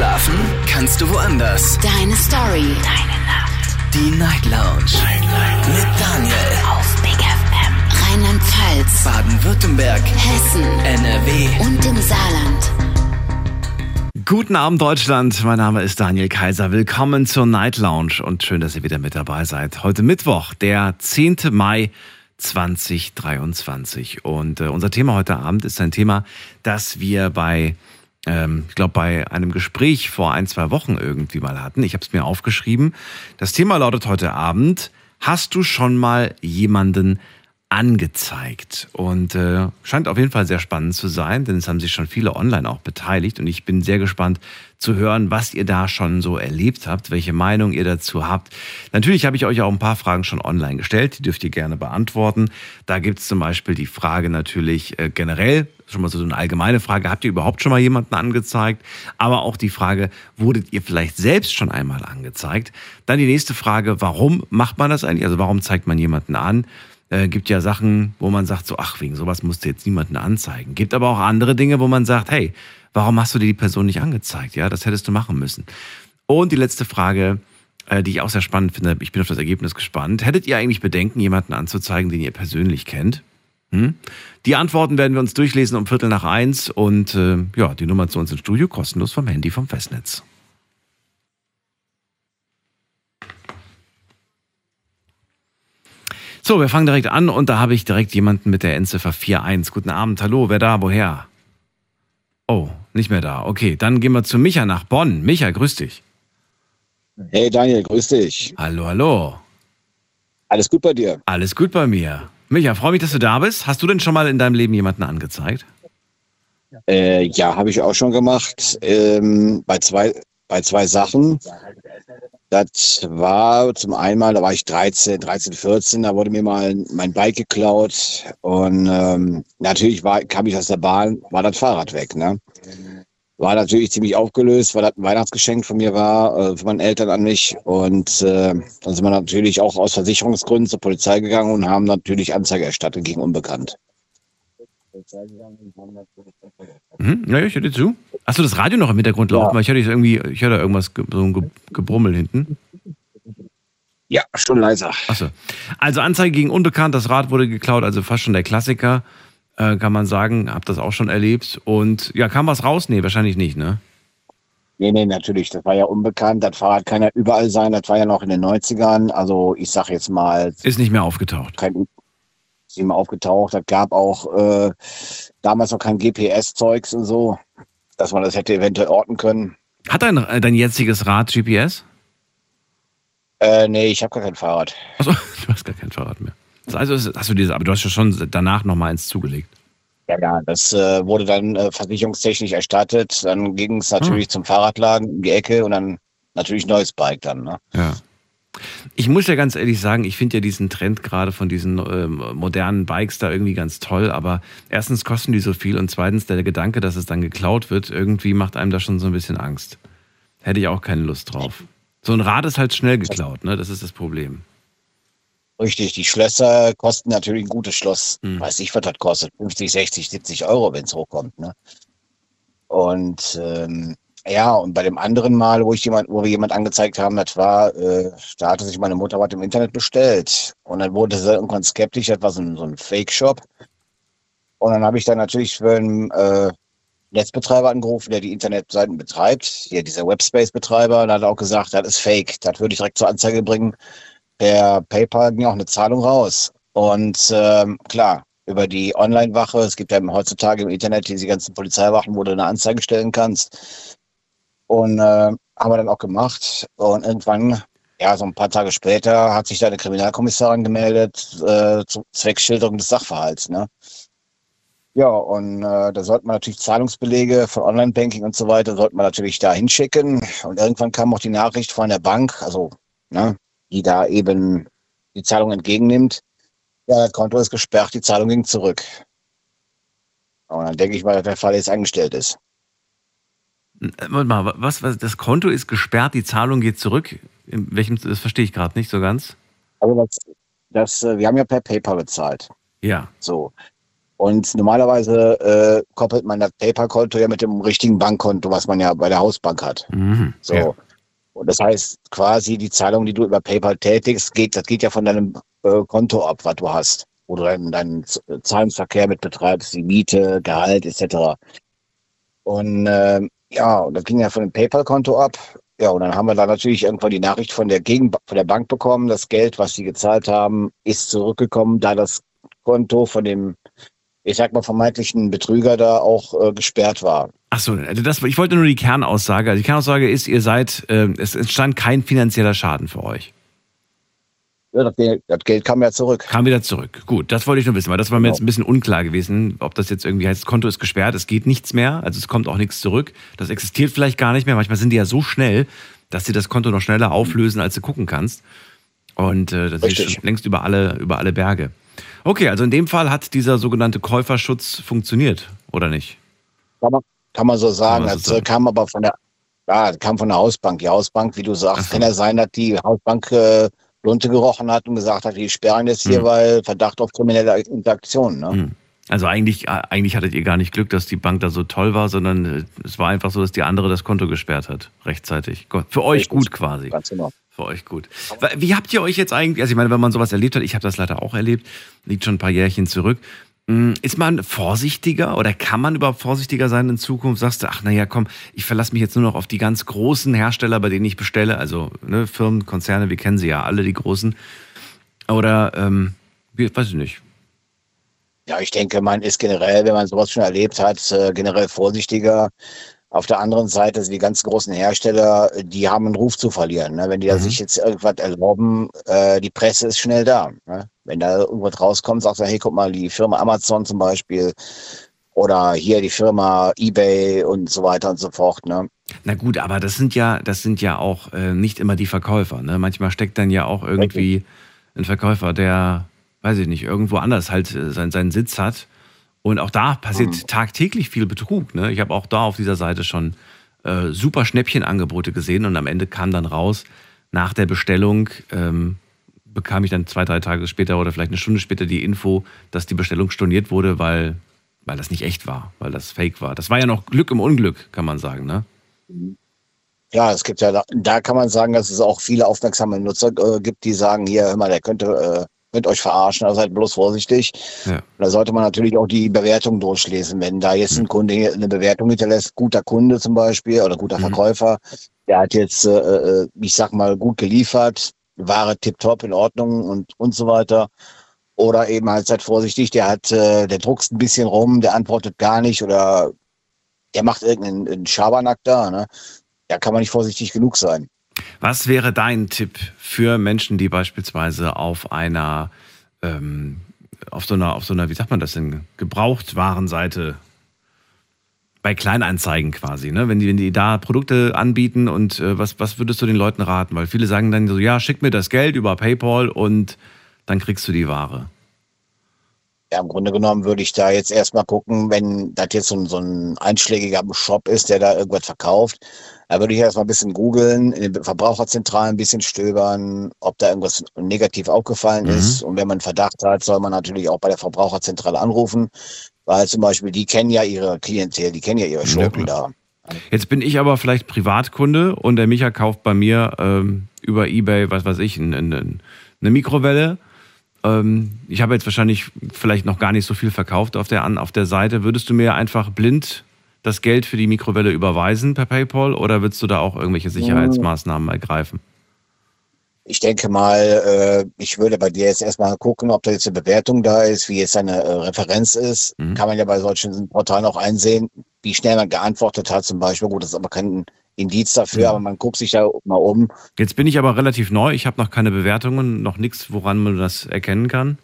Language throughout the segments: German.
Schlafen kannst du woanders. Deine Story. Deine Nacht. Die Night Lounge. Night, Night. Mit Daniel. Auf Big FM. Rheinland-Pfalz. Baden-Württemberg. Hessen. NRW. Und im Saarland. Guten Abend, Deutschland. Mein Name ist Daniel Kaiser. Willkommen zur Night Lounge und schön, dass ihr wieder mit dabei seid. Heute Mittwoch, der 10. Mai 2023. Und äh, unser Thema heute Abend ist ein Thema, das wir bei ähm, ich glaube, bei einem Gespräch vor ein, zwei Wochen irgendwie mal hatten. Ich habe es mir aufgeschrieben. Das Thema lautet heute Abend, hast du schon mal jemanden angezeigt? Und äh, scheint auf jeden Fall sehr spannend zu sein, denn es haben sich schon viele online auch beteiligt. Und ich bin sehr gespannt zu hören, was ihr da schon so erlebt habt, welche Meinung ihr dazu habt. Natürlich habe ich euch auch ein paar Fragen schon online gestellt, die dürft ihr gerne beantworten. Da gibt es zum Beispiel die Frage natürlich äh, generell, schon mal so eine allgemeine Frage, habt ihr überhaupt schon mal jemanden angezeigt? Aber auch die Frage, wurdet ihr vielleicht selbst schon einmal angezeigt? Dann die nächste Frage, warum macht man das eigentlich? Also warum zeigt man jemanden an? Äh, gibt ja Sachen, wo man sagt, so, ach, wegen sowas musst du jetzt niemanden anzeigen. Gibt aber auch andere Dinge, wo man sagt, hey, Warum hast du dir die Person nicht angezeigt? Ja, das hättest du machen müssen. Und die letzte Frage, äh, die ich auch sehr spannend finde, ich bin auf das Ergebnis gespannt. Hättet ihr eigentlich Bedenken, jemanden anzuzeigen, den ihr persönlich kennt? Hm? Die Antworten werden wir uns durchlesen um Viertel nach eins und äh, ja, die Nummer zu uns ins Studio kostenlos vom Handy vom Festnetz. So, wir fangen direkt an und da habe ich direkt jemanden mit der Endziffer 41. Guten Abend, hallo, wer da, woher? Oh, nicht mehr da. Okay, dann gehen wir zu Micha nach Bonn. Micha, grüß dich. Hey Daniel, grüß dich. Hallo, hallo. Alles gut bei dir? Alles gut bei mir. Micha, freue mich, dass du da bist. Hast du denn schon mal in deinem Leben jemanden angezeigt? Äh, ja, habe ich auch schon gemacht. Ähm, bei, zwei, bei zwei Sachen. Das war zum einen da war ich 13, 13, 14, da wurde mir mal mein Bike geklaut und ähm, natürlich war, kam ich aus der Bahn, war das Fahrrad weg. Ne? War natürlich ziemlich aufgelöst, weil das ein Weihnachtsgeschenk von mir war, äh, von meinen Eltern an mich. Und äh, dann sind wir natürlich auch aus Versicherungsgründen zur Polizei gegangen und haben natürlich Anzeige erstattet gegen Unbekannt. Mhm, ja, ich höre dir zu. Hast du das Radio noch im Hintergrund laufen? Ja. ich höre irgendwie, ich höre da irgendwas, so ein Gebrummel hinten. Ja, schon leiser. Achso. Also Anzeige gegen Unbekannt, das Rad wurde geklaut, also fast schon der Klassiker, äh, kann man sagen. Hab das auch schon erlebt. Und ja, kam was raus? Nee, wahrscheinlich nicht, ne? Nee, nee, natürlich. Das war ja unbekannt. Das Fahrrad kann ja überall sein. Das war ja noch in den 90ern. Also ich sag jetzt mal. Ist nicht mehr aufgetaucht. Kein, ist nicht mehr aufgetaucht. Das gab auch äh, damals noch kein GPS-Zeugs und so, dass man das hätte eventuell orten können. Hat dein, äh, dein jetziges Rad GPS? Äh, nee, ich habe gar kein Fahrrad. Achso, du hast gar kein Fahrrad mehr. Also hast du diese, aber du hast ja schon danach nochmal eins zugelegt. Ja, ja, das äh, wurde dann äh, versicherungstechnisch erstattet. Dann ging es natürlich hm. zum Fahrradladen um die Ecke und dann natürlich neues Bike dann. Ne? Ja. Ich muss ja ganz ehrlich sagen, ich finde ja diesen Trend gerade von diesen ähm, modernen Bikes da irgendwie ganz toll, aber erstens kosten die so viel und zweitens der Gedanke, dass es dann geklaut wird, irgendwie macht einem da schon so ein bisschen Angst. Hätte ich auch keine Lust drauf. So ein Rad ist halt schnell geklaut, ne? Das ist das Problem. Richtig, die Schlösser kosten natürlich ein gutes Schloss. Hm. Weiß ich, was das kostet. 50, 60, 70 Euro, wenn es hochkommt. Ne? Und ähm, ja, und bei dem anderen Mal, wo ich jemand, wo wir jemand angezeigt haben, das war, äh, da hatte sich meine Mutter was im Internet bestellt. Und dann wurde sie irgendwann skeptisch, das war so ein, so ein Fake-Shop. Und dann habe ich dann natürlich für einen äh, Netzbetreiber angerufen, der die Internetseiten betreibt, hier dieser Webspace-Betreiber, und hat auch gesagt, das ist fake. Das würde ich direkt zur Anzeige bringen. Per PayPal ging auch eine Zahlung raus. Und ähm, klar, über die Online-Wache, es gibt ja heutzutage im Internet diese ganzen Polizeiwachen, wo du eine Anzeige stellen kannst. Und äh, haben wir dann auch gemacht. Und irgendwann, ja, so ein paar Tage später, hat sich da eine Kriminalkommissarin gemeldet äh, zur Zweckschilderung des Sachverhalts. Ne? Ja, und äh, da sollte man natürlich Zahlungsbelege von Online-Banking und so weiter, sollte man natürlich da hinschicken. Und irgendwann kam auch die Nachricht von der Bank, also ne, die da eben die Zahlung entgegennimmt. Ja, das Konto ist gesperrt, die Zahlung ging zurück. Und dann denke ich mal, dass der Fall jetzt eingestellt ist. Warte mal, was, was, das Konto ist gesperrt, die Zahlung geht zurück? In welchem, das verstehe ich gerade nicht so ganz. Also das, das, äh, wir haben ja per PayPal bezahlt. Ja. So. Und normalerweise äh, koppelt man das PayPal-Konto ja mit dem richtigen Bankkonto, was man ja bei der Hausbank hat. Mhm. So. Ja. Und das heißt, quasi die Zahlung, die du über PayPal tätigst, geht, das geht ja von deinem äh, Konto ab, was du hast, du deinen, deinen Z- Zahlungsverkehr mit betreibst, die Miete, Gehalt etc. Und äh, ja, und das ging ja von dem PayPal-Konto ab. Ja, und dann haben wir da natürlich irgendwann die Nachricht von der Gegen von der Bank bekommen, das Geld, was sie gezahlt haben, ist zurückgekommen, da das Konto von dem, ich sag mal, vermeintlichen Betrüger da auch äh, gesperrt war. Ach so, also das, ich wollte nur die Kernaussage. Also die Kernaussage ist, ihr seid, äh, es entstand kein finanzieller Schaden für euch. Ja, das Geld, das Geld kam ja zurück. Kam wieder zurück. Gut, das wollte ich nur wissen, weil das war mir Genau. jetzt ein bisschen unklar gewesen, ob das jetzt irgendwie heißt, das Konto ist gesperrt, es geht nichts mehr, also es kommt auch nichts zurück. Das existiert vielleicht gar nicht mehr. Manchmal sind die ja so schnell, dass sie das Konto noch schneller auflösen, als du gucken kannst. Und äh, das ist Richtig. schon längst über alle, über alle Berge. Okay, also in dem Fall hat dieser sogenannte Käuferschutz funktioniert, oder nicht? Kann man, kann man so sagen. Man so Das sagen. äh, kam aber von der, ja, kam von der Hausbank. Die Hausbank, wie du sagst, so. kann ja sein, dass die Hausbank äh, Lunte gerochen hat und gesagt hat, die sperren jetzt hier, Hm. weil Verdacht auf kriminelle Interaktion. Ne? Hm. Also eigentlich, äh, eigentlich hattet ihr gar nicht Glück, dass die Bank da so toll war, sondern äh, es war einfach so, dass die andere das Konto gesperrt hat, rechtzeitig. Für euch Richtig. gut quasi. Ganz genau. Für euch gut. Wie habt ihr euch jetzt eigentlich, also ich meine, wenn man sowas erlebt hat, ich habe das leider auch erlebt, liegt schon ein paar Jährchen zurück. Mm, Ist man vorsichtiger oder kann man überhaupt vorsichtiger sein in Zukunft? Sagst du, ach naja, komm, ich verlasse mich jetzt nur noch auf die ganz großen Hersteller, bei denen ich bestelle, also ne, Firmen, Konzerne, wir kennen sie ja alle, die großen. Oder, ähm, weiß ich nicht. Ja, ich denke, man ist generell, wenn man sowas schon erlebt hat, äh, generell vorsichtiger. Auf der anderen Seite, also die ganz großen Hersteller, die haben einen Ruf zu verlieren. Ne? Wenn die da Mhm. sich jetzt irgendwas erlauben, äh, die Presse ist schnell da. Ne? Wenn da irgendwas rauskommt, sagt er, hey, guck mal, die Firma Amazon zum Beispiel oder hier die Firma eBay und so weiter und so fort. Ne? Na gut, aber das sind ja, das sind ja auch äh, nicht immer die Verkäufer. Ne? Manchmal steckt dann ja auch irgendwie ein Verkäufer, der, weiß ich nicht, irgendwo anders halt äh, sein, seinen Sitz hat. Und auch da passiert tagtäglich viel Betrug. Ne? Ich habe auch da auf dieser Seite schon äh, super Schnäppchenangebote gesehen und am Ende kam dann raus, nach der Bestellung ähm, bekam ich dann zwei, drei Tage später oder vielleicht eine Stunde später die Info, dass die Bestellung storniert wurde, weil, weil das nicht echt war, weil das fake war. Das war ja noch Glück im Unglück, kann man sagen. Ne? Ja, es gibt ja, da, da kann man sagen, dass es auch viele aufmerksame Nutzer äh, gibt, die sagen, hier, hör mal, der könnte, äh, könnt euch verarschen, also seid bloß vorsichtig. Ja. Da sollte man natürlich auch die Bewertung durchlesen. Wenn da jetzt ein Kunde hier eine Bewertung hinterlässt, guter Kunde zum Beispiel oder guter Mhm. Verkäufer, der hat jetzt, äh, äh, ich sag mal, gut geliefert, Ware tipptopp in Ordnung und, und so weiter. Oder eben halt seid vorsichtig, der hat, äh, der druckst ein bisschen rum, der antwortet gar nicht oder der macht irgendeinen einen Schabernack da, ne? Da kann man nicht vorsichtig genug sein. Was wäre dein Tipp für Menschen, die beispielsweise auf einer, ähm, auf so einer, auf so einer, wie sagt man das denn, Gebrauchtwarenseite bei Kleinanzeigen quasi, ne? Wenn die, wenn die da Produkte anbieten und äh, was, was würdest du den Leuten raten? Weil viele sagen dann so, ja, schick mir das Geld über PayPal und dann kriegst du die Ware. Ja, im Grunde genommen würde ich da jetzt erstmal gucken, wenn das jetzt so ein, so ein einschlägiger Shop ist, der da irgendwas verkauft, da würde ich erstmal ein bisschen googeln, in den Verbraucherzentralen ein bisschen stöbern, ob da irgendwas negativ aufgefallen Mhm. ist. Und wenn man Verdacht hat, soll man natürlich auch bei der Verbraucherzentrale anrufen, weil zum Beispiel die kennen ja ihre Klientel, die kennen ja ihre Schurken da. Jetzt bin ich aber vielleicht Privatkunde und der Micha kauft bei mir ähm, über Ebay, was weiß ich, ein, ein, ein, eine Mikrowelle. Ähm, ich habe jetzt wahrscheinlich vielleicht noch gar nicht so viel verkauft auf der, auf der Seite. Würdest du mir einfach blind das Geld für die Mikrowelle überweisen per PayPal oder würdest du da auch irgendwelche Sicherheitsmaßnahmen ergreifen? Ich denke mal, äh, ich würde bei dir jetzt erstmal gucken, ob da jetzt eine Bewertung da ist, wie jetzt eine äh, Referenz ist. Mhm. Kann man ja bei solchen Portalen auch einsehen, wie schnell man geantwortet hat zum Beispiel. Gut, das ist aber kein Indiz dafür, Ja. aber man guckt sich da mal um. Jetzt bin ich aber relativ neu. Ich habe noch keine Bewertungen, noch nichts, woran man das erkennen kann.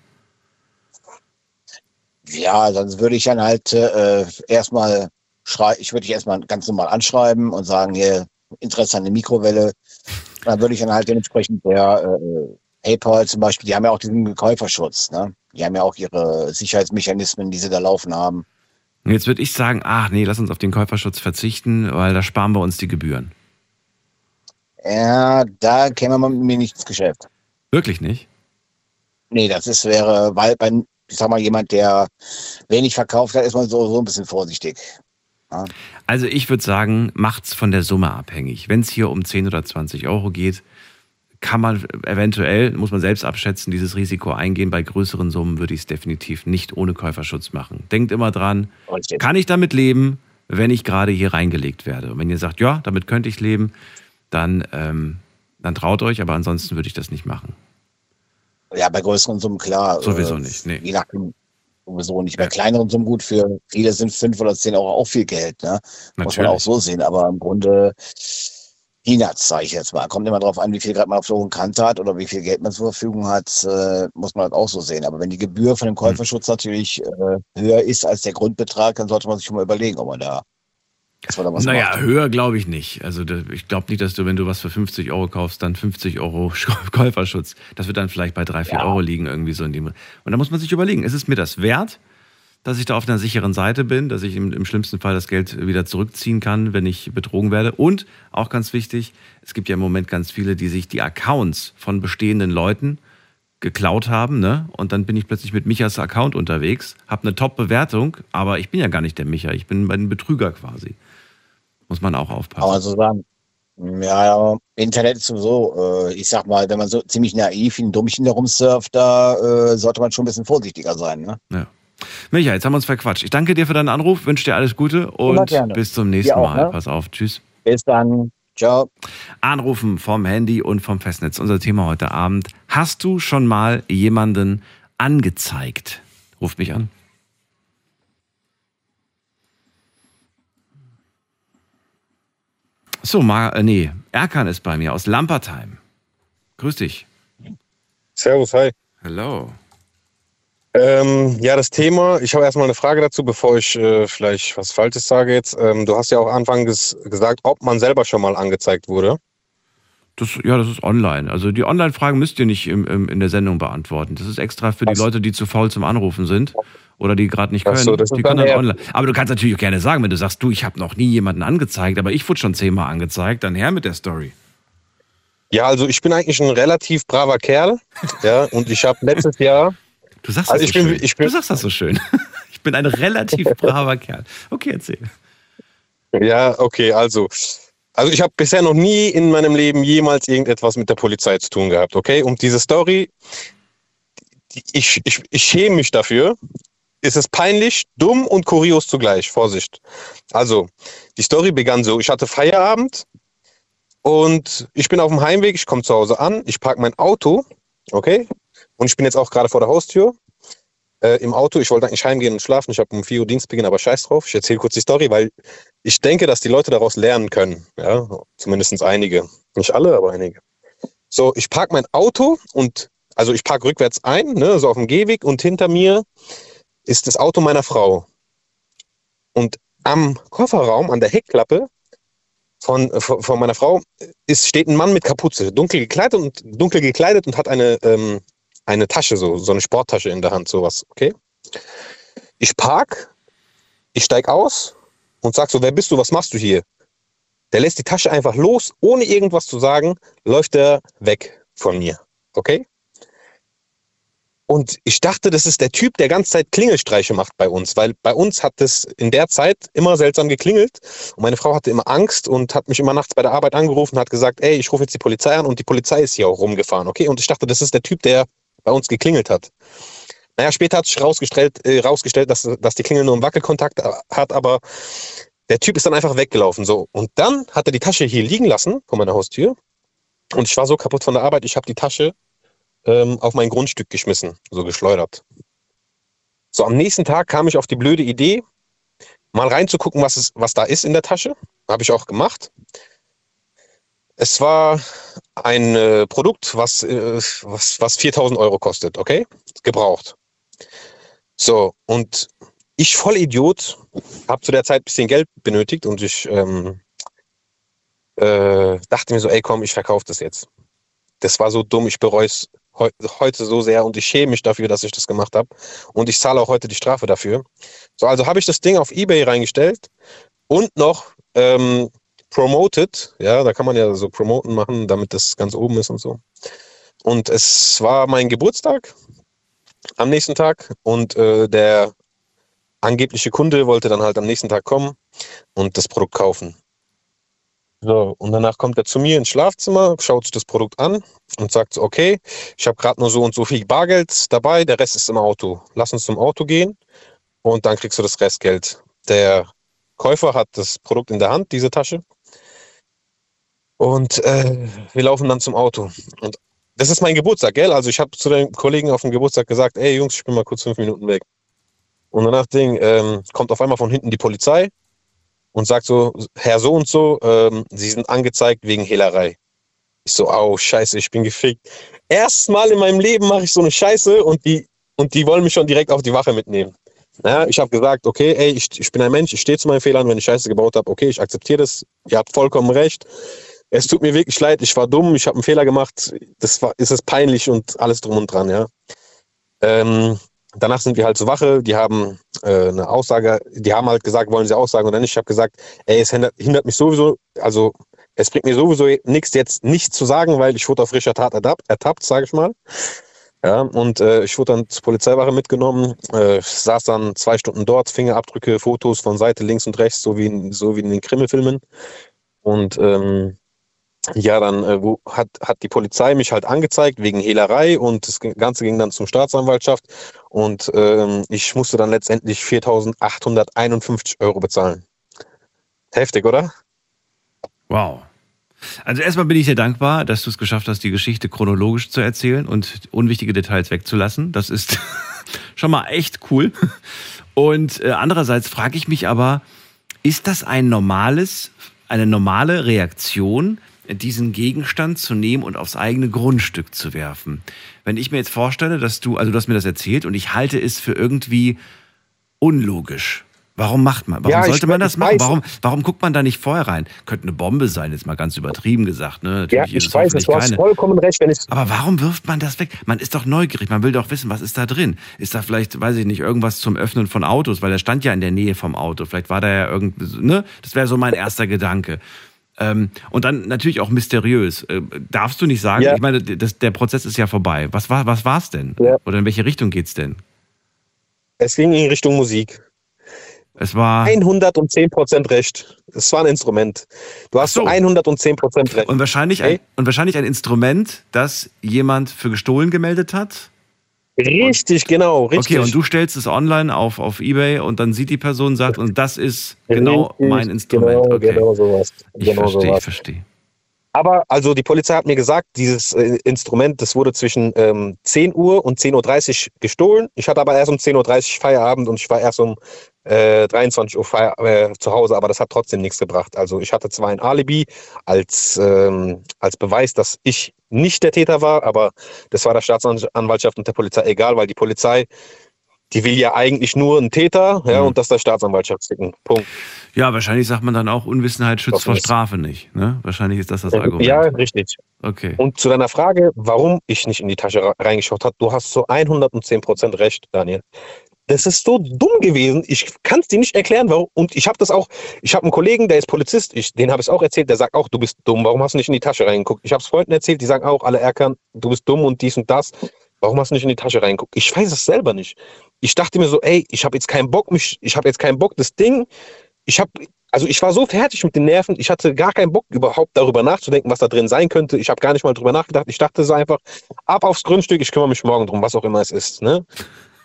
Ja, sonst würde ich dann halt äh, erstmal schrei ich würde dich erstmal ganz normal anschreiben und sagen, hier, Interesse an der Mikrowelle. Dann würde ich dann halt dementsprechend der äh, PayPal zum Beispiel, die haben ja auch diesen Käuferschutz, ne? Die haben ja auch ihre Sicherheitsmechanismen, die sie da laufen haben. Und jetzt würde ich sagen, ach nee, lass uns auf den Käuferschutz verzichten, weil da sparen wir uns die Gebühren. Ja, da käme man mit mir nicht ins Geschäft. Wirklich nicht? Nee, das ist wäre, weil bei, ich sag mal, jemand, der wenig verkauft hat, ist man so, so ein bisschen vorsichtig. Ja. Also ich würde sagen, macht's von der Summe abhängig. Wenn es hier um 10 oder 20 Euro geht, kann man eventuell, muss man selbst abschätzen, dieses Risiko eingehen. Bei größeren Summen würde ich es definitiv nicht ohne Käuferschutz machen. Denkt immer dran, kann ich damit leben, wenn ich gerade hier reingelegt werde? Und wenn ihr sagt, ja, damit könnte ich leben, dann, ähm, dann traut euch, aber ansonsten würde ich das nicht machen. Ja, bei größeren Summen klar. Sowieso äh, nicht, nee. Je nachdem, sowieso nicht. Bei kleineren Summen gut, für viele sind fünf oder zehn Euro auch viel Geld, ne? Muss man auch so sehen. Aber im Grunde Peanuts, sage ich jetzt mal. Kommt immer darauf an, wie viel gerade man auf der hohen Kante hat oder wie viel Geld man zur Verfügung hat, äh, muss man halt auch so sehen. Aber wenn die Gebühr von dem Käuferschutz natürlich äh, höher ist als der Grundbetrag, dann sollte man sich schon mal überlegen, ob man da naja, macht. höher glaube ich nicht. Also ich glaube nicht, dass du, wenn du was für 50 Euro kaufst, dann 50 Euro Käuferschutz. Das wird dann vielleicht bei 3, 4 ja. Euro liegen irgendwie so in dem. Und da muss man sich überlegen, ist es mir das wert, dass ich da auf einer sicheren Seite bin, dass ich im, im schlimmsten Fall das Geld wieder zurückziehen kann, wenn ich betrogen werde. Und auch ganz wichtig, es gibt ja im Moment ganz viele, die sich die Accounts von bestehenden Leuten geklaut haben, ne? Und dann bin ich plötzlich mit Michas Account unterwegs, habe eine Top-Bewertung, aber ich bin ja gar nicht der Micha, ich bin ein Betrüger quasi. Muss man auch aufpassen. Aber so sagen. Ja, ja, Internet ist sowieso, äh, ich sag mal, wenn man so ziemlich naiv ein Dummchen da rumsurft, da äh, sollte man schon ein bisschen vorsichtiger sein. Ne? Ja. Micha, jetzt haben wir uns verquatscht. Ich danke dir für deinen Anruf, wünsche dir alles Gute und bis zum nächsten auch, Mal. Ne? Pass auf, tschüss. Bis dann. Ciao. Anrufen vom Handy und vom Festnetz. Unser Thema heute Abend. Hast du schon mal jemanden angezeigt? Ruft mich an. So, Ma äh, nee, Erkan ist bei mir aus Lampertheim. Grüß dich. Servus, hi. Hallo. Ähm, ja, das Thema, ich habe erstmal eine Frage dazu, bevor ich äh, vielleicht was Falsches sage jetzt. Ähm, du hast ja auch anfangs gesagt, ob man selber schon mal angezeigt wurde. Das, ja, das ist online. Also die Online-Fragen müsst ihr nicht im, im, in der Sendung beantworten. Das ist extra für die Leute, die zu faul zum Anrufen sind oder die gerade nicht können. So, die können dann online. Aber du kannst natürlich auch gerne sagen, wenn du sagst, du, ich habe noch nie jemanden angezeigt, aber ich wurde schon zehnmal angezeigt, dann her mit der Story. Ja, also ich bin eigentlich ein relativ braver Kerl. ja, und ich habe letztes Jahr. Du sagst also das so bin, schön. Bin, du sagst das so schön. ich bin ein relativ braver Kerl. Okay, erzähl. Ja, okay, also. Also ich habe bisher noch nie in meinem Leben jemals irgendetwas mit der Polizei zu tun gehabt, okay? Und diese Story, ich, ich, ich schäme mich dafür, ist es peinlich, dumm und kurios zugleich. Vorsicht. Also, die Story begann so: Ich hatte Feierabend und ich bin auf dem Heimweg. Ich komme zu Hause an. Ich parke mein Auto. Okay. Und ich bin jetzt auch gerade vor der Haustür. Äh, Im Auto. Ich wollte eigentlich heimgehen und schlafen. Ich habe um 4 Uhr Dienstbeginn, aber scheiß drauf. Ich erzähle kurz die Story, weil ich denke, dass die Leute daraus lernen können. Ja, zumindest einige. Nicht alle, aber einige. So, ich parke mein Auto und also ich parke rückwärts ein, ne, so auf dem Gehweg und hinter mir ist das Auto meiner Frau. Und am Kofferraum, an der Heckklappe von, von meiner Frau, ist, steht ein Mann mit Kapuze, dunkel gekleidet und, dunkel gekleidet und hat eine, ähm, eine Tasche, so, so eine Sporttasche in der Hand, sowas, okay? Ich park, ich steig aus und sag so, wer bist du, was machst du hier? Der lässt die Tasche einfach los, ohne irgendwas zu sagen, läuft er weg von mir, okay? Und ich dachte, das ist der Typ, der ganze Zeit Klingelstreiche macht bei uns, weil bei uns hat es in der Zeit immer seltsam geklingelt und meine Frau hatte immer Angst und hat mich immer nachts bei der Arbeit angerufen und hat gesagt, ey, ich rufe jetzt die Polizei an und die Polizei ist hier auch rumgefahren, okay? Und ich dachte, das ist der Typ, der bei uns geklingelt hat. Naja, später hat sich rausgestellt, äh, rausgestellt dass, dass die Klingel nur einen Wackelkontakt hat, aber der Typ ist dann einfach weggelaufen, so. Und dann hat er die Tasche hier liegen lassen vor meiner Haustür und ich war so kaputt von der Arbeit, ich habe die Tasche ähm, auf mein Grundstück geschmissen, so geschleudert. So, am nächsten Tag kam ich auf die blöde Idee, mal reinzugucken, was, es, was da ist in der Tasche. Habe ich auch gemacht. Es war ein äh, Produkt, was, äh, was, was 4000 Euro kostet, okay? Gebraucht. So, und ich, voll Idiot, habe zu der Zeit ein bisschen Geld benötigt und ich ähm, äh, dachte mir so, ey komm, ich verkaufe das jetzt. Das war so dumm, ich bereue es heute so sehr und ich schäme mich dafür, dass ich das gemacht habe. Und ich zahle auch heute die Strafe dafür. So, also habe ich das Ding auf Ebay reingestellt und noch ähm, promoted. Ja, da kann man ja so promoten machen, damit das ganz oben ist und so. Und es war mein Geburtstag. am nächsten Tag und äh, der angebliche Kunde wollte dann halt am nächsten Tag kommen und das Produkt kaufen. So, und danach kommt er zu mir ins Schlafzimmer, schaut sich das Produkt an und sagt so, okay, ich habe gerade nur so und so viel Bargeld dabei, der Rest ist im Auto. Lass uns zum Auto gehen und dann kriegst du das Restgeld. Der Käufer hat das Produkt in der Hand, diese Tasche. Und äh, wir laufen dann zum Auto. Und das ist mein Geburtstag, gell? Also ich habe zu den Kollegen auf dem Geburtstag gesagt, ey Jungs, ich bin mal kurz fünf Minuten weg. Und danach ähm, kommt auf einmal von hinten die Polizei und sagt so, Herr so und so, ähm, Sie sind angezeigt wegen Hehlerei. Ich so, au, scheiße, ich bin gefickt. Erstmal in meinem Leben mache ich so eine Scheiße und die, und die wollen mich schon direkt auf die Wache mitnehmen. Ja, ich habe gesagt, okay, ey, ich, ich bin ein Mensch, ich stehe zu meinen Fehlern, wenn ich Scheiße gebaut habe, okay, ich akzeptiere das, ihr habt vollkommen recht. Es tut mir wirklich leid, ich war dumm, ich habe einen Fehler gemacht, das war, ist es peinlich und alles drum und dran, ja. Ähm, danach sind wir halt zur Wache, die haben äh, eine Aussage, die haben halt gesagt, wollen sie aussagen oder nicht. Ich habe gesagt, ey, es hindert, hindert mich sowieso, also es bringt mir sowieso nichts jetzt nicht zu sagen, weil ich wurde auf frischer Tat ertappt, ertappt sage ich mal. Ja, und äh, ich wurde dann zur Polizeiwache mitgenommen, äh, saß dann zwei Stunden dort, Fingerabdrücke, Fotos von Seite links und rechts, so wie in, so wie in den Krimmelfilmen. Und ähm, ja, dann äh, wo, hat, hat die Polizei mich halt angezeigt wegen Hehlerei und das Ganze ging dann zum Staatsanwaltschaft und ähm, ich musste dann letztendlich 4.851 Euro bezahlen. Heftig, oder? Wow. Also erstmal bin ich dir dankbar, dass du es geschafft hast, die Geschichte chronologisch zu erzählen und unwichtige Details wegzulassen. Das ist schon mal echt cool. Und äh, andererseits frage ich mich aber, ist das ein normales, eine normale Reaktion, diesen Gegenstand zu nehmen und aufs eigene Grundstück zu werfen? Wenn ich mir jetzt vorstelle, dass du, also du hast mir das erzählt und ich halte es für irgendwie unlogisch. Warum macht man? Warum Ja, ich sollte man das machen? Warum, warum guckt man da nicht vorher rein? Könnte eine Bombe sein, jetzt mal ganz übertrieben gesagt. Ne? Ja, Natürlich ist ich es weiß, hoffentlich du hast keine. vollkommen recht, wenn ich Aber warum wirft man das weg? Man ist doch neugierig, man will doch wissen, was ist da drin? Ist da vielleicht, weiß ich nicht, irgendwas zum Öffnen von Autos, weil er stand ja in der Nähe vom Auto. Vielleicht war da ja irgend, ne? Das wäre so mein erster Gedanke. Ähm, und dann natürlich auch mysteriös. Äh, darfst du nicht sagen, Ja. ich meine, das, der Prozess ist ja vorbei. Was war was war's denn? Ja. Oder in welche Richtung geht's denn? es ging in Richtung Musik. Es war 110 Prozent recht. Es war ein Instrument. Du hast so. so 110 Prozent recht. und wahrscheinlich ein, Hey. und wahrscheinlich ein Instrument, das jemand für gestohlen gemeldet hat. Richtig, genau, richtig. Okay, und du stellst es online auf, auf Ebay und dann sieht die Person, sagt, und das ist genau Richtig, mein Instrument. Genau, okay. genau sowas. Ich genau verstehe, ich sowas. verstehe. Aber also die Polizei hat mir gesagt, dieses äh, Instrument, das wurde zwischen ähm, 10 Uhr und 10.30 Uhr gestohlen. Ich hatte aber erst um 10.30 Uhr Feierabend und ich war erst um äh, 23 Uhr Feier, äh, zu Hause, aber das hat trotzdem nichts gebracht. Also ich hatte zwar ein Alibi als, ähm, als Beweis, dass ich nicht der Täter war, aber das war der Staatsanwaltschaft und der Polizei egal, weil die Polizei, die will ja eigentlich nur einen Täter ja, Mhm. und das der Staatsanwaltschaft schicken. Punkt. Ja, wahrscheinlich sagt man dann auch, Unwissenheit schützt vor. Strafe nicht. Ne? Wahrscheinlich ist das das Argument. Ja, richtig. Okay. Und zu deiner Frage, warum ich nicht in die Tasche reingeschaut habe, du hast so 110 Prozent recht, Daniel. Das ist so dumm gewesen. Ich kann es dir nicht erklären, warum. Und ich habe das auch. Ich habe einen Kollegen, der ist Polizist. Ich, den habe ich auch erzählt. Der sagt auch, du bist dumm. Warum hast du nicht in die Tasche reingeguckt? Ich habe es Freunden erzählt. Die sagen auch, alle Erkan, du bist dumm und dies und das. Warum hast du nicht in die Tasche reingeguckt? Ich weiß es selber nicht. Ich dachte mir so, ey, ich habe jetzt keinen Bock, mich. Ich habe jetzt keinen Bock, das Ding. Ich habe also ich war so fertig mit den Nerven, ich hatte gar keinen Bock überhaupt darüber nachzudenken, was da drin sein könnte. Ich habe gar nicht mal drüber nachgedacht. Ich dachte so einfach, ab aufs Grundstück, ich kümmere mich morgen drum, was auch immer es ist. Ne?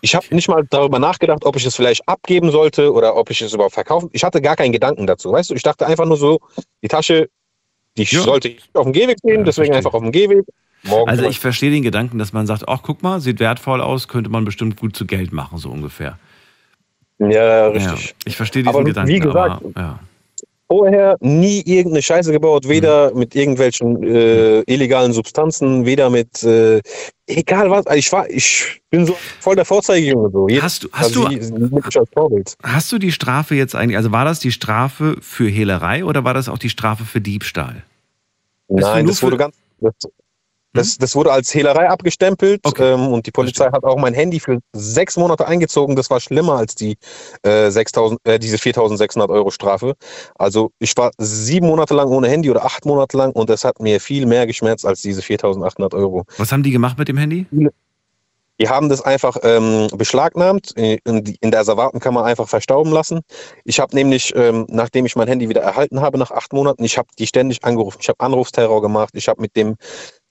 Ich habe nicht mal darüber nachgedacht, ob ich es vielleicht abgeben sollte oder ob ich es überhaupt verkaufen. Ich hatte gar keinen Gedanken dazu. Weißt du, ich dachte einfach nur so, die Tasche, die Ja. sollte ich auf dem Gehweg nehmen, Ja, deswegen verstehe. einfach auf dem Gehweg. Morgen Also ich verstehe den Gedanken, dass man sagt, ach guck mal, sieht wertvoll aus, könnte man bestimmt gut zu Geld machen, so ungefähr. ja, richtig. Ja, ich verstehe diesen Aber wie Gedanken. gesagt, aber, ja. Vorher nie irgendeine Scheiße gebaut, Mhm. weder mit irgendwelchen äh, illegalen Substanzen, weder mit äh, egal was. Also ich war, ich bin so voll der Vorzeigejunge so. Hast du- hast also du-. Hast du die Strafe jetzt eigentlich, also war das die Strafe für Hehlerei oder war das auch die Strafe für Diebstahl? Nein, das wurde ganz. Das, das, das wurde als Hehlerei abgestempelt Okay. ähm, und die Polizei hat auch mein Handy für sechs Monate eingezogen. Das war schlimmer als die äh, 6000, äh, diese 4.600 Euro Strafe. Also ich war sieben Monate lang ohne Handy oder acht Monate lang und das hat mir viel mehr geschmerzt als diese 4.800 Euro. Was haben die gemacht mit dem Handy? Die haben das einfach ähm, beschlagnahmt, äh, in, in der Asservatenkammer einfach verstauben lassen. Ich habe nämlich, ähm, nachdem ich mein Handy wieder erhalten habe nach acht Monaten, ich habe die ständig angerufen, ich habe Anrufsterror gemacht, ich habe mit dem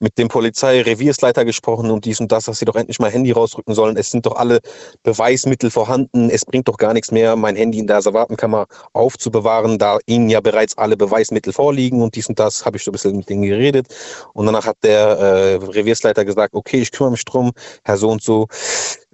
mit dem Polizeireviersleiter gesprochen und dies und das, dass sie doch endlich mein Handy rausrücken sollen. Es sind doch alle Beweismittel vorhanden. Es bringt doch gar nichts mehr, mein Handy in der Asservatenkammer aufzubewahren, da ihnen ja bereits alle Beweismittel vorliegen und dies und das habe ich so ein bisschen mit denen geredet. Und danach hat der äh, Reviersleiter gesagt, okay, ich kümmere mich drum, Herr so und so.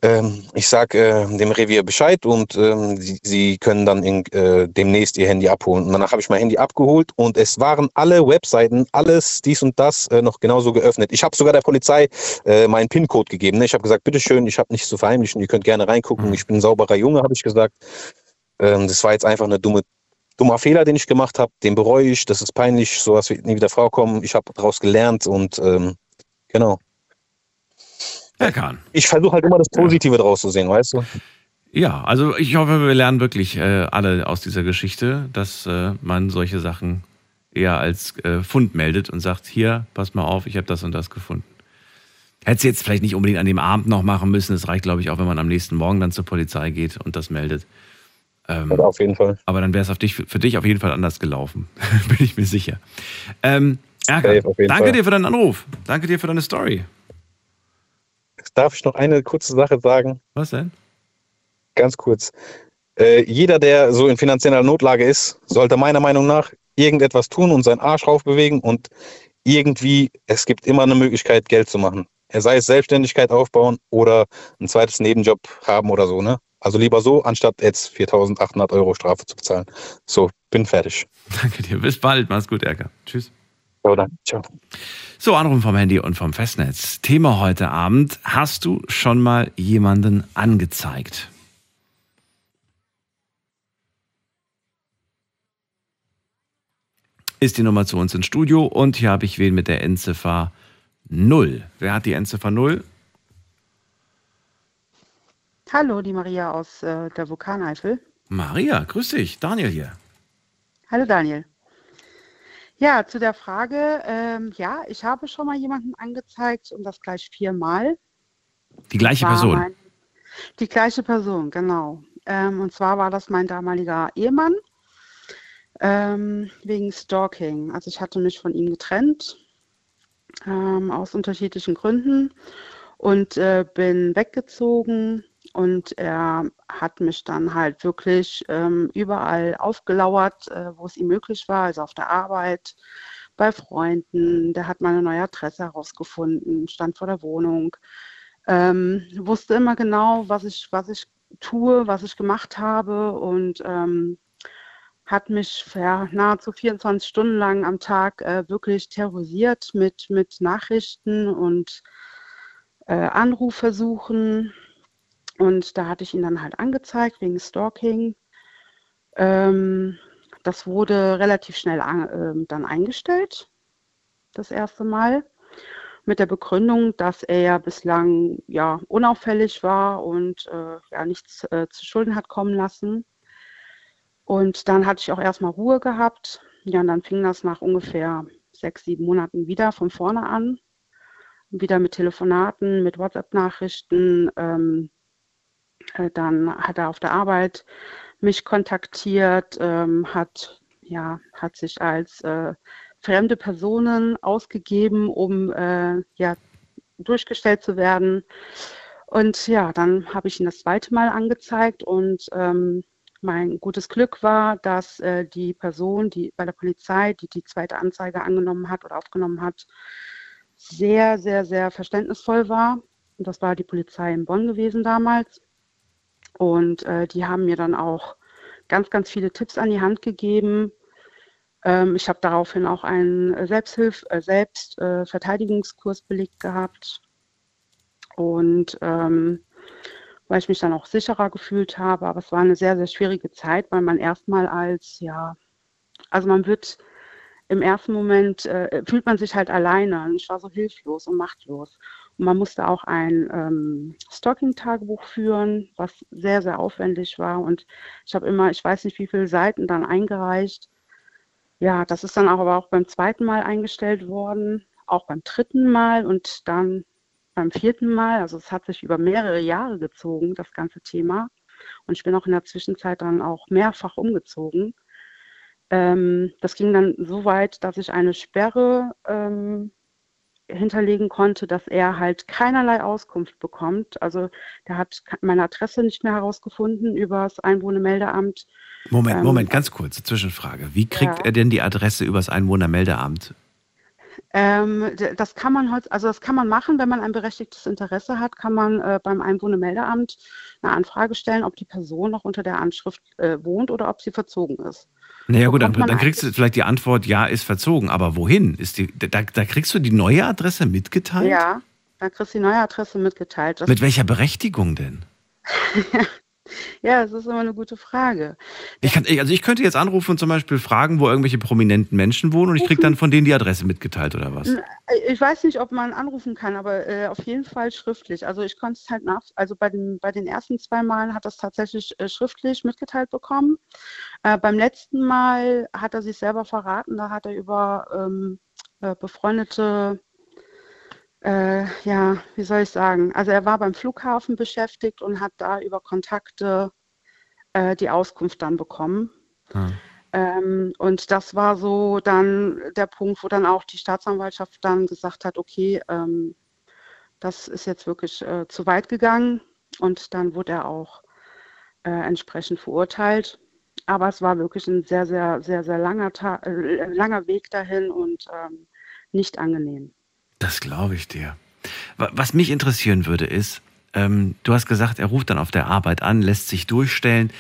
Ähm, ich sage äh, dem Revier Bescheid und ähm, sie, sie, können dann in, äh, demnächst ihr Handy abholen. Und danach habe ich mein Handy abgeholt und es waren alle Webseiten, alles dies und das äh, noch genauso geöffnet. Ich habe sogar der Polizei äh, meinen PIN-Code gegeben. Ne? Ich habe gesagt, bitteschön, ich habe nichts zu verheimlichen, ihr könnt gerne reingucken. Mhm. Ich bin ein sauberer Junge, habe ich gesagt. Ähm, das war jetzt einfach eine dumme dummer Fehler, den ich gemacht habe, den bereue ich, das ist peinlich, sowas wird nie wieder vorkommen. Ich habe daraus gelernt und ähm, genau. Herr Kahn. Ich versuche halt immer das Positive ja. draus zu sehen, weißt du? Ja, also ich hoffe, wir lernen wirklich äh, alle aus dieser Geschichte, dass äh, man solche Sachen eher als äh, Fund meldet und sagt, hier, pass mal auf, ich habe das und das gefunden. Hätte sie jetzt vielleicht nicht unbedingt an dem Abend noch machen müssen. Es reicht, glaube ich, auch, wenn man am nächsten Morgen dann zur Polizei geht und das meldet. Ähm, auf jeden Fall. Aber dann wäre es dich, für dich auf jeden Fall anders gelaufen. Bin ich mir sicher. Ähm, Erkan, danke Fall. dir für deinen Anruf. Danke dir für deine Story. Darf ich noch eine kurze Sache sagen? Was denn? Ganz kurz. Äh, jeder, der so in finanzieller Notlage ist, sollte meiner Meinung nach irgendetwas tun und seinen Arsch raufbewegen und irgendwie, es gibt immer eine Möglichkeit, Geld zu machen. Er sei es Selbstständigkeit aufbauen oder ein zweites Nebenjob haben oder so, ne? Also lieber so, anstatt jetzt 4.800 Euro Strafe zu bezahlen. So, bin fertig. Danke dir. Bis bald. Mach's gut, Erker. Tschüss. So, dann. Ciao. So, Anrufen vom Handy und vom Festnetz. Thema heute Abend. Hast du schon mal jemanden angezeigt? Ist die Nummer zu uns ins Studio und hier habe ich wen mit der Endziffer 0. Wer hat die Endziffer 0? Hallo, die Maria aus äh, der Vulkaneifel. Maria, grüß dich. Daniel hier. Hallo, Daniel. Ja, zu der Frage, ähm, ja, ich habe schon mal jemanden angezeigt und das gleich viermal. Die gleiche Person? Mein, die gleiche Person, genau. Ähm, und zwar war das mein damaliger Ehemann ähm, wegen Stalking. Also ich hatte mich von ihm getrennt ähm, aus unterschiedlichen Gründen und äh, bin weggezogen und er hat mich dann halt wirklich ähm, überall aufgelauert, äh, wo es ihm möglich war, also auf der Arbeit, bei Freunden. Der hat meine neue Adresse herausgefunden, stand vor der Wohnung, ähm, wusste immer genau, was ich, was ich tue, was ich gemacht habe und ähm, hat mich ja, nahezu 24 Stunden lang am Tag äh, wirklich terrorisiert mit, mit Nachrichten und äh, Anrufversuchen. Und da hatte ich ihn dann halt angezeigt wegen Stalking. Ähm, das wurde relativ schnell an, äh, dann eingestellt, das erste Mal, mit der Begründung, dass er ja bislang ja unauffällig war und äh, ja nichts äh, zu Schulden hat kommen lassen. Und dann hatte ich auch erstmal Ruhe gehabt. Ja, und dann fing das nach ungefähr sechs, sieben Monaten wieder von vorne an. Wieder mit Telefonaten, mit WhatsApp-Nachrichten, ähm, äh, dann hat er auf der Arbeit mich kontaktiert, ähm, hat, ja, hat sich als äh, fremde Personen ausgegeben, um äh, ja, durchgestellt zu werden. Und ja, dann habe ich ihn das zweite Mal angezeigt und ähm, mein gutes Glück war, dass äh, die Person, die bei der Polizei, die die zweite Anzeige angenommen hat oder aufgenommen hat, sehr, sehr, sehr verständnisvoll war. Und das war die Polizei in Bonn gewesen damals. Und äh, die haben mir dann auch ganz, ganz viele Tipps an die Hand gegeben. Ähm, ich habe daraufhin auch einen Selbsthilf-, äh, Selbstverteidigungskurs belegt gehabt. Und ähm, weil ich mich dann auch sicherer gefühlt habe. Aber es war eine sehr, sehr schwierige Zeit, weil man erstmal als, ja, also man wird im ersten Moment, äh, fühlt man sich halt alleine. Ich war so hilflos und machtlos. Man musste auch ein ähm, Stalking-Tagebuch führen, was sehr, sehr aufwendig war. Und ich habe immer, ich weiß nicht, wie viele Seiten dann eingereicht. Ja, das ist dann aber auch beim zweiten Mal eingestellt worden, auch beim dritten Mal. Und dann beim vierten Mal, also es hat sich über mehrere Jahre gezogen, das ganze Thema. Und ich bin auch in der Zwischenzeit dann auch mehrfach umgezogen. Ähm, das ging dann so weit, dass ich eine Sperre ähm, hinterlegen konnte, dass er halt keinerlei Auskunft bekommt. Also der hat meine Adresse nicht mehr herausgefunden über das Einwohnermeldeamt. Moment, ähm, Moment, ganz kurze Zwischenfrage. Wie kriegt ja. er denn die Adresse übers Einwohnermeldeamt? Ähm, das kann man heute, also das kann man machen, wenn man ein berechtigtes Interesse hat, kann man äh, beim Einwohnermeldeamt eine Anfrage stellen, ob die Person noch unter der Anschrift äh, wohnt oder ob sie verzogen ist. Naja gut, dann, dann, kriegst du vielleicht die Antwort, ja, ist verzogen, aber wohin? Ist die, da, da kriegst du die neue Adresse mitgeteilt? Ja, da kriegst du die neue Adresse mitgeteilt. Das Mit welcher Berechtigung denn? Ja, das ist immer eine gute Frage. Ich kann, also ich könnte jetzt anrufen und zum Beispiel fragen, wo irgendwelche prominenten Menschen wohnen und ich kriege dann von denen die Adresse mitgeteilt oder was? Ich weiß nicht, ob man anrufen kann, aber äh, auf jeden Fall schriftlich. Also ich konnte es halt nach, also bei den, bei den ersten zwei Malen hat es tatsächlich äh, schriftlich mitgeteilt bekommen. Äh, beim letzten Mal hat er sich selber verraten, da hat er über ähm, äh, befreundete äh, ja, wie soll ich sagen? Also er war beim Flughafen beschäftigt und hat da über Kontakte äh, die Auskunft dann bekommen. Hm. Ähm, und das war so dann der Punkt, wo dann auch die Staatsanwaltschaft dann gesagt hat, okay, ähm, das ist jetzt wirklich äh, zu weit gegangen. Und dann wurde er auch äh, entsprechend verurteilt. Aber es war wirklich ein sehr, sehr, sehr, sehr langer, Ta äh, langer Weg dahin und ähm, nicht angenehm. Das glaube ich dir. Was mich interessieren würde, ist, ähm, du hast gesagt, er ruft dann auf der Arbeit an, lässt sich durchstellen.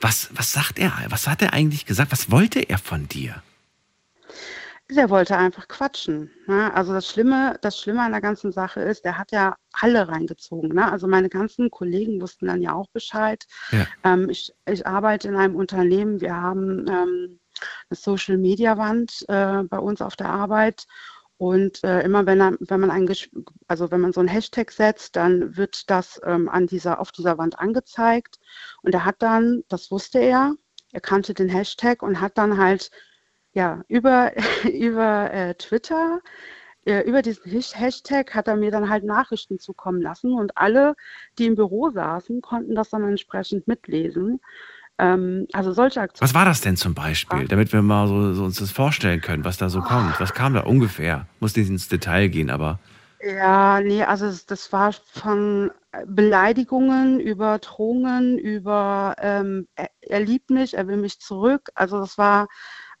Was, was sagt er? Was hat er eigentlich gesagt? Was wollte er von dir? Der wollte einfach quatschen. Ne? Also das Schlimme, das Schlimme an der ganzen Sache ist, der hat ja alle reingezogen. Ne? Also meine ganzen Kollegen wussten dann ja auch Bescheid. Ja. Ähm, ich, ich arbeite in einem Unternehmen, wir haben ähm, eine Social Media Wand äh, bei uns auf der Arbeit und äh, immer wenn, er, wenn man ein, also wenn man so einen Hashtag setzt, dann wird das ähm, an dieser, auf dieser Wand angezeigt. Und er hat dann, das wusste er, er kannte den Hashtag und hat dann halt ja über, über äh, Twitter, äh, über diesen Hashtag hat er mir dann halt Nachrichten zukommen lassen und alle, die im Büro saßen, konnten das dann entsprechend mitlesen. Ähm, also solche Aktionen. Was war das denn zum Beispiel, damit wir mal so, so uns das vorstellen können, was da so oh. kommt? Was kam da ungefähr? Muss nicht ins Detail gehen, aber. Ja, nee, also das war von Beleidigungen über Drohungen, über ähm, er, er, liebt mich, er will mich zurück. Also das war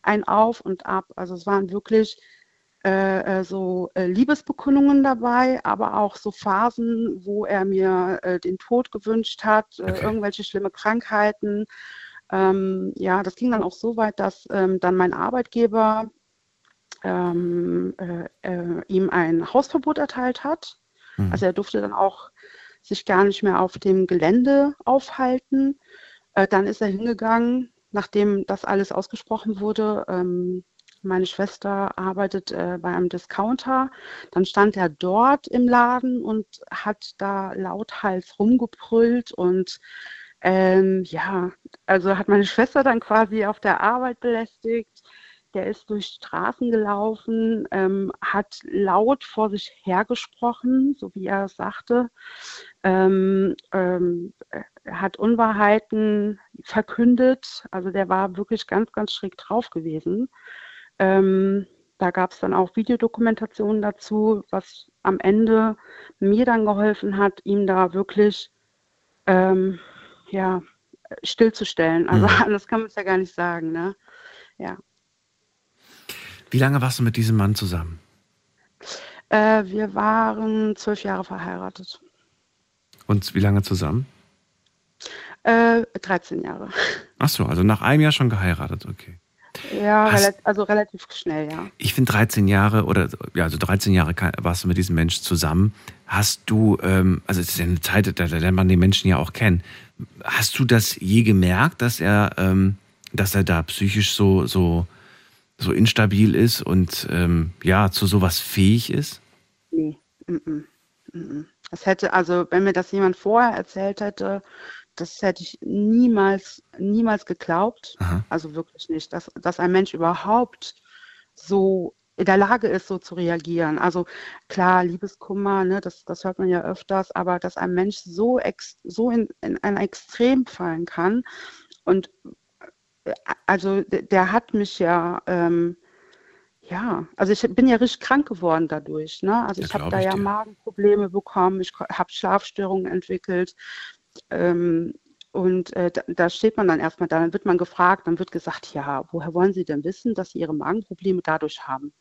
ein Auf und Ab. Also es waren wirklich äh, äh so äh, Liebesbekundungen dabei, aber auch so Phasen, wo er mir äh, den Tod gewünscht hat, äh, okay. irgendwelche schlimme Krankheiten. Ähm, ja, das ging dann auch so weit, dass ähm, dann mein Arbeitgeber ähm, äh, ihm ein Hausverbot erteilt hat. Mhm. Also er durfte dann auch sich gar nicht mehr auf dem Gelände aufhalten. dann ist er hingegangen, nachdem das alles ausgesprochen wurde, ähm, meine Schwester arbeitet äh, bei einem Discounter. Dann stand er dort im Laden und hat da lauthals rumgebrüllt und ähm, ja, also hat meine Schwester dann quasi auf der Arbeit belästigt. Der ist durch Straßen gelaufen, ähm, hat laut vor sich hergesprochen, so wie er es sagte. Ähm, ähm, er hat Unwahrheiten verkündet. Also der war wirklich ganz, ganz schräg drauf gewesen. Ähm, da gab es dann auch Videodokumentationen dazu, was am Ende mir dann geholfen hat, ihm da wirklich ähm, ja, stillzustellen. Also mhm. anders kann man es ja gar nicht sagen. Ne? Ja. Wie lange warst du mit diesem Mann zusammen? Äh, wir waren zwölf Jahre verheiratet. Und wie lange zusammen? Äh, 13 Jahre. Ach so, also nach einem Jahr schon geheiratet, okay. Ja, Hast, also relativ schnell, ja. Ich finde 13 Jahre oder ja, also 13 Jahre warst du mit diesem Menschen zusammen. Hast du, ähm, also es ist ja eine Zeit, da, lernt man den Menschen ja auch kennen. Hast du das je gemerkt, dass er, ähm, dass er da psychisch so, so, so instabil ist und ähm, ja, zu sowas fähig ist? Nee. Mm -mm. Mm das hätte, also wenn mir das jemand vorher erzählt hätte, das hätte ich niemals, niemals geglaubt. Aha. Also wirklich nicht, dass, dass ein Mensch überhaupt so in der Lage ist, so zu reagieren. Also klar, Liebeskummer, ne, das, das hört man ja öfters, aber dass ein Mensch so, ex, so in, in ein Extrem fallen kann und also der hat mich ja, ähm, ja, also ich bin ja richtig krank geworden dadurch. Ne? Also Ja, ich habe da ich ja dir. Magenprobleme bekommen, ich habe Schlafstörungen entwickelt. Ähm, und äh, da, da steht man dann erstmal da, dann wird man gefragt, dann wird gesagt, ja, woher wollen Sie denn wissen, dass Sie Ihre Magenprobleme dadurch haben?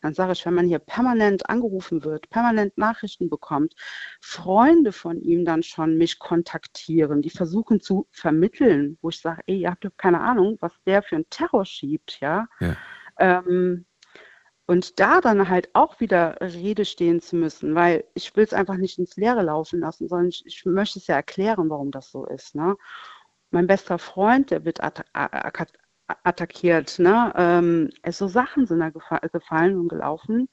Dann sage ich, wenn man hier permanent angerufen wird, permanent Nachrichten bekommt, Freunde von ihm dann schon mich kontaktieren, die versuchen zu vermitteln, wo ich sage, ey, ihr habt doch keine Ahnung, was der für einen Terror schiebt, ja. Ja. Ähm, und da dann halt auch wieder Rede stehen zu müssen, weil ich will es einfach nicht ins Leere laufen lassen, sondern ich, ich möchte es ja erklären, warum das so ist. Ne? Mein bester Freund, der wird attackiert. Ne? Ähm, so Sachen sind da gefa gefallen und gelaufen.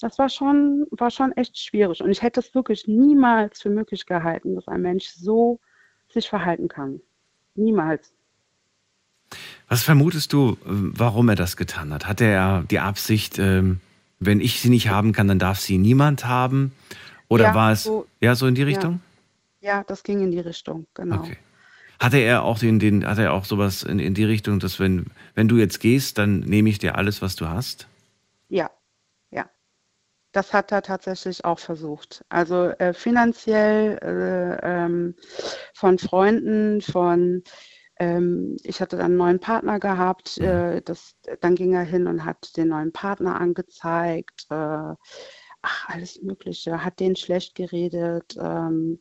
Das war schon, war schon echt schwierig. Und ich hätte es wirklich niemals für möglich gehalten, dass ein Mensch so sich verhalten kann. Niemals. Was vermutest du, warum er das getan hat? Hat er die Absicht, ähm, wenn ich sie nicht haben kann, dann darf sie niemand haben? Oder Ja, war es so- ja so in die ja. Richtung? Ja, das ging in die Richtung, genau. Okay. Hatte er auch den, den, hatte er auch sowas in, in die Richtung, dass wenn, wenn du jetzt gehst, dann nehme ich dir alles, was du hast? Ja, ja. Das hat er tatsächlich auch versucht. Also äh, finanziell äh, ähm, von Freunden, von ähm, ich hatte dann einen neuen Partner gehabt, äh, das, dann ging er hin und hat den neuen Partner angezeigt, äh, ach, alles Mögliche, hat den schlecht geredet. Ähm,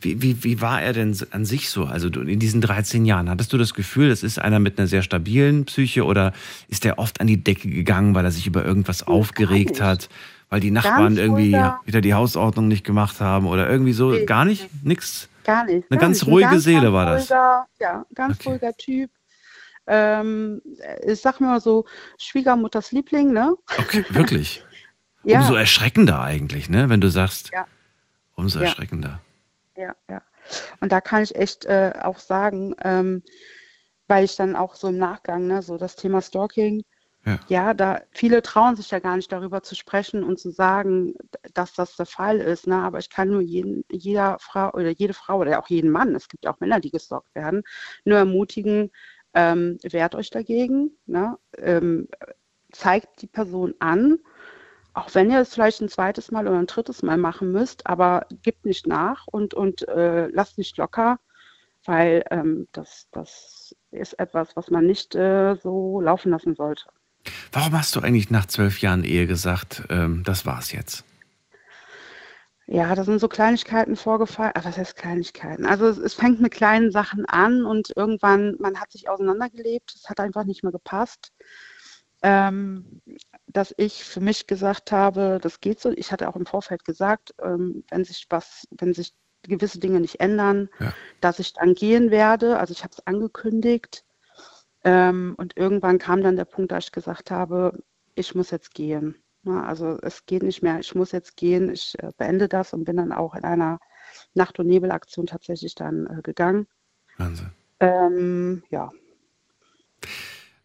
Wie, wie, wie war er denn an sich so? Also in diesen 13 Jahren, hattest du das Gefühl, das ist einer mit einer sehr stabilen Psyche oder ist er oft an die Decke gegangen, weil er sich über irgendwas aufgeregt nicht. hat, weil die Nachbarn irgendwie ruhiger- wieder die Hausordnung nicht gemacht haben oder irgendwie so? Nee, Gar nicht? Nix? Gar nicht. Eine gar ganz nicht. ruhige ganz, Seele war das. Ruhiger, ja, ganz Okay. ruhiger Typ. Ähm, ich sag mal so, Schwiegermutters Liebling, ne? Okay, wirklich. Ja, Umso erschreckender eigentlich, ne? Wenn du sagst, Ja. umso erschreckender. ja, ja. Und da kann ich echt äh, auch sagen, ähm, weil ich dann auch so im Nachgang, ne, so das Thema Stalking, Ja. ja, da viele trauen sich ja gar nicht darüber zu sprechen und zu sagen, dass das der Fall ist, ne? Aber ich kann nur jeden, jeder Frau oder jede Frau oder auch jeden Mann, es gibt ja auch Männer, die gestalkt werden, nur ermutigen, ähm, wehrt euch dagegen, ne? Ähm, zeigt die Person an, auch wenn ihr es vielleicht ein zweites Mal oder ein drittes Mal machen müsst, aber gebt nicht nach und, und äh, lasst nicht locker, weil ähm, das, das ist etwas, was man nicht äh, so laufen lassen sollte. Warum hast du eigentlich nach zwölf Jahren Ehe gesagt, ähm, das war's jetzt? Ja, da sind so Kleinigkeiten vorgefallen. Ah, was heißt Kleinigkeiten? Also es, es fängt mit kleinen Sachen an und irgendwann, man hat sich auseinandergelebt, es hat einfach nicht mehr gepasst. Ähm, dass ich für mich gesagt habe, das geht so. Ich hatte auch im Vorfeld gesagt, ähm, wenn sich was, wenn sich gewisse Dinge nicht ändern, Ja. dass ich dann gehen werde. Also ich habe es angekündigt. Ähm, und irgendwann kam dann der Punkt, da ich gesagt habe, ich muss jetzt gehen. Na, also es geht nicht mehr, ich muss jetzt gehen, ich äh, beende das und bin dann auch in einer Nacht- und Nebelaktion tatsächlich dann äh, gegangen. Wahnsinn. Ähm, ja,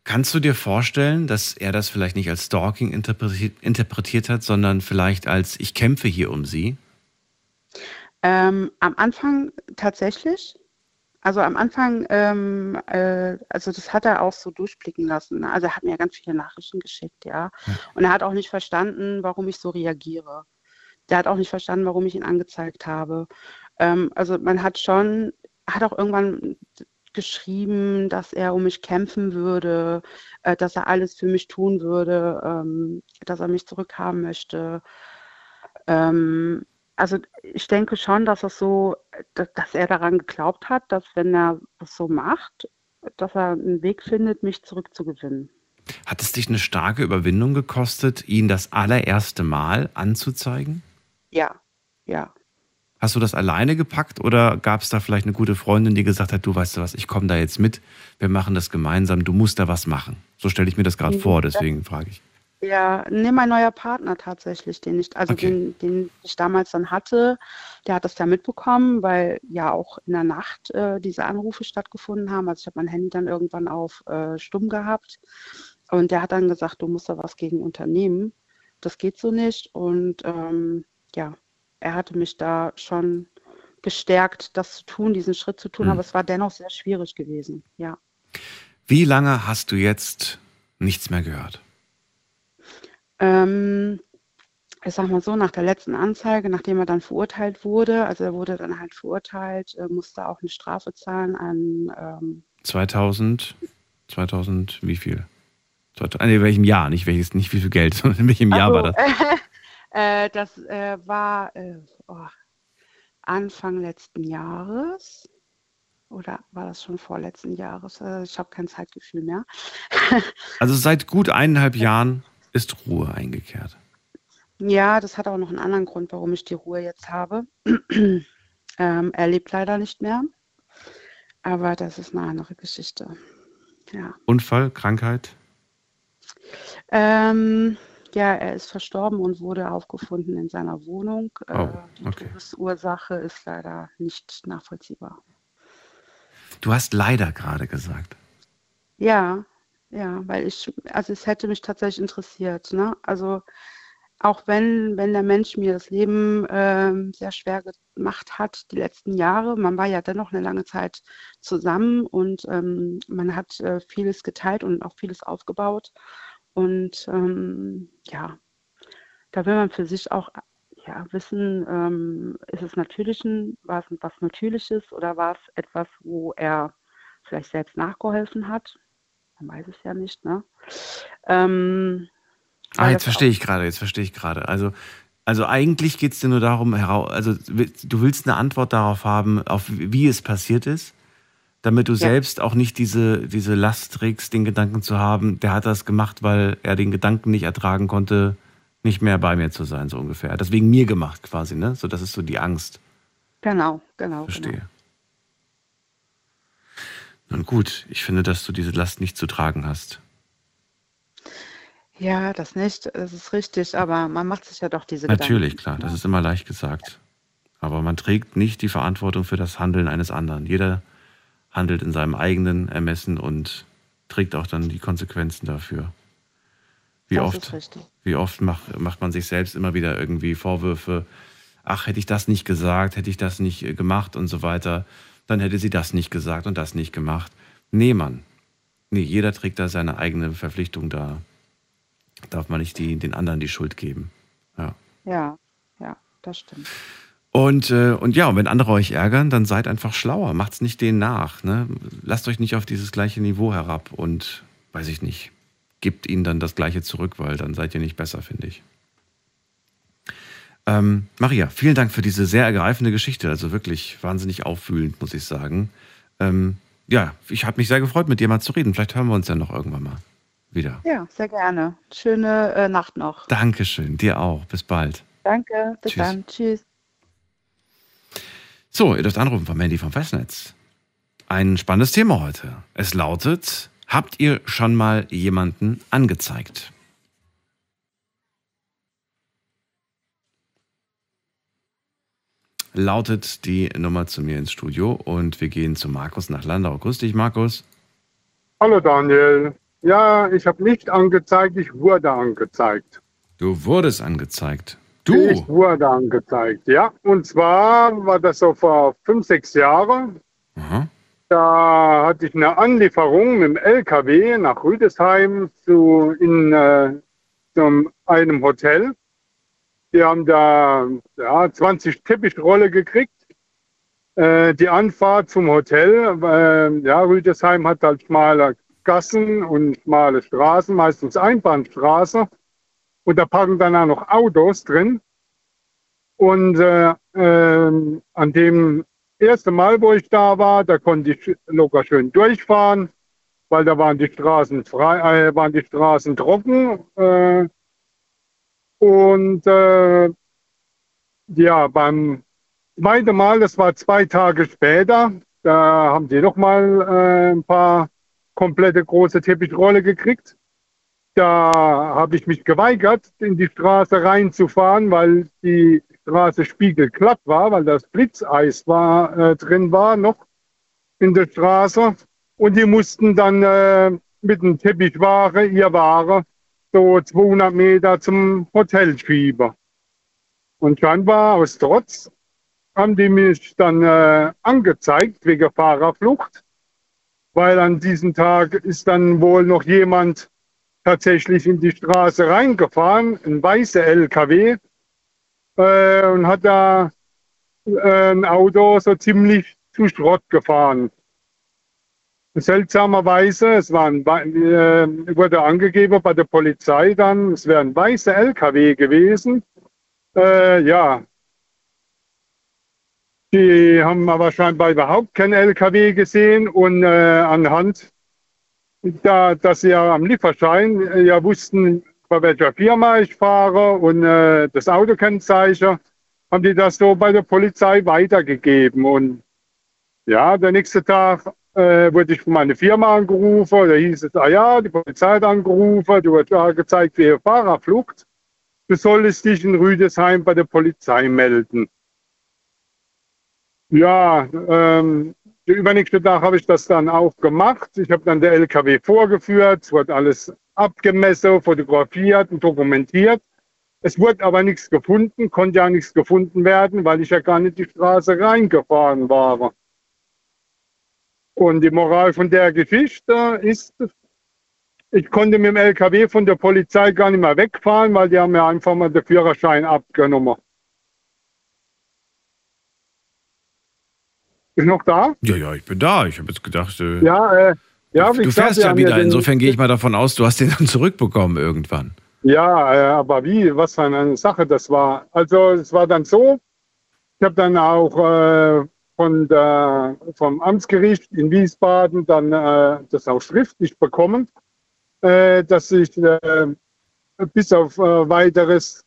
Kannst du dir vorstellen, dass er das vielleicht nicht als Stalking interpretiert, interpretiert hat, sondern vielleicht als ich kämpfe hier um sie? Ähm, am Anfang tatsächlich. Also am Anfang, ähm, äh, also das hat er auch so durchblicken lassen. ne? Also er hat mir ja ganz viele Nachrichten geschickt, ja. Und er hat auch nicht verstanden, warum ich so reagiere. Der hat auch nicht verstanden, warum ich ihn angezeigt habe. Ähm, also man hat schon, hat auch irgendwann geschrieben, dass er um mich kämpfen würde, äh, dass er alles für mich tun würde, ähm, dass er mich zurückhaben möchte. Ähm, also ich denke schon, dass es so, dass, dass er daran geglaubt hat, dass wenn er das so macht, dass er einen Weg findet, mich zurückzugewinnen. Hat es dich eine starke Überwindung gekostet, ihn das allererste Mal anzuzeigen? Ja, ja. Hast du das alleine gepackt oder gab es da vielleicht eine gute Freundin, die gesagt hat, du weißt du was, ich komme da jetzt mit, wir machen das gemeinsam, du musst da was machen. So stelle ich mir das gerade Mhm, vor, das- deswegen frage ich. Ja, nee, mein neuer Partner tatsächlich, den ich, also Okay. den, den ich damals dann hatte, der hat das ja mitbekommen, weil ja auch in der Nacht äh, diese Anrufe stattgefunden haben. Also ich habe mein Handy dann irgendwann auf äh, stumm gehabt. Und der hat dann gesagt, du musst da was gegen unternehmen. Das geht so nicht. Und ähm, ja, er hatte mich da schon gestärkt, das zu tun, diesen Schritt zu tun. Mhm. Aber es war dennoch sehr schwierig gewesen. Ja. Wie lange hast du jetzt nichts mehr gehört? Ähm, ich sag mal so, nach der letzten Anzeige, nachdem er dann verurteilt wurde, also er wurde dann halt verurteilt, äh, musste auch eine Strafe zahlen an ähm, 2000, 2000, wie viel? 2000, nee, in welchem Jahr? Nicht welches, nicht wie viel Geld, sondern in welchem Jahr war das? äh, das äh, war äh, oh, Anfang letzten Jahres. Oder war das schon vorletzten Jahres? Äh, ich habe kein Zeitgefühl mehr. Also seit gut eineinhalb Jahren ist Ruhe eingekehrt. Ja, das hat auch noch einen anderen Grund, warum ich die Ruhe jetzt habe. ähm, er lebt leider nicht mehr. Aber das ist eine andere Geschichte. Ja. Unfall, Krankheit? Ähm, ja, er ist verstorben und wurde aufgefunden in seiner Wohnung. Oh, äh, die okay. Todesursache ist leider nicht nachvollziehbar. Du hast leider gerade gesagt. Ja, ja, weil ich, also es hätte mich tatsächlich interessiert, ne? Also auch wenn, wenn der Mensch mir das Leben ähm, sehr schwer gemacht hat, die letzten Jahre, man war ja dennoch eine lange Zeit zusammen und ähm, man hat äh, vieles geteilt und auch vieles aufgebaut. Und ähm, ja, da will man für sich auch ja, wissen, ähm, ist es natürlich ein, war es was Natürliches oder war es etwas, wo er vielleicht selbst nachgeholfen hat? Man weiß es ja nicht, ne? Ähm, Ah, jetzt verstehe ich gerade, jetzt verstehe ich gerade. Also, also eigentlich geht es dir nur darum, heraus, also du willst eine Antwort darauf haben, auf wie es passiert ist, damit du Ja. selbst auch nicht diese, diese Last trägst, den Gedanken zu haben, der hat das gemacht, weil er den Gedanken nicht ertragen konnte, nicht mehr bei mir zu sein, so ungefähr. Er hat das wegen mir gemacht quasi, ne? So, das ist so die Angst. Genau, genau. Verstehe. Genau. Nun gut, ich finde, dass du diese Last nicht zu tragen hast. Ja, das nicht, das ist richtig, aber man macht sich ja doch diese Natürlich, Gedanken. klar, das ist immer leicht gesagt. Aber man trägt nicht die Verantwortung für das Handeln eines anderen. Jeder handelt in seinem eigenen Ermessen und trägt auch dann die Konsequenzen dafür. Wie das oft, wie oft macht, macht man sich selbst immer wieder irgendwie Vorwürfe, ach, hätte ich das nicht gesagt, hätte ich das nicht äh, gemacht und so weiter, dann hätte sie das nicht gesagt und das nicht gemacht. Nee, Mann. Nee, jeder trägt da seine eigene Verpflichtung da. Darf man nicht die, den anderen die Schuld geben. Ja. Ja, ja, das stimmt. Und, äh, und ja, und wenn andere euch ärgern, dann seid einfach schlauer. Macht's nicht denen nach. Ne? Lasst euch nicht auf dieses gleiche Niveau herab und, weiß ich nicht, gebt ihnen dann das gleiche zurück, weil dann seid ihr nicht besser, finde ich. Ähm, Maria, vielen Dank für diese sehr ergreifende Geschichte. Also wirklich wahnsinnig auffühlend, muss ich sagen. Ähm, ja, ich habe mich sehr gefreut, mit dir mal zu reden. Vielleicht hören wir uns ja noch irgendwann mal wieder. Ja, sehr gerne. Schöne äh, Nacht noch. Dankeschön, dir auch. Bis bald. Danke, bis Tschüss. dann. Tschüss. So, ihr dürft anrufen von Mandy vom Festnetz. Ein spannendes Thema heute. Es lautet, habt ihr schon mal jemanden angezeigt? Lautet die Nummer zu mir ins Studio und wir gehen zu Markus nach Landau. Grüß dich, Markus. Hallo Daniel. Ja, ich habe nicht angezeigt, ich wurde angezeigt. Du wurdest angezeigt. Du? Ich wurde angezeigt, ja. Und zwar war das so vor fünf, sechs Jahren. Aha. Da hatte ich eine Anlieferung mit dem LKW nach Rüdesheim zu in äh, zum einem Hotel. Wir haben da ja, 20 Teppichrolle gekriegt. Äh, die Anfahrt zum Hotel, äh, ja, Rüdesheim hat halt schmale Gassen und schmale Straßen, meistens Einbahnstraße. Und da parken auch noch Autos drin. Und äh, ähm, an dem ersten Mal, wo ich da war, da konnte ich locker schön durchfahren, weil da waren die Straßen frei, äh, waren die Straßen trocken. Äh, und äh, ja, beim zweiten Mal, das war zwei Tage später, da haben die noch mal äh, ein paar komplette große Teppichrolle gekriegt. Da habe ich mich geweigert, in die Straße reinzufahren, weil die Straße spiegelglatt war, weil das Blitzeis war, äh, drin war noch in der Straße. Und die mussten dann äh, mit dem Teppichware ihr Ware so 200 Meter zum Hotel schieben. Und scheinbar aus Trotz haben die mich dann äh, angezeigt wegen Fahrerflucht, weil an diesem Tag ist dann wohl noch jemand tatsächlich in die Straße reingefahren, ein weißer LKW, äh, und hat da äh, ein Auto so ziemlich zu Schrott gefahren. Seltsamerweise, es war ein, äh, wurde angegeben bei der Polizei dann, es wäre ein weißer LKW gewesen. Äh, ja, die haben aber scheinbar überhaupt keinen LKW gesehen und äh, anhand, da, dass sie ja am Lieferschein äh, ja wussten, bei welcher Firma ich fahre und äh, das Autokennzeichen, haben die das so bei der Polizei weitergegeben. Und ja, der nächste Tag äh, wurde ich von meiner Firma angerufen. Da hieß es, ah ja, die Polizei hat angerufen, du hast gezeigt, wie Fahrerflucht. Du solltest dich in Rüdesheim bei der Polizei melden. Ja, ähm, der übernächste Tag habe ich das dann auch gemacht. Ich habe dann der LKW vorgeführt, es wurde alles abgemessen, fotografiert und dokumentiert. Es wurde aber nichts gefunden, konnte ja nichts gefunden werden, weil ich ja gar nicht die Straße reingefahren war. Und die Moral von der Geschichte ist, ich konnte mit dem LKW von der Polizei gar nicht mehr wegfahren, weil die haben mir einfach mal den Führerschein abgenommen. Ist noch da? Ja, ja, ich bin da. Ich habe jetzt gedacht, äh, Ja, äh, ja, du fährst ja wieder. Insofern gehe ich mal davon aus, du hast den dann zurückbekommen irgendwann. Ja, äh, aber wie? Was für eine Sache das war. Also es war dann so, ich habe dann auch äh, von der, vom Amtsgericht in Wiesbaden dann äh, das auch schriftlich bekommen, äh, dass ich äh, bis auf äh, weiteres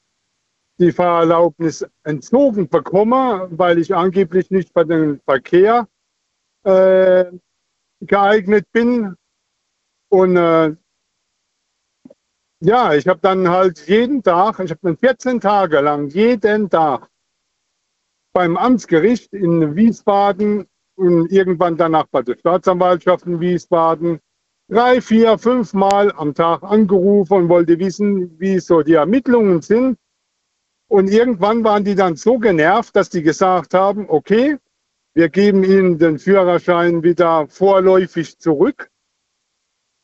die Fahrerlaubnis entzogen bekomme, weil ich angeblich nicht bei dem Verkehr äh, geeignet bin. Und äh, ja, ich habe dann halt jeden Tag, ich habe dann 14 Tage lang, jeden Tag beim Amtsgericht in Wiesbaden und irgendwann danach bei der Staatsanwaltschaft in Wiesbaden drei, vier, fünf Mal am Tag angerufen und wollte wissen, wie so die Ermittlungen sind. Und irgendwann waren die dann so genervt, dass die gesagt haben, okay, wir geben Ihnen den Führerschein wieder vorläufig zurück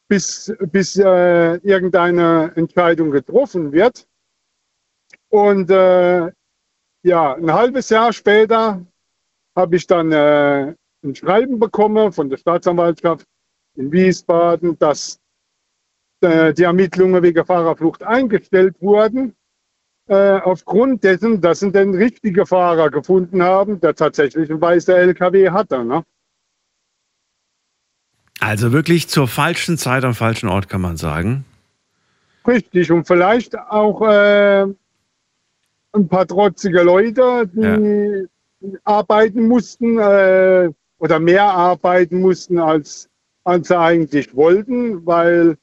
bis, bis äh, irgendeine Entscheidung getroffen wird. Und äh, ja, ein halbes Jahr später habe ich dann äh, ein Schreiben bekommen von der Staatsanwaltschaft in Wiesbaden, dass äh, die Ermittlungen wegen Fahrerflucht eingestellt wurden. Äh, aufgrund dessen, dass sie den richtigen Fahrer gefunden haben, der tatsächlich ein weißer LKW hatte. Ne? Also wirklich zur falschen Zeit am falschen Ort, kann man sagen. Richtig, und vielleicht auch äh, ein paar trotzige Leute, die arbeiten mussten äh, oder mehr arbeiten mussten, als, als sie eigentlich wollten, weil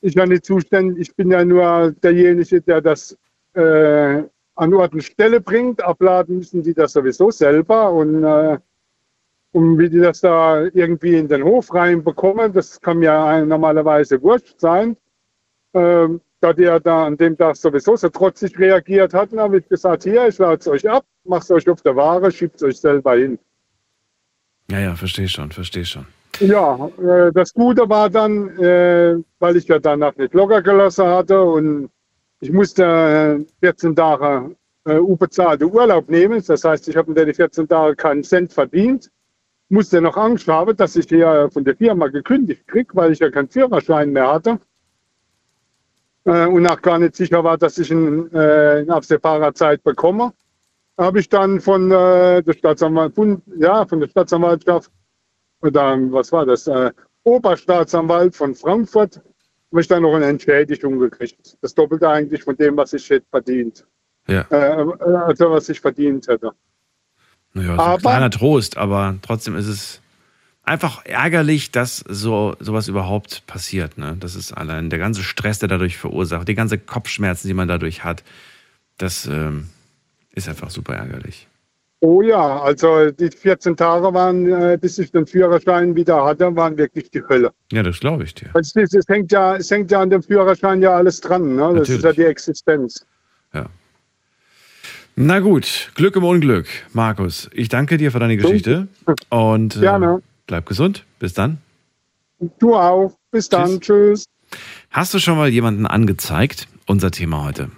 ich ja nicht zuständig, ich bin ja nur derjenige, der das äh, an Ort und Stelle bringt. Abladen müssen die das sowieso selber und äh, und wie die das da irgendwie in den Hof reinbekommen, das kann mir normalerweise wurscht sein. Ähm, da der da an dem Tag sowieso so trotzig reagiert hat, habe ich gesagt, hier, ich lade es euch ab, macht euch auf der Ware, schiebt es euch selber hin. Ja, ja, verstehe schon, verstehe schon. Ja, äh, das Gute war dann, äh, weil ich ja danach nicht locker gelassen hatte und ich musste äh, 14 Tage äh, unbezahlte Urlaub nehmen. Das heißt, ich habe in den 14 Tagen keinen Cent verdient. Musste noch Angst haben, dass ich hier von der Firma gekündigt kriege, weil ich ja keinen Führerschein mehr hatte. Äh, und auch gar nicht sicher war, dass ich ihn äh, in absehbarer Zeit bekomme. Habe ich dann von, äh, der Staatsanwalt, ja, von der Staatsanwaltschaft oder was war das, äh, Oberstaatsanwalt von Frankfurt, habe ich dann noch eine Entschädigung gekriegt. Das Doppelte eigentlich von dem, was ich hätte verdient. Ja. Äh, also was ich verdient hätte. Naja, so ein Aber- kleiner Trost, aber trotzdem ist es einfach ärgerlich, dass so sowas überhaupt passiert. Ne? Das ist allein der ganze Stress, der dadurch verursacht, die ganze Kopfschmerzen, die man dadurch hat, das ähm, ist einfach super ärgerlich. Oh ja, also die 14 Tage waren, äh, bis ich den Führerschein wieder hatte, waren wirklich die Hölle. Ja, das glaube ich dir. Es, es, hängt ja, es hängt ja an dem Führerschein ja alles dran. Ne? Das Natürlich. ist ja die Existenz. Ja. Na gut, Glück im Unglück, Markus. Ich danke dir für deine Geschichte und äh, bleib gesund. Bis dann. Du auch. Bis dann. Tschüss. Hast du schon mal jemanden angezeigt? Unser Thema heute.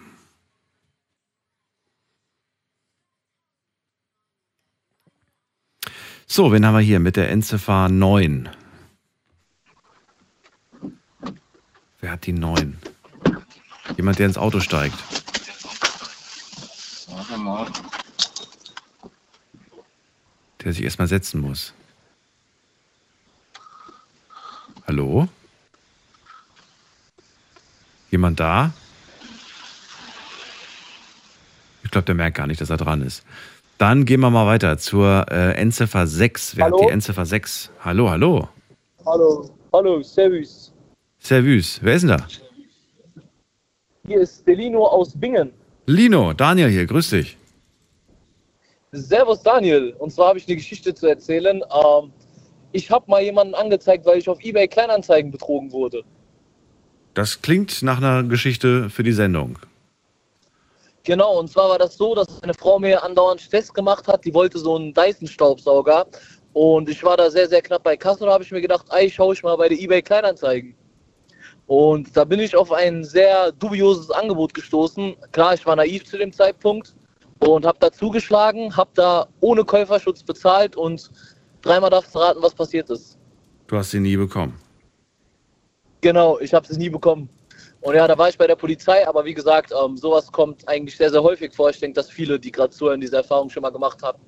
So, wen haben wir hier mit der Endziffer 9? Wer hat die 9? Jemand, der ins Auto steigt. Der sich erstmal setzen muss. Hallo? Jemand da? Ich glaube, der merkt gar nicht, dass er dran ist. Dann gehen wir mal weiter zur äh, Endziffer 6. Wer Hallo? hat die Endziffer 6? Hallo, hallo. Hallo, hallo, Servus. Servus. Wer ist denn da? Hier ist Delino aus Bingen. Lino, Daniel hier, grüß dich. Servus Daniel. Und zwar habe ich eine Geschichte zu erzählen. Ähm, ich habe mal jemanden angezeigt, weil ich auf eBay Kleinanzeigen betrogen wurde. Das klingt nach einer Geschichte für die Sendung. Genau, und zwar war das so, dass eine Frau mir andauernd Stress gemacht hat. Die wollte so einen Dyson-Staubsauger. Und ich war da sehr, sehr knapp bei Kasse. Da habe ich mir gedacht, ey, schaue ich mal bei der eBay Kleinanzeigen. Und da bin ich auf ein sehr dubioses Angebot gestoßen. Klar, ich war naiv zu dem Zeitpunkt und habe da zugeschlagen, habe da ohne Käuferschutz bezahlt und dreimal darfst du raten, was passiert ist. Du hast sie nie bekommen. Genau, ich habe es nie bekommen. Und ja, da war ich bei der Polizei, aber wie gesagt, ähm, sowas kommt eigentlich sehr, sehr häufig vor. Ich denke, dass viele, die gerade zuhören, diese Erfahrung schon mal gemacht haben.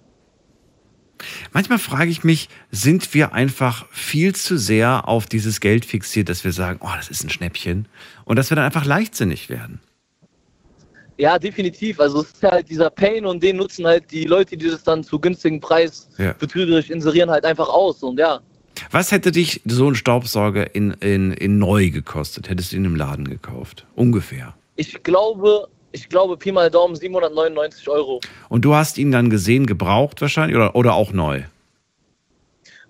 Manchmal frage ich mich, sind wir einfach viel zu sehr auf dieses Geld fixiert, dass wir sagen, oh, das ist ein Schnäppchen und dass wir dann einfach leichtsinnig werden? Ja, definitiv. Also es ist ja halt dieser Pain und den nutzen halt die Leute, die das dann zu günstigen Preis Ja. betrügerisch inserieren, halt einfach aus. Und ja, Was hätte dich so ein Staubsauger in, in, in neu gekostet? Hättest du ihn im Laden gekauft? Ungefähr. ich glaube, ich glaube, Pi mal Daumen 799 Euro. Und du hast ihn dann gesehen, gebraucht wahrscheinlich oder, oder auch neu?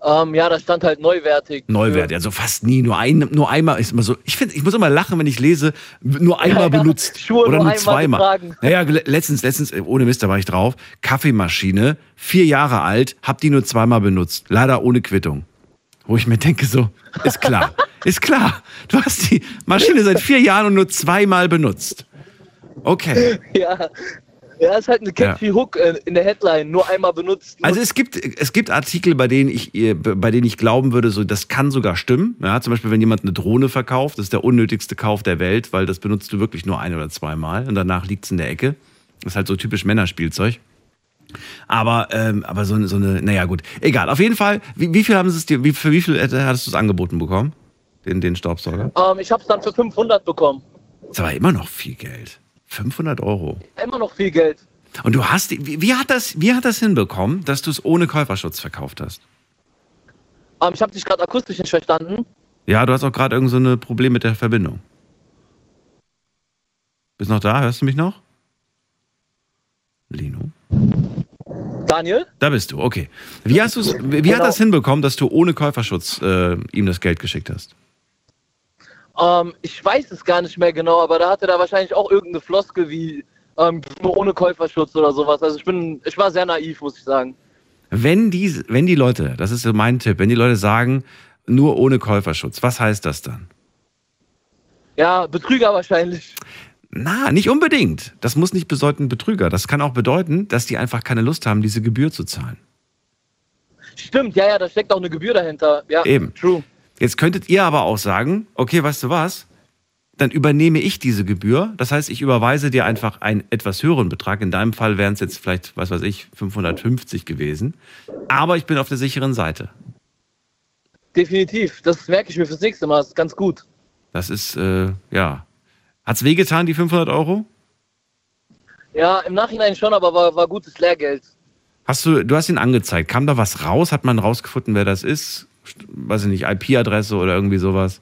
Ähm, ja, da stand halt neuwertig. Neuwert, also fast nie. Nur, ein, nur einmal ist immer so. Ich finde, ich muss immer lachen, wenn ich lese, nur einmal Ja, benutzt. Schuhe oder nur nur zweimal. Naja, le- letztens, letztens, äh, ohne Mist, da war ich drauf. Kaffeemaschine, vier Jahre alt, hab die nur zweimal benutzt. Leider ohne Quittung. Wo ich mir denke, so, ist klar. ist klar. Du hast die Maschine seit vier Jahren und nur zweimal benutzt. Okay. Ja, ja, ist halt eine catchy Hook äh, in der Headline, nur einmal benutzt. Also es gibt, es gibt Artikel, bei denen ich, äh, bei denen ich glauben würde, so das kann sogar stimmen. Ja, zum Beispiel, wenn jemand eine Drohne verkauft, das ist der unnötigste Kauf der Welt, weil das benutzt du wirklich nur ein oder zweimal und danach liegt es in der Ecke. Das ist halt so typisch Männerspielzeug. Aber, ähm, aber so, eine- so eine, naja gut, egal. Auf jeden Fall, wie, wie viel haben sie es dir, wie, für wie viel hattest du es angeboten bekommen? Den, den Staubsauger? ähm, ich habe es dann für 500 bekommen. Das aber immer noch viel Geld. 500 Euro. Immer noch viel Geld. Und du hast, wie, wie hat das, wie hat das hinbekommen, dass du es ohne Käuferschutz verkauft hast? Ähm, ich habe dich gerade akustisch nicht verstanden. Ja, du hast auch gerade irgend so ein Problem mit der Verbindung. Bist noch da? Hörst du mich noch? Lino? Daniel? Da bist du, okay. Wie, hast du's, wie wie hat Genau. das hinbekommen, dass du ohne Käuferschutz äh, ihm das Geld geschickt hast? Ähm, ich weiß es gar nicht mehr genau, aber da hatte da wahrscheinlich auch irgendeine Floskel wie ähm, nur ohne Käuferschutz oder sowas. Also ich bin, ich war sehr naiv, muss ich sagen. Wenn die, wenn die Leute, das ist so mein Tipp, wenn die Leute sagen, nur ohne Käuferschutz, was heißt das dann? Ja, Betrüger wahrscheinlich. Na, nicht unbedingt. Das muss nicht bedeuten Betrüger. Das kann auch bedeuten, dass die einfach keine Lust haben, diese Gebühr zu zahlen. Stimmt, ja, ja, da steckt auch eine Gebühr dahinter. Ja, Eben. true. Jetzt könntet ihr aber auch sagen, okay, weißt du was? Dann übernehme ich diese Gebühr. Das heißt, ich überweise dir einfach einen etwas höheren Betrag. In deinem Fall wären es jetzt vielleicht, was weiß ich, 550 gewesen. Aber ich bin auf der sicheren Seite. Definitiv. Das merke ich mir fürs nächste Mal. Das ist ganz gut. Das ist, äh, ja. Hat's wehgetan, die 500 Euro? Ja, im Nachhinein schon, aber war, war gutes Lehrgeld. Hast du, du hast ihn angezeigt. Kam da was raus? Hat man rausgefunden, wer das ist? Weiß ich nicht, IP-Adresse oder irgendwie sowas?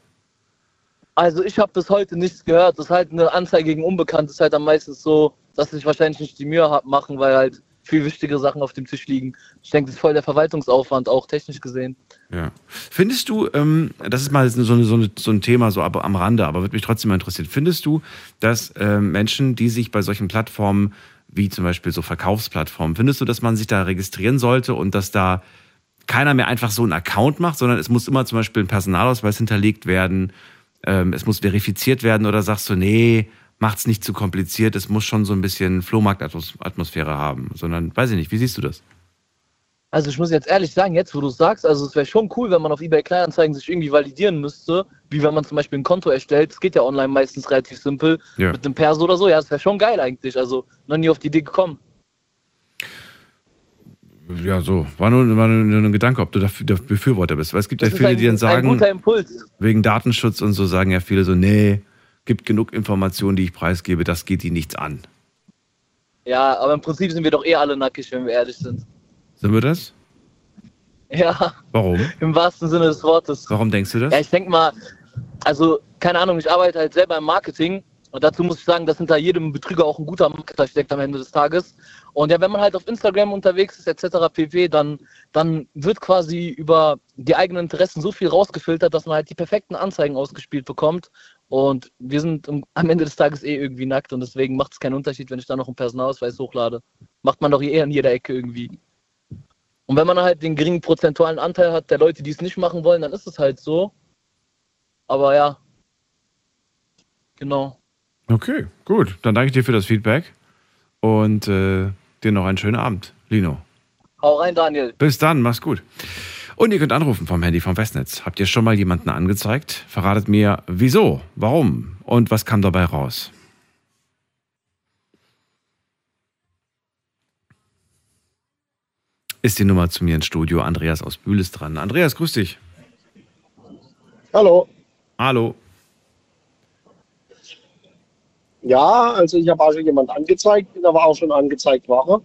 Also ich habe bis heute nichts gehört. Das ist halt eine Anzeige gegen Unbekannt ist halt am meisten so, dass sich wahrscheinlich nicht die Mühe machen, weil halt viel wichtigere Sachen auf dem Tisch liegen. Ich denke, das ist voll der Verwaltungsaufwand, auch technisch gesehen. Ja. Findest du, ähm, das ist mal so, eine, so, eine, so ein Thema so ab, am Rande, aber würde mich trotzdem mal interessieren, findest du, dass ähm, Menschen, die sich bei solchen Plattformen wie zum Beispiel so Verkaufsplattformen, findest du, dass man sich da registrieren sollte und dass da keiner mehr einfach so einen Account macht, sondern es muss immer zum Beispiel ein Personalausweis hinterlegt werden, ähm, es muss verifiziert werden oder sagst du, nee, macht's nicht zu kompliziert, es muss schon so ein bisschen Flohmarktatmosphäre haben, sondern weiß ich nicht, wie siehst du das? Also ich muss jetzt ehrlich sagen, jetzt wo du es sagst, also es wäre schon cool, wenn man auf eBay Kleinanzeigen sich irgendwie validieren müsste, wie wenn man zum Beispiel ein Konto erstellt. Das geht ja online meistens relativ simpel Ja. mit einem Perso oder so. Ja, das wäre schon geil eigentlich. Also noch nie auf die Idee gekommen. Ja, so. War nur, war nur ein Gedanke, ob du dafür, der Befürworter bist. Weil es gibt ja Das ist viele, ein, die dann sagen, wegen Datenschutz und so sagen ja viele so, nee, gibt genug Informationen, die ich preisgebe, das geht die nichts an. Ja, aber im Prinzip sind wir doch eh alle nackig, wenn wir ehrlich sind. Sind wir das? Ja, Warum? im wahrsten Sinne des Wortes. Warum denkst du das? Ja, ich denke mal, also keine Ahnung, ich arbeite halt selber im Marketing und dazu muss ich sagen, dass hinter jedem Betrüger auch ein guter Marketer steckt am Ende des Tages. Und ja, wenn man halt auf Instagram unterwegs ist etc. pp, dann, dann wird quasi über die eigenen Interessen so viel rausgefiltert, dass man halt die perfekten Anzeigen ausgespielt bekommt. Und wir sind am- Ende des Tages eh irgendwie nackt und deswegen macht es keinen Unterschied, wenn ich da noch einen Personalausweis hochlade. Macht man doch eh an jeder Ecke irgendwie. Und wenn man halt den geringen prozentualen Anteil hat der Leute, die es nicht machen wollen, dann ist es halt so. Aber ja. Genau. Okay, gut. Dann danke ich dir für das Feedback und äh, dir noch einen schönen Abend, Lino. Hau rein, Daniel. Bis dann, mach's gut. Und ihr könnt anrufen vom Handy vom Festnetz. Habt ihr schon mal jemanden angezeigt? Verratet mir, wieso, warum und was kam dabei raus? Ist die Nummer zu mir ins Studio. Andreas aus Bühl ist dran. Andreas, grüß dich. Hallo. Hallo. Ja, also ich habe auch schon jemand angezeigt, bin aber auch schon angezeigt worden.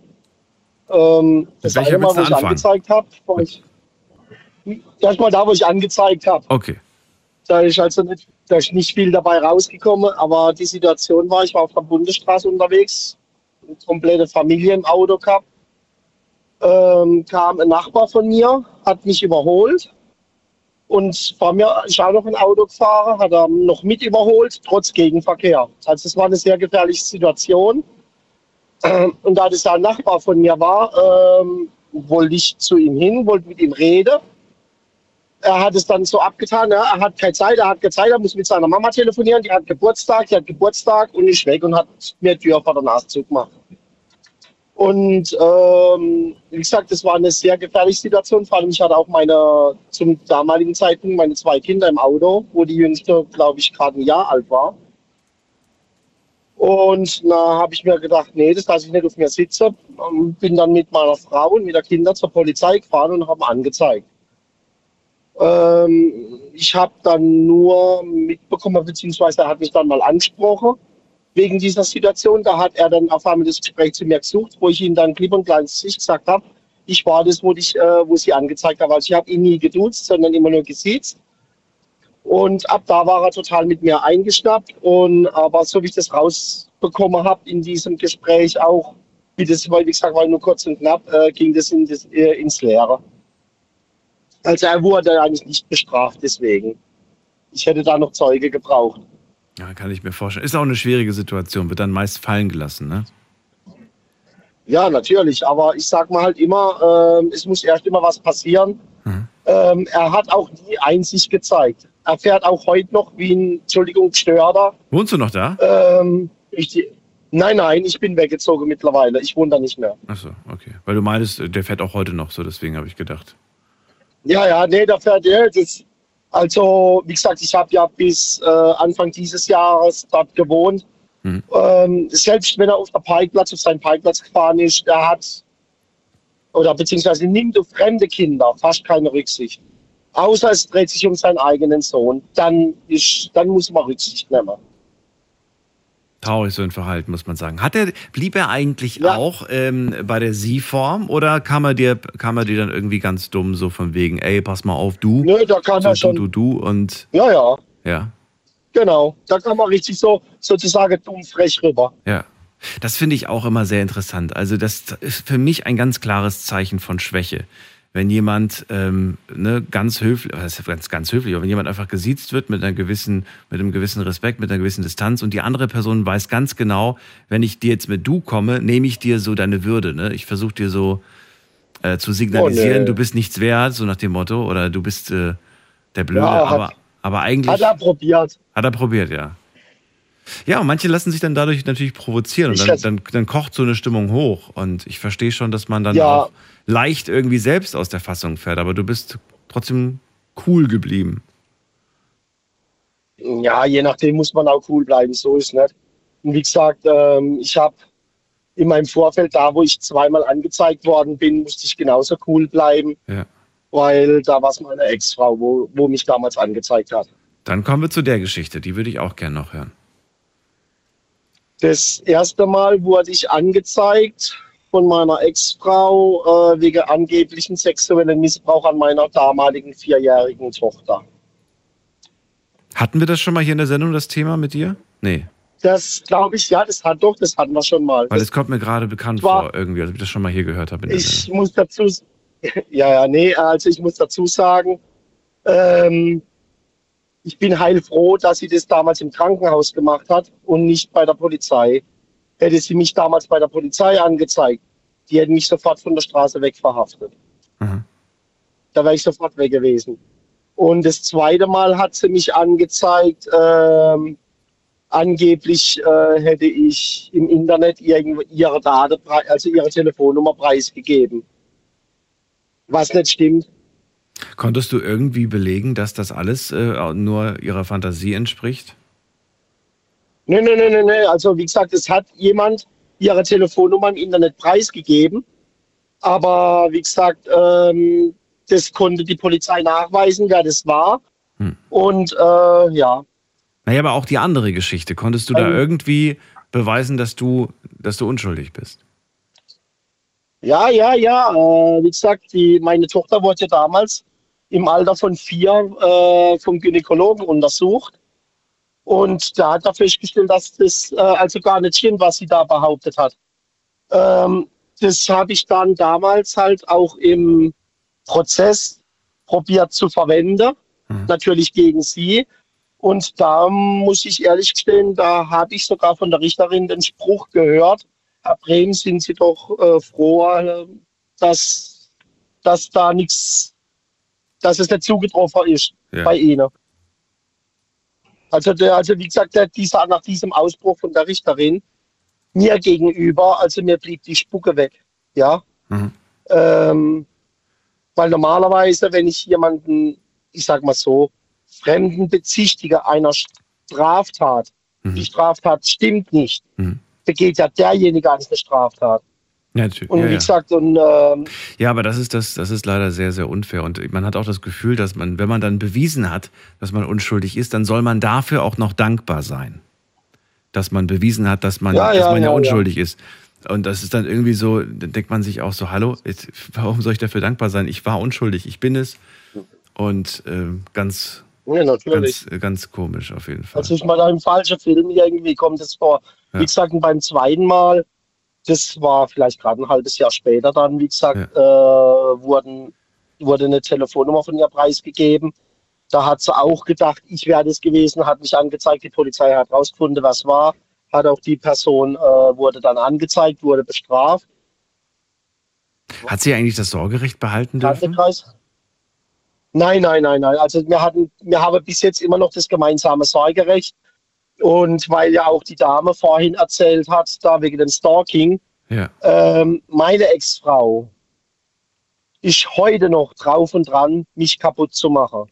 Ähm, das eine Mal, wo ich angezeigt habe, war ich erstmal da, wo ich angezeigt habe. Okay. Da ist also nicht, da ist nicht viel dabei rausgekommen, aber die Situation war, ich war auf der Bundesstraße unterwegs, eine komplette Familie im Auto gehabt. Ähm, kam ein Nachbar von mir, hat mich überholt und vor mir ist auch noch ein Auto gefahren, hat er noch mit überholt, trotz Gegenverkehr. Also es war eine sehr gefährliche Situation. Ähm, Und da das ein Nachbar von mir war, ähm, wollte ich zu ihm hin, wollte mit ihm reden. Er hat es dann so abgetan, ja, er hat keine Zeit, er hat keine Zeit, er muss mit seiner Mama telefonieren, die hat Geburtstag, die hat Geburtstag und ist weg und hat mir die Tür vor der Nase zugemacht. Und ähm, wie gesagt, das war eine sehr gefährliche Situation. Vor allem, ich hatte auch meine, zum damaligen Zeitpunkt meine zwei Kinder im Auto, wo die jüngste, glaube ich, gerade ein Jahr alt war. Und da habe ich mir gedacht, nee, das lasse ich nicht auf mir sitzen. Ähm, Bin dann mit meiner Frau und mit der Kinder zur Polizei gefahren und habe angezeigt. Ähm, ich habe dann nur mitbekommen, beziehungsweise er hat mich dann mal angesprochen wegen dieser Situation. Da hat er dann auf einmal das Gespräch zu mir gesucht, wo ich ihm dann klipp und klar ins Gesicht gesagt habe, ich war das, wo, ich, äh, wo sie angezeigt habe. Also ich habe ihn nie geduzt, sondern immer nur gesiezt. Und ab da war er total mit mir eingeschnappt. Und aber so wie ich das rausbekommen habe in diesem Gespräch auch, wie das, wie gesagt, war nur kurz und knapp, äh, ging das, in das äh, ins Leere. Also er wurde eigentlich nicht bestraft deswegen. Ich hätte da noch Zeuge gebraucht. Ja, kann ich mir vorstellen. Ist auch eine schwierige Situation, wird dann meist fallen gelassen, ne? Ja, natürlich. Aber ich sag mal halt immer, ähm, es muss erst immer was passieren. Ähm, er hat auch nie Einsicht gezeigt. Er fährt auch heute noch wie ein, Entschuldigung, Gestörter. Wohnst du noch da? Ähm, ich, nein, nein, ich bin weggezogen mittlerweile. Ich wohne da nicht mehr. Achso, okay. Weil du meintest, der fährt auch heute noch so, deswegen habe ich gedacht. Ja, ja, nee, da fährt er. Das, also, wie gesagt, ich habe ja bis äh, Anfang dieses Jahres dort gewohnt. Mhm. Ähm, selbst wenn er auf der Parkplatz, auf seinen Parkplatz gefahren ist, er hat oder beziehungsweise nimmt auf fremde Kinder fast keine Rücksicht. Außer es dreht sich um seinen eigenen Sohn. Dann, ist, dann muss man Rücksicht nehmen. Traurig so ein Verhalten, muss man sagen. Hat er, blieb er eigentlich auch ähm, bei der Sie-Form oder kam er, dir, kam er dir dann irgendwie ganz dumm, so von wegen, ey, pass mal auf, du? Nö, da kann so, er schon. Du, du, du und Ja, ja, ja, genau. Da kann man richtig so sozusagen dumm frech rüber. ja. Das finde ich auch immer sehr interessant. Also das ist für mich ein ganz klares Zeichen von Schwäche. Wenn jemand ähm, ne, ganz höflich, was ist ganz, ganz höflich, aber wenn jemand einfach gesiezt wird mit einer gewissen, mit einem gewissen Respekt, mit einer gewissen Distanz und die andere Person weiß ganz genau, wenn ich dir jetzt mit du komme, nehme ich dir so deine Würde. Ne? Ich versuche dir so äh, zu signalisieren, Oh, nee. du bist nichts wert, so nach dem Motto, oder du bist äh, der Blöde, Ja, hat- aber, aber eigentlich Hat er probiert. hat er probiert, ja. Ja, und manche lassen sich dann dadurch natürlich provozieren und dann, dann, dann kocht so eine Stimmung hoch. Und ich verstehe schon, dass man dann Ja. auch leicht irgendwie selbst aus der Fassung fährt, aber du bist trotzdem cool geblieben. Ja, je nachdem muss man auch cool bleiben, so ist nicht. Und wie gesagt, ähm, ich habe in meinem Vorfeld, da wo ich zweimal angezeigt worden bin, musste ich genauso cool bleiben, Ja. weil da war es meine Ex-Frau, wo, wo mich damals angezeigt hat. Dann kommen wir zu der Geschichte, die würde ich auch gerne noch hören. Das erste Mal wurde ich angezeigt von meiner Ex-Frau äh, wegen angeblichen sexuellen Missbrauch an meiner damaligen vierjährigen Tochter. Hatten wir das schon mal hier in der Sendung, das Thema mit dir? Nee, Das glaube ich, ja, das hat doch, das hatten wir schon mal. weil es kommt mir gerade bekannt war- vor, irgendwie, als ich das schon mal hier gehört habe. Ich Sendung. muss dazu, ja, ja, nee, also ich muss dazu sagen, ähm, ich bin heilfroh, dass sie das damals im Krankenhaus gemacht hat und nicht bei der Polizei. Hätte sie mich damals bei der Polizei angezeigt, die hätten mich sofort von der Straße weg verhaftet. Mhm. Da wäre ich sofort weg gewesen. Und das zweite Mal hat sie mich angezeigt, ähm, angeblich äh, hätte ich im Internet ihre Daten, also ihre Telefonnummer preisgegeben. Was nicht stimmt. Konntest du irgendwie belegen, dass das alles äh, nur ihrer Fantasie entspricht? Nee, nee, nee, nee, nee. Also wie gesagt, es hat jemand ihre Telefonnummer im Internet preisgegeben. Aber wie gesagt, ähm, das konnte die Polizei nachweisen, wer das war. Hm. Und äh, ja, Naja, aber auch die andere Geschichte. Konntest du da Ähm. irgendwie beweisen, dass du, dass du unschuldig bist? Ja, ja, ja. Äh, wie gesagt, die, meine Tochter wurde damals im Alter von vier äh, vom Gynäkologen untersucht. Und da hat er festgestellt, dass das äh, also gar nicht stimmt, was sie da behauptet hat. Ähm, das habe ich dann damals halt auch im Prozess probiert zu verwenden, natürlich gegen sie. Und da muss ich ehrlich gestehen, da habe ich sogar von der Richterin den Spruch gehört, Herr Brehm, sind Sie doch äh, froh, äh, dass, dass da nichts, dass es nicht zugetroffen ist Ja. bei Ihnen. Also, der, also wie gesagt, der, dieser, nach diesem Ausbruch von der Richterin mir gegenüber, also mir blieb die Spucke weg. Ja. Mhm. Ähm, weil normalerweise, wenn ich jemanden, ich sag mal so, Fremden bezichtige einer Straftat, die Straftat stimmt nicht, Mhm. begeht ja derjenige eine Straftat. Ja, natürlich. Und ja, wie ja. gesagt, und ähm, ja, aber das ist, das, das ist leider sehr, sehr unfair. Und man hat auch das Gefühl, dass man, wenn man dann bewiesen hat, dass man unschuldig ist, dann soll man dafür auch noch dankbar sein. Dass man bewiesen hat, dass man Ja, dass man ja, unschuldig ist. Und das ist dann irgendwie so, dann denkt man sich auch so, hallo, jetzt, warum soll ich dafür dankbar sein? Ich war unschuldig, ich bin es. Und ähm, ganz, ja, natürlich. ganz, äh, ganz komisch auf jeden Fall. Also ich mal da im falschen Film irgendwie kommt es vor. Wie gesagt, beim zweiten Mal, das war vielleicht gerade ein halbes Jahr später dann, wie gesagt, äh, wurden, wurde eine Telefonnummer von ihr preisgegeben. Da hat sie auch gedacht, ich wäre das gewesen, hat mich angezeigt, die Polizei hat rausgefunden, was war. Hat auch die Person, äh, wurde dann angezeigt, wurde bestraft. Hat sie eigentlich das Sorgerecht behalten dürfen? Nein, nein, nein, nein. Also wir hatten, wir haben bis jetzt immer noch das gemeinsame Sorgerecht. Und weil ja auch die Dame vorhin erzählt hat, da wegen dem Stalking, Ja. ähm, meine Ex-Frau ist heute noch drauf und dran, mich kaputt zu machen.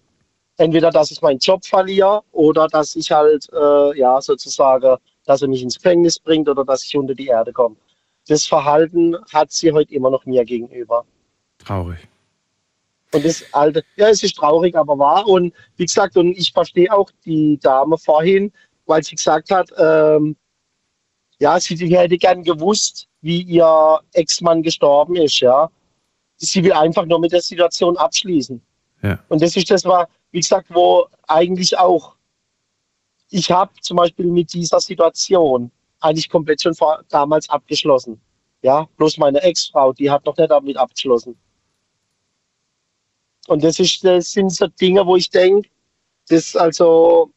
Entweder, dass ich meinen Job verliere oder dass ich halt, äh, ja, sozusagen, dass er mich ins Gefängnis bringt oder dass ich unter die Erde komme. Das Verhalten hat sie heute immer noch mir gegenüber. Traurig. Und das alte, ja, es ist traurig, aber wahr. Und wie gesagt, und ich verstehe auch die Dame vorhin, weil sie gesagt hat, ähm, ja, sie, hätte gern gewusst, wie ihr Ex-Mann gestorben ist, ja. Sie will einfach nur mit der Situation abschließen. Ja. Und das ist das war, wie gesagt, wo eigentlich auch ich habe zum Beispiel mit dieser Situation eigentlich komplett schon vor, damals abgeschlossen. Ja, bloß meine Ex-Frau, die hat noch nicht damit abgeschlossen. Und das, ist, das sind so Dinge, wo ich denke, das also,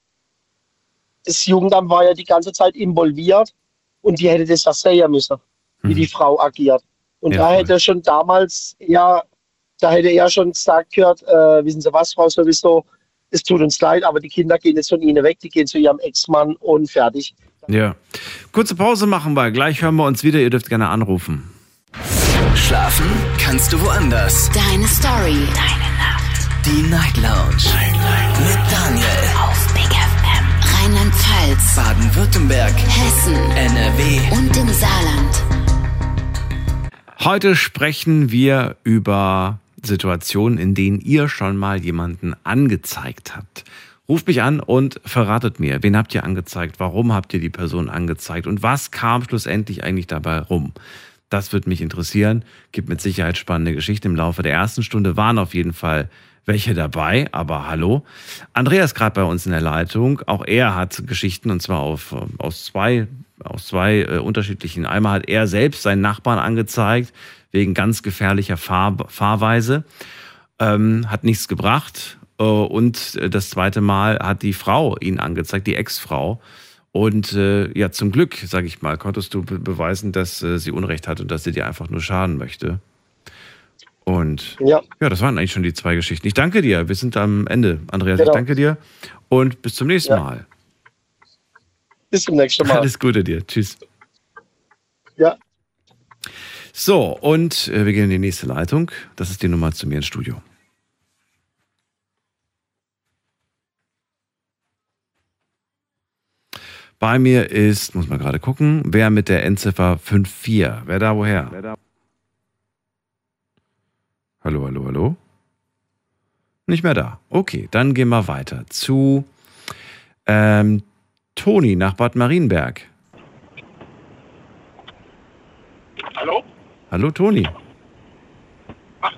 das Jugendamt war ja die ganze Zeit involviert und die hätte das ja sehen müssen, wie die Frau agiert. Und Ja, da hätte schon damals, ja, da hätte er schon gesagt gehört, äh, wissen Sie was, Frau sowieso, es tut uns leid, aber die Kinder gehen jetzt von Ihnen weg, die gehen zu ihrem Ex-Mann und fertig. Ja. Kurze Pause machen wir. Gleich hören wir uns wieder. Ihr dürft gerne anrufen. Schlafen kannst du woanders. Deine Story. Deine Nacht. Die Night Lounge. Mit Daniel. Rheinland-Pfalz. Baden-Württemberg. Hessen. NRW. Und im Saarland. Heute sprechen wir über Situationen, in denen ihr schon mal jemanden angezeigt habt. Ruft mich an und verratet mir, wen habt ihr angezeigt, warum habt ihr die Person angezeigt und was kam schlussendlich eigentlich dabei rum. Das wird mich interessieren. Gibt mit Sicherheit spannende Geschichten im Laufe der ersten Stunde. Waren auf jeden Fall welche dabei, aber hallo. Andreas gerade bei uns in der Leitung. Auch er hat Geschichten und zwar auf, äh, aus zwei, aus zwei äh, unterschiedlichen. Einmal hat er selbst seinen Nachbarn angezeigt wegen ganz gefährlicher Fahr Fahrweise. Ähm, hat nichts gebracht. Äh, und äh, das zweite Mal hat die Frau ihn angezeigt, die Ex-Frau. Und äh, ja, zum Glück, sage ich mal, konntest du be beweisen, dass äh, sie Unrecht hat und dass sie dir einfach nur schaden möchte. Und Ja, ja, das waren eigentlich schon die zwei Geschichten. Ich danke dir. Wir sind am Ende, Andreas. Genau. Ich danke dir und bis zum nächsten Ja. Mal. bis zum nächsten Mal. Alles Gute dir. Tschüss. Ja. So, und äh, wir gehen in die nächste Leitung. Das ist die Nummer zu mir ins Studio. Bei mir ist, muss man gerade gucken, wer mit der Endziffer 54. Wer da woher? Hallo, hallo, hallo? Nicht mehr da. Okay, dann gehen wir weiter zu ähm, Toni nach Bad Marienberg. Hallo? Hallo Toni. Hat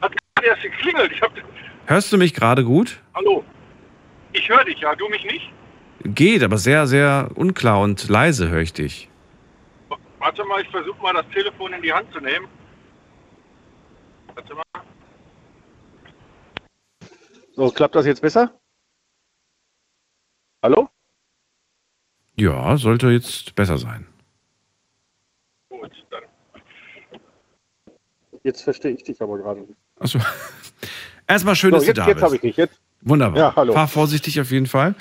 gerade erst geklingelt. Hab, Hörst du mich gerade gut? hallo? Ich höre dich, ja, du mich nicht? Geht, aber sehr, sehr unklar und leise höre ich dich. Warte mal, ich versuche mal das Telefon in die Hand zu nehmen. Warte mal. So, klappt das jetzt besser? Hallo? Ja, sollte jetzt besser sein. Gut, dann. Jetzt verstehe ich dich aber gerade nicht. Achso. Erstmal schön, So, dass jetzt, du da jetzt habe bist. ich dich. Jetzt. Wunderbar. Ja, hallo. Fahr vorsichtig auf jeden Fall.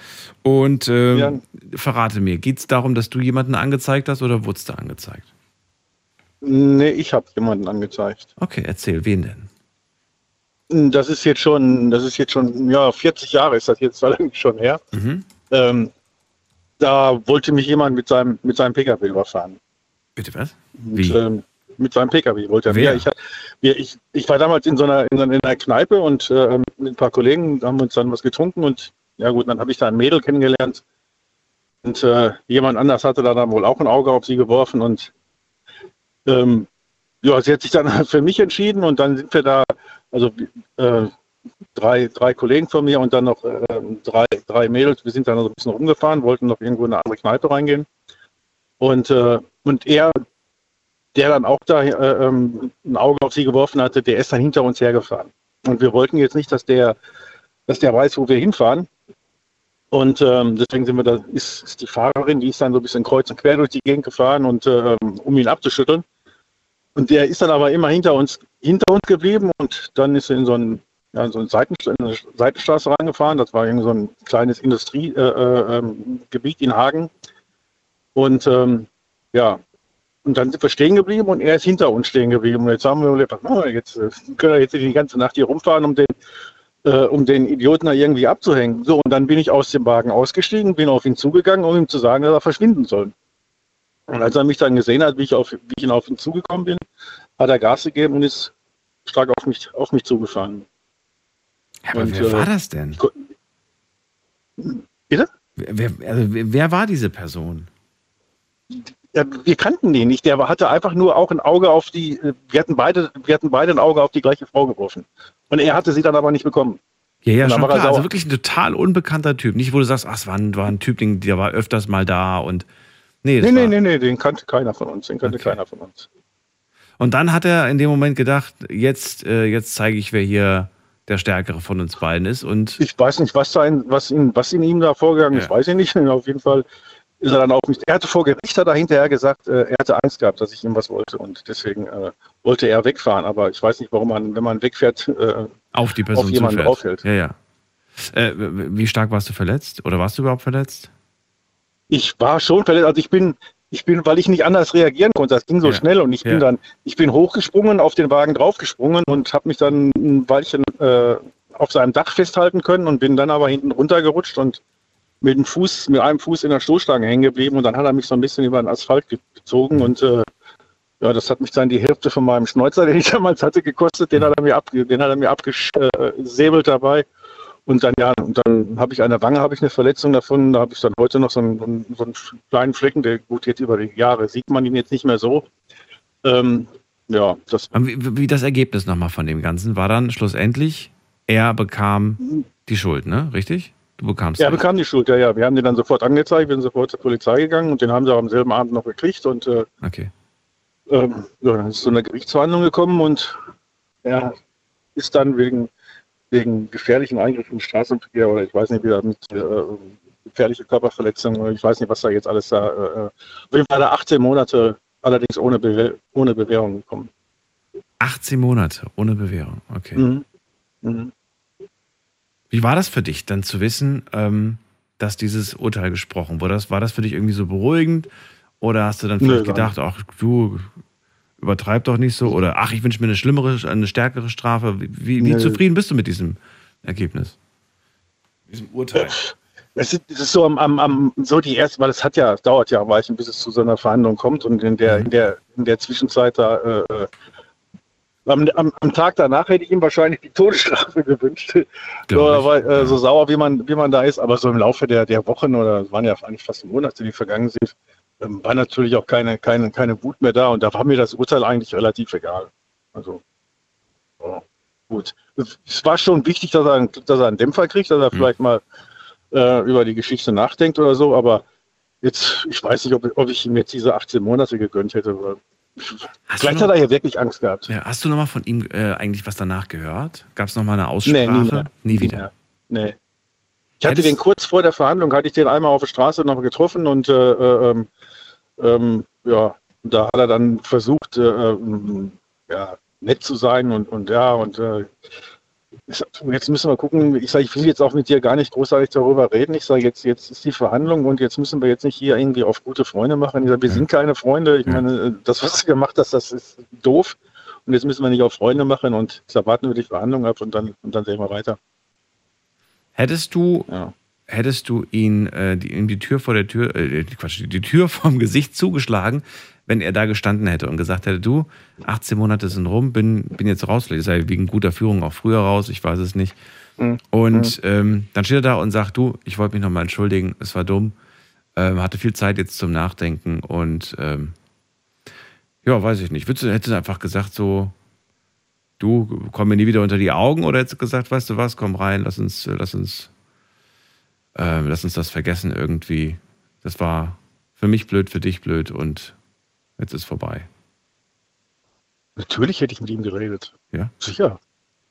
Und ähm, Ja. verrate mir, geht es darum, dass du jemanden angezeigt hast oder wurdest du angezeigt? Nee, ich habe jemanden angezeigt. Okay, erzähl, wen denn? Das ist jetzt schon, das ist jetzt schon, ja, 40 Jahre ist das jetzt schon her. Mhm. Ähm, da wollte mich jemand mit seinem, mit seinem Pkw überfahren. Bitte was? Und, Wie? ähm, mit seinem Pkw wollte er. Wer? Ja, ich, hab- wir, ich, ich war damals in so einer, in so einer in einer Kneipe und äh, mit ein paar Kollegen haben uns dann was getrunken und ja gut, dann habe ich da ein Mädel kennengelernt und äh, jemand anders hatte da dann wohl auch ein Auge auf sie geworfen und ähm, ja, sie hat sich dann für mich entschieden und dann sind wir da, also äh, drei, drei Kollegen von mir und dann noch äh, drei, drei Mädels, wir sind dann noch ein bisschen rumgefahren, wollten noch irgendwo in eine andere Kneipe reingehen und, äh, und er der dann auch da äh, ähm, ein Auge auf sie geworfen hatte, der ist dann hinter uns hergefahren. Und wir wollten jetzt nicht, dass der, dass der weiß, wo wir hinfahren. Und ähm, deswegen sind wir da, ist, ist die Fahrerin, die ist dann so ein bisschen kreuz und quer durch die Gegend gefahren und ähm, um ihn abzuschütteln. Und der ist dann aber immer hinter uns, hinter uns geblieben und dann ist er in so ein, ja, in so eine, Seitenst in eine Seitenstraße reingefahren. Das war irgendwie so ein kleines Industriegebiet äh, äh, ähm, in Hagen. Und ähm, ja, und dann sind wir stehen geblieben und er ist hinter uns stehen geblieben. Und jetzt haben wir gedacht, oh, jetzt können wir jetzt die ganze Nacht hier rumfahren, um den, äh, um den Idioten da irgendwie abzuhängen. So, und dann bin ich aus dem Wagen ausgestiegen, bin auf ihn zugegangen, um ihm zu sagen, dass er verschwinden soll. Und als er mich dann gesehen hat, wie ich, auf, wie ich ihn auf ihn zugekommen bin, hat er Gas gegeben und ist stark auf mich, auf mich zugefahren. Aber Und, wer äh, war das denn? Bitte? Wer, also, wer war diese Person? Ja, wir kannten den nicht. Der hatte einfach nur auch ein Auge auf die, äh, wir hatten beide, wir hatten beide ein Auge auf die gleiche Frau geworfen. Und er hatte sie dann aber nicht bekommen. Ja, ja, schon klar. Also wirklich ein total unbekannter Typ. Nicht, wo du sagst, ach, es war ein, war ein Typ, der war öfters mal da und. Nee, Nee, nee, nee, nee, den kannte keiner von uns. Den kannte Okay. keiner von uns. Und dann hat er in dem Moment gedacht, jetzt, äh, jetzt zeige ich, wer hier der Stärkere von uns beiden ist. Und Ich weiß nicht, was, da in, was, in, was in ihm da vorgegangen ist, Ja. weiß ich nicht. Auf jeden Fall ist er dann auf mich. Er hatte vor Gericht hat er hinterher gesagt, äh, er hatte Angst gehabt, dass ich ihm was wollte und deswegen äh, wollte er wegfahren. Aber ich weiß nicht, warum man, wenn man wegfährt, äh, auf die Person auf jemanden zufährt. draufhält. Ja, ja. Äh, wie stark warst du verletzt? Oder warst du überhaupt verletzt? Ich war schon verletzt. Also ich bin, ich bin, weil ich nicht anders reagieren konnte. Das ging so Ja. schnell und ich bin Ja. dann, ich bin hochgesprungen, auf den Wagen draufgesprungen und habe mich dann ein Weilchen äh, auf seinem Dach festhalten können und bin dann aber hinten runtergerutscht und mit dem Fuß, mit einem Fuß in der Stoßstange hängen geblieben und dann hat er mich so ein bisschen über den Asphalt ge- gezogen und äh, ja, das hat mich dann die Hälfte von meinem Schnäuzer, den ich damals hatte, gekostet. Den hat er mir, ab, den hat er mir abgesäbelt dabei. Und dann, ja, und dann habe ich an der Wange habe ich eine Verletzung davon. Da habe ich dann heute noch so einen, so einen kleinen Flecken, der gut jetzt über die Jahre sieht man ihn jetzt nicht mehr so. Ähm, ja, das Wie, wie das Ergebnis nochmal von dem Ganzen war dann schlussendlich, er bekam die Schuld, ne? Richtig? Du bekamst er die. bekam die Schuld, ja, ja. Wir haben den dann sofort angezeigt, wir sind sofort zur Polizei gegangen und den haben sie auch am selben Abend noch gekriegt. Und äh, Okay. ähm, ja, dann ist so eine Gerichtsverhandlung gekommen und er ist dann wegen, wegen gefährlichen Eingriff im Straßenverkehr oder ich weiß nicht, wie er mit äh, gefährliche Körperverletzung oder ich weiß nicht, was da jetzt alles da. Äh, auf jeden Fall er 18 Monate allerdings ohne, Bewehr, ohne Bewährung gekommen. 18 Monate ohne Bewährung. Okay. Mhm. Mhm. Wie war das für dich, dann zu wissen, ähm, dass dieses Urteil gesprochen wurde? War das für dich irgendwie so beruhigend? Oder hast du dann Nö, vielleicht gar gedacht, ach du, übertreib doch nicht so? Oder ach, ich wünsche mir eine schlimmere, eine stärkere Strafe. Wie, wie, zufrieden bist du mit diesem Ergebnis? Diesem Urteil? Es ist, es ist so am, am, am so die erste, weil es hat ja, es dauert ja ein Weilchen, bis es zu so einer Verhandlung kommt und in der, in der, in der Zwischenzeit da, äh, am, am, am Tag danach hätte ich ihm wahrscheinlich die Todesstrafe gewünscht. So, weil, äh, so sauer, wie man, wie man da ist, aber so im Laufe der, der Wochen oder es waren ja eigentlich fast Monate, die vergangen sind, ähm, war natürlich auch keine, keine, keine Wut mehr da und da war mir das Urteil eigentlich relativ egal. Also, ja, gut. Es war schon wichtig, dass er, einen- dass er einen Dämpfer kriegt, dass er vielleicht mal äh, über die Geschichte nachdenkt oder so, aber jetzt, ich weiß nicht, ob, ob ich ihm jetzt diese 18 Monate gegönnt hätte. Weil Hast vielleicht du hat noch, er ja wirklich Angst gehabt. ja, hast du nochmal von ihm äh, eigentlich was danach gehört? Gab es nochmal eine Aussprache? Nee, nie mehr. Nie wieder. Nee. Ich hatte Hättest- den kurz vor der Verhandlung, hatte ich den einmal auf der Straße noch getroffen und äh, äh, ähm, ähm, ja, da hat er dann versucht, äh, ähm, ja, nett zu sein und, und ja, und äh, ich sag, jetzt müssen wir gucken, ich sage, ich will jetzt auch mit dir gar nicht großartig darüber reden. Ich sage, jetzt, jetzt ist die Verhandlung und jetzt müssen wir jetzt nicht hier irgendwie auf gute Freunde machen. Ich sage, wir sind keine Freunde. Ich meine, äh, das, was du gemacht hast, das ist doof. Und jetzt müssen wir nicht auf Freunde machen und jetzt warten wir die Verhandlung ab und dann, und dann sehen wir weiter. Hättest du, Ja. Hättest du ihn äh, die, ihm die Tür vor der Tür, äh, die- Quatsch, die Tür vom Gesicht zugeschlagen, wenn er da gestanden hätte und gesagt hätte, du, 18 Monate sind rum, bin, bin jetzt raus, vielleicht ist er wegen guter Führung auch früher raus, ich weiß es nicht. Mhm. Und ähm, dann steht er da und sagt, du, ich wollte mich nochmal entschuldigen, es war dumm, ähm, hatte viel Zeit jetzt zum Nachdenken und ähm, ja, weiß ich nicht. Würdest du, hättest du einfach gesagt, so, du, komm mir nie wieder unter die Augen oder hättest du gesagt, weißt du was, komm rein, lass uns, äh, lass uns, ähm, lass uns das vergessen irgendwie. Das war für mich blöd, für dich blöd und jetzt ist vorbei. Natürlich hätte ich mit ihm geredet. Ja? Sicher.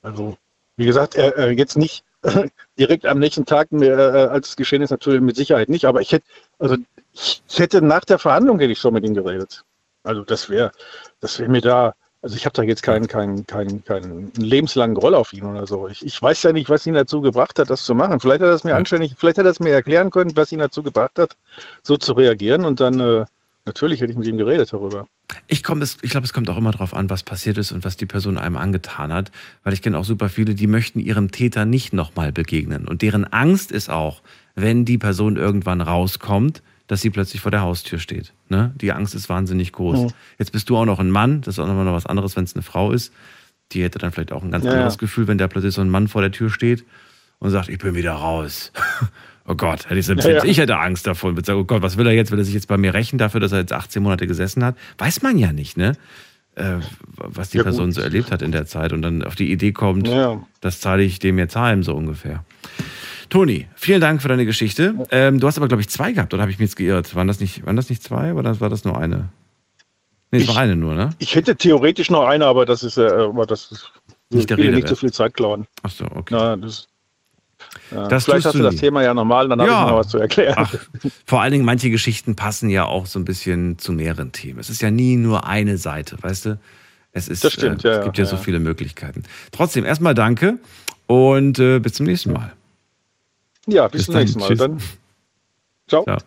Also, wie gesagt, er jetzt nicht direkt am nächsten Tag, äh, als es geschehen ist, natürlich mit Sicherheit nicht. Aber ich hätte, also ich hätte nach der Verhandlung hätte ich schon mit ihm geredet. Also das wäre, das wäre mir da, also ich habe da jetzt keinen, keinen, keinen, keinen lebenslangen Groll auf ihn oder so. Ich, ich weiß ja nicht, was ihn dazu gebracht hat, das zu machen. Vielleicht hat er es mir anständig, vielleicht hat er es mir erklären können, was ihn dazu gebracht hat, so zu reagieren. Und dann äh, natürlich hätte ich mit ihm geredet darüber. Ich, komm, ich glaube, es kommt auch immer darauf an, was passiert ist und was die Person einem angetan hat. Weil ich kenne auch super viele, die möchten ihrem Täter nicht nochmal begegnen. Und deren Angst ist auch, wenn die Person irgendwann rauskommt, dass sie plötzlich vor der Haustür steht. Ne? Die Angst ist wahnsinnig groß. Mhm. Jetzt bist du auch noch ein Mann, das ist auch nochmal noch was anderes, wenn es eine Frau ist. Die hätte dann vielleicht auch ein ganz Ja, anderes ja. Gefühl, wenn da plötzlich so ein Mann vor der Tür steht und sagt, ich bin wieder raus. oh Gott, hätte ich, selbst Ja, ich hätte Angst davor und würde sagen, oh Gott, was will er jetzt? Will er sich jetzt bei mir rächen dafür, dass er jetzt 18 Monate gesessen hat? Weiß man ja nicht, ne? äh, was die Person gut. so erlebt hat in der Zeit und dann auf die Idee kommt, das zahle ich dem jetzt heim, so ungefähr. Toni, vielen Dank für deine Geschichte. Ähm, du hast aber, glaube ich, zwei gehabt, oder habe ich mich jetzt geirrt? Waren das nicht, waren das nicht zwei oder war das nur eine? Nee, es Ich- war eine nur, ne? Ich hätte theoretisch noch eine, aber das ist, äh, aber das ist Nicht der Rede nicht so viel Zeit klauen. Ach so, okay. Na, das, ja. Das Vielleicht hast du das nie. Thema ja normal, dann habe Ja. ich noch was zu erklären. Ach, vor allen Dingen, manche Geschichten passen ja auch so ein bisschen zu mehreren Themen. Es ist ja nie nur eine Seite, weißt du? Es, ist, Das stimmt, äh, ja, es gibt ja, ja, so viele Möglichkeiten. Trotzdem, erstmal danke und äh, bis zum nächsten Mal. Ja, bis, Bis zum nächsten Mal. Tschüss. Dann. Ciao. Ja.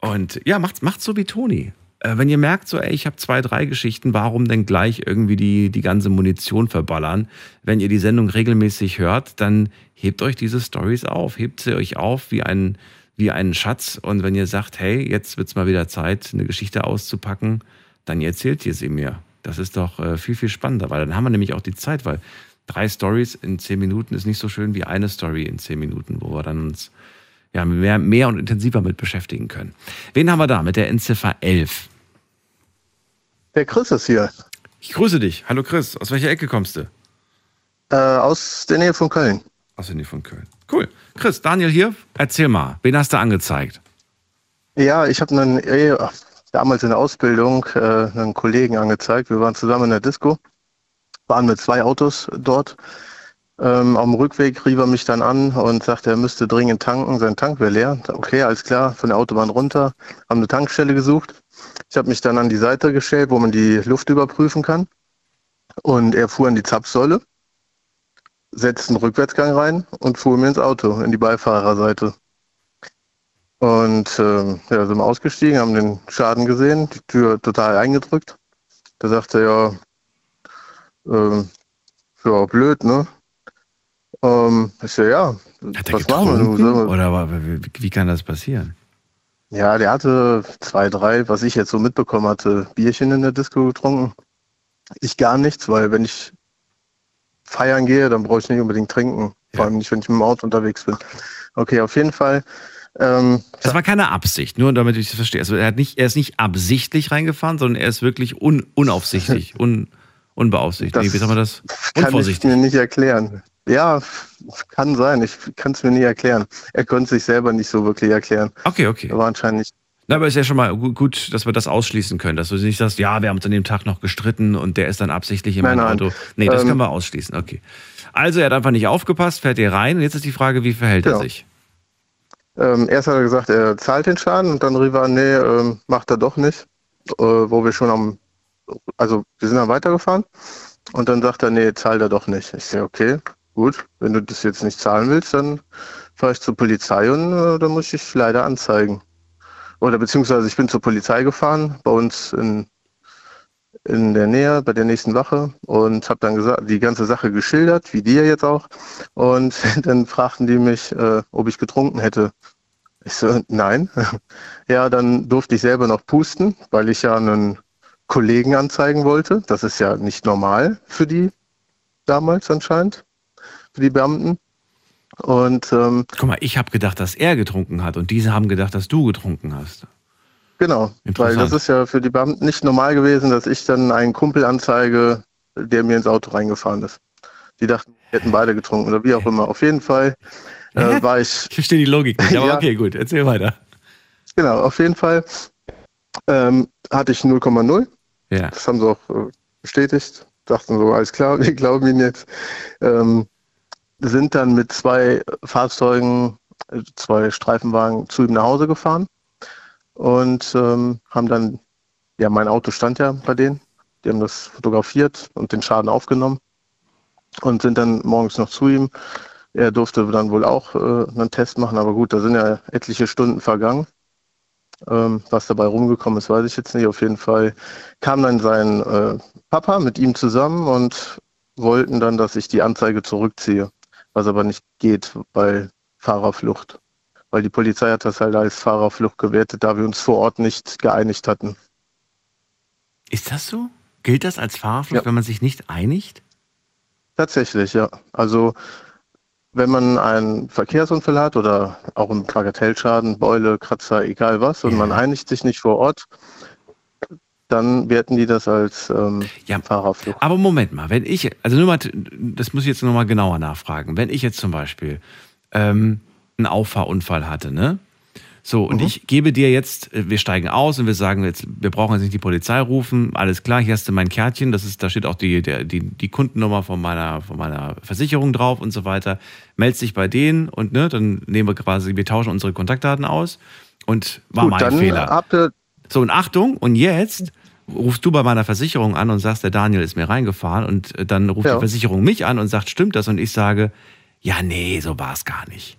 Und ja, macht's, macht's so wie Toni. Äh, wenn ihr merkt, so, ey, ich habe zwei, drei Geschichten, warum denn gleich irgendwie die, die ganze Munition verballern? Wenn ihr die Sendung regelmäßig hört, dann hebt euch diese Stories auf, hebt sie euch auf wie ein wie einen Schatz. Und wenn ihr sagt, hey, jetzt wird's mal wieder Zeit, eine Geschichte auszupacken, dann erzählt ihr sie mir. Das ist doch äh, viel, viel spannender, weil dann haben wir nämlich auch die Zeit, weil drei Stories in zehn Minuten ist nicht so schön wie eine Story in zehn Minuten, wo wir dann uns ja, mehr, mehr und intensiver mit beschäftigen können. Wen haben wir da mit der Endziffer 11? Der Chris ist hier, Ich grüße dich. Hallo Chris, aus welcher Ecke kommst du? äh, aus der Nähe von Köln. Aus der Nähe von Köln. Cool. Chris, Daniel hier. Erzähl mal, wen hast du angezeigt? Ja, ich habe einen, äh, damals in der Ausbildung äh, einen Kollegen angezeigt. Wir waren zusammen in der Disco, waren mit zwei Autos dort. Ähm, auf dem Rückweg rief er mich dann an und sagte, er müsste dringend tanken, sein Tank wäre leer. Okay, alles klar, von der Autobahn runter, haben eine Tankstelle gesucht. Ich habe mich dann an die Seite gestellt, wo man die Luft überprüfen kann. Und er fuhr in die Zapfsäule, setzte einen Rückwärtsgang rein und fuhr mir ins Auto, in die Beifahrerseite. Und ähm, ja, sind wir ausgestiegen, haben den Schaden gesehen, die Tür total eingedrückt. Da sagte er, ja, ähm, ja, blöd, ne? Ähm, ich so, ja, Hat er was machen wir Oder wie, kann das passieren? Ja, der hatte zwei, drei, was ich jetzt so mitbekommen hatte, Bierchen in der Disco getrunken. Ich gar nichts, weil wenn ich feiern gehe, dann brauche ich nicht unbedingt trinken. Vor allem nicht, wenn ich mit dem Auto unterwegs bin. Okay, auf jeden Fall. Ähm, Das war keine Absicht, nur damit ich das verstehe. Also er, hat nicht, er ist nicht absichtlich reingefahren, sondern er ist wirklich un, unaufsichtlich, un, unbeaufsichtigt. Das nee, wie soll man das? kann ich Unvorsichtig. mir nicht erklären. Ja, kann sein. Ich kann es mir nie erklären. Er konnte sich selber nicht so wirklich erklären. Okay, okay. Er war anscheinend nicht. Na, aber ist ja schon mal gu- gut, dass wir das ausschließen können, dass du nicht sagst, ja, wir haben uns an dem Tag noch gestritten und der ist dann absichtlich in Nein, mein nein. Auto. Nee, das Ähm, können wir ausschließen, okay. Also er hat einfach nicht aufgepasst, fährt hier rein und jetzt ist die Frage, wie verhält er Genau. sich? Ähm, erst hat er gesagt, er zahlt den Schaden und dann rief er, nee, ähm, macht er doch nicht. Äh, wo wir schon am, also wir sind dann weitergefahren und dann sagt er, nee, zahlt er doch nicht. Ich sage, okay, gut, wenn du das jetzt nicht zahlen willst, dann fahre ich zur Polizei und äh, dann muss ich leider anzeigen. Oder beziehungsweise ich bin zur Polizei gefahren, bei uns in, in der Nähe, bei der nächsten Wache und habe dann gesagt, die ganze Sache geschildert, wie dir jetzt auch. Und dann fragten die mich, äh, ob ich getrunken hätte. Ich so, nein. Ja, dann durfte ich selber noch pusten, weil ich ja einen Kollegen anzeigen wollte. Das ist ja nicht normal für die damals anscheinend, für die Beamten. Und ähm, Guck mal, ich habe gedacht, dass er getrunken hat und diese haben gedacht, dass du getrunken hast. Genau, weil das ist ja für die Beamten nicht normal gewesen, dass ich dann einen Kumpel anzeige, der mir ins Auto reingefahren ist. Die dachten, wir hätten beide getrunken oder wie auch immer. Auf jeden Fall äh, war ich, Ich verstehe die Logik nicht, aber Ja. okay, gut, erzähl weiter. genau, auf jeden Fall ähm, hatte ich 0,0. Ja. Das haben sie auch äh, bestätigt. Dachten so, alles klar, wir glauben ihnen jetzt. Ähm, sind dann mit zwei Fahrzeugen, äh, zwei Streifenwagen zu ihm nach Hause gefahren und ähm, haben dann, ja, mein Auto stand ja bei denen. Die haben das fotografiert und den Schaden aufgenommen und sind dann morgens noch zu ihm. Er durfte dann wohl auch äh, einen Test machen, aber gut, da sind ja etliche Stunden vergangen. Ähm, was dabei rumgekommen ist, weiß ich jetzt nicht. Auf jeden Fall kam dann sein äh, Papa mit ihm zusammen und wollten dann, dass ich die Anzeige zurückziehe, was aber nicht geht bei Fahrerflucht. Weil die Polizei hat das halt als Fahrerflucht gewertet, da wir uns vor Ort nicht geeinigt hatten. Ist das so? Gilt das als Fahrerflucht, Ja. wenn man sich nicht einigt? Tatsächlich, ja. Also wenn man einen Verkehrsunfall hat oder auch einen Bagatellschaden, Beule, Kratzer, egal was, und Ja. man einigt sich nicht vor Ort, dann werten die das als ähm, Ja. Fahrerflucht. Aber Moment mal, wenn ich, also nur mal, das muss ich jetzt nochmal genauer nachfragen. Wenn ich jetzt zum Beispiel ähm, einen Auffahrunfall hatte, ne? So, und ich gebe dir jetzt, äh, wir steigen aus und wir sagen jetzt, wir brauchen jetzt nicht die Polizei rufen, alles klar, hier hast du mein Kärtchen, das ist, da steht auch die, der, die, die Kundennummer von meiner, von meiner Versicherung drauf und so weiter. Meldest dich bei denen und ne, dann nehmen wir quasi, wir tauschen unsere Kontaktdaten aus und war Gut, mein dann Fehler. habt ihr, So, und Achtung, und jetzt rufst du bei meiner Versicherung an und sagst, der Daniel ist mir reingefahren und äh, dann ruft Ja. die Versicherung mich an und sagt, stimmt das? Und ich sage, ja, nee, so war es gar nicht.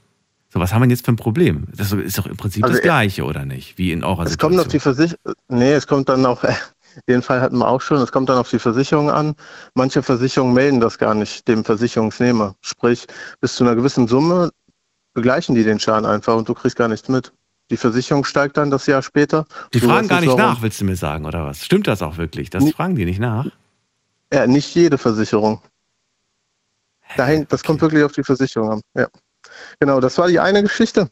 So, was haben wir jetzt für ein Problem? Das ist doch im Prinzip Also, das Gleiche, oder nicht? Wie in eurer es kommt auf die Situation. Versicherung, nee, es kommt dann auch, den Fall hatten wir auch schon, es kommt dann auf die Versicherung an. Manche Versicherungen melden das gar nicht dem Versicherungsnehmer. Sprich, bis zu einer gewissen Summe begleichen die den Schaden einfach und du kriegst gar nichts mit. Die Versicherung steigt dann das Jahr später. Die fragen gar nicht warum. nach, willst du mir sagen, oder was? Stimmt das auch wirklich? Das Nee. fragen die nicht nach? Ja, nicht jede Versicherung. Dahin, das kommt wirklich auf die Versicherung an. Ja. Genau, das war die eine Geschichte.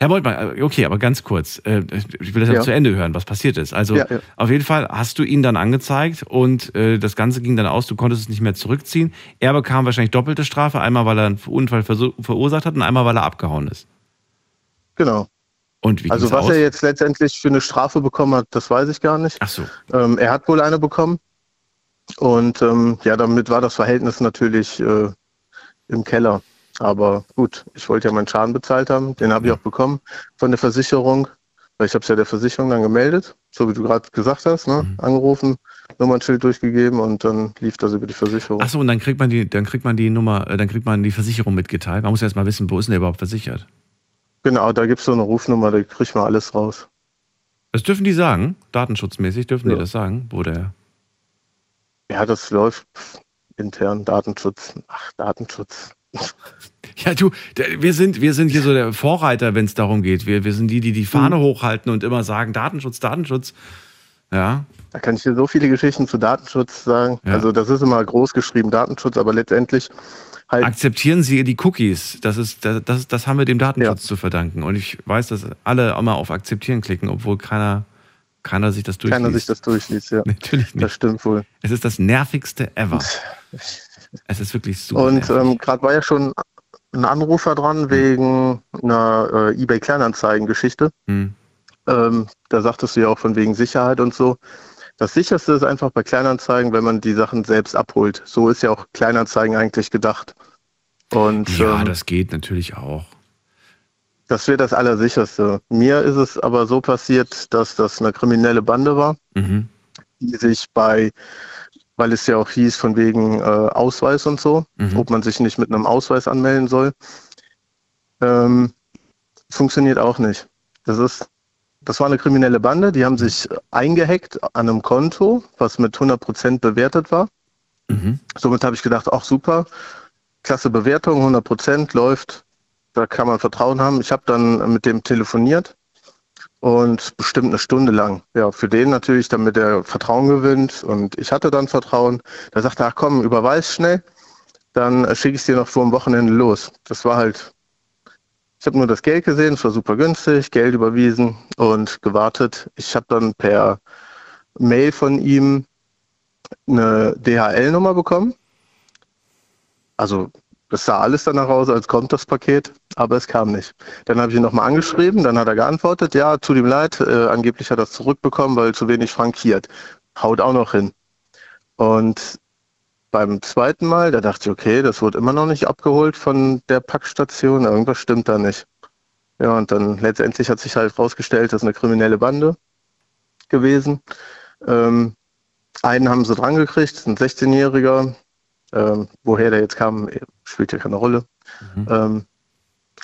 Wollt mal, äh, okay, aber ganz kurz. äh, Ich will das ja. Zu Ende hören, was passiert ist. Also, Ja, ja. auf jeden Fall hast du ihn dann angezeigt und äh, das Ganze ging dann aus, du konntest es nicht mehr zurückziehen. Er bekam wahrscheinlich doppelte Strafe, einmal weil er einen Unfall verursacht hat und einmal weil er abgehauen ist. Genau. Und wie Also was aus? er jetzt letztendlich für eine Strafe bekommen hat, das weiß ich gar nicht. Ach so. Ähm, er hat wohl eine bekommen. Und ähm, ja, damit war das Verhältnis natürlich äh, im Keller. Aber gut, ich wollte ja meinen Schaden bezahlt haben. Den habe ich auch bekommen von der Versicherung. Weil ich habe es ja der Versicherung dann gemeldet, so wie du gerade gesagt hast, ne? Mhm. angerufen, Nummernschild durchgegeben und dann lief das über die Versicherung. Ach so, und dann kriegt man die, dann kriegt man die Nummer, äh, dann kriegt man die Versicherung mitgeteilt. Man muss erst mal wissen, wo ist denn der überhaupt versichert? Genau, da gibt es so eine Rufnummer, da kriegt man alles raus. Das dürfen die sagen, datenschutzmäßig dürfen Ja. die das sagen, wo der. Ja, das läuft intern, Datenschutz. Ach, Datenschutz. Ja, du, wir sind, wir sind hier so der Vorreiter, wenn es darum geht. Wir, wir sind die, die die Fahne Mhm. hochhalten und immer sagen, Datenschutz, Datenschutz. Ja, Da kann ich dir so viele Geschichten zu Datenschutz sagen. Ja. Also das ist immer groß geschrieben, Datenschutz, aber letztendlich halt, akzeptieren Sie die Cookies. Das ist, das, das, das haben wir dem Datenschutz zu verdanken. Und ich weiß, dass alle immer auf Akzeptieren klicken, obwohl keiner, keiner sich das durchliest. keiner sich das durchliest, ja. Natürlich Das nicht. stimmt wohl. Es ist das nervigste ever. Es ist wirklich super. Und ähm, gerade war ja schon ein Anrufer dran wegen einer äh, eBay Kleinanzeigen-Geschichte. Hm. Ähm, da sagtest du ja auch von wegen Sicherheit und so. Das sicherste ist einfach bei Kleinanzeigen, wenn man die Sachen selbst abholt. So ist ja auch Kleinanzeigen eigentlich gedacht. Und Ja, ähm, das geht natürlich auch. Das wäre das Allersicherste. Mir ist es aber so passiert, dass das eine kriminelle Bande war, Mhm. die sich bei, weil es ja auch hieß von wegen äh, Ausweis und so, Mhm. ob man sich nicht mit einem Ausweis anmelden soll, ähm, funktioniert auch nicht. Das ist, das war eine kriminelle Bande, die haben sich eingehackt an einem Konto, was mit 100% bewertet war. Mhm. Somit habe ich gedacht, ach super, klasse Bewertung, 100% läuft, da kann man Vertrauen haben. Ich habe dann mit dem telefoniert und bestimmt eine Stunde lang. Ja, für den natürlich, damit er Vertrauen gewinnt und ich hatte dann Vertrauen. Da sagte er, ach komm, überweis schnell, dann äh, schicke ich es dir noch vor dem Wochenende los. Das war halt, ich habe nur das Geld gesehen, es war super günstig, Geld überwiesen und gewartet. Ich habe dann per Mail von ihm eine DHL-Nummer bekommen. Also das sah alles danach aus, als kommt das Paket, aber es kam nicht. Dann habe ich ihn nochmal angeschrieben, dann hat er geantwortet, ja, tut ihm leid, äh, angeblich hat er es zurückbekommen, weil zu wenig frankiert. Haut auch noch hin. Und beim zweiten Mal, da dachte ich, okay, das wurde immer noch nicht abgeholt von der Packstation, irgendwas stimmt da nicht. Ja, und dann letztendlich hat sich halt rausgestellt, das ist eine kriminelle Bande gewesen. Ähm, einen haben sie dran gekriegt, ein 16-Jähriger. Ähm, woher der jetzt kam, spielt ja keine Rolle. Mhm. Ähm,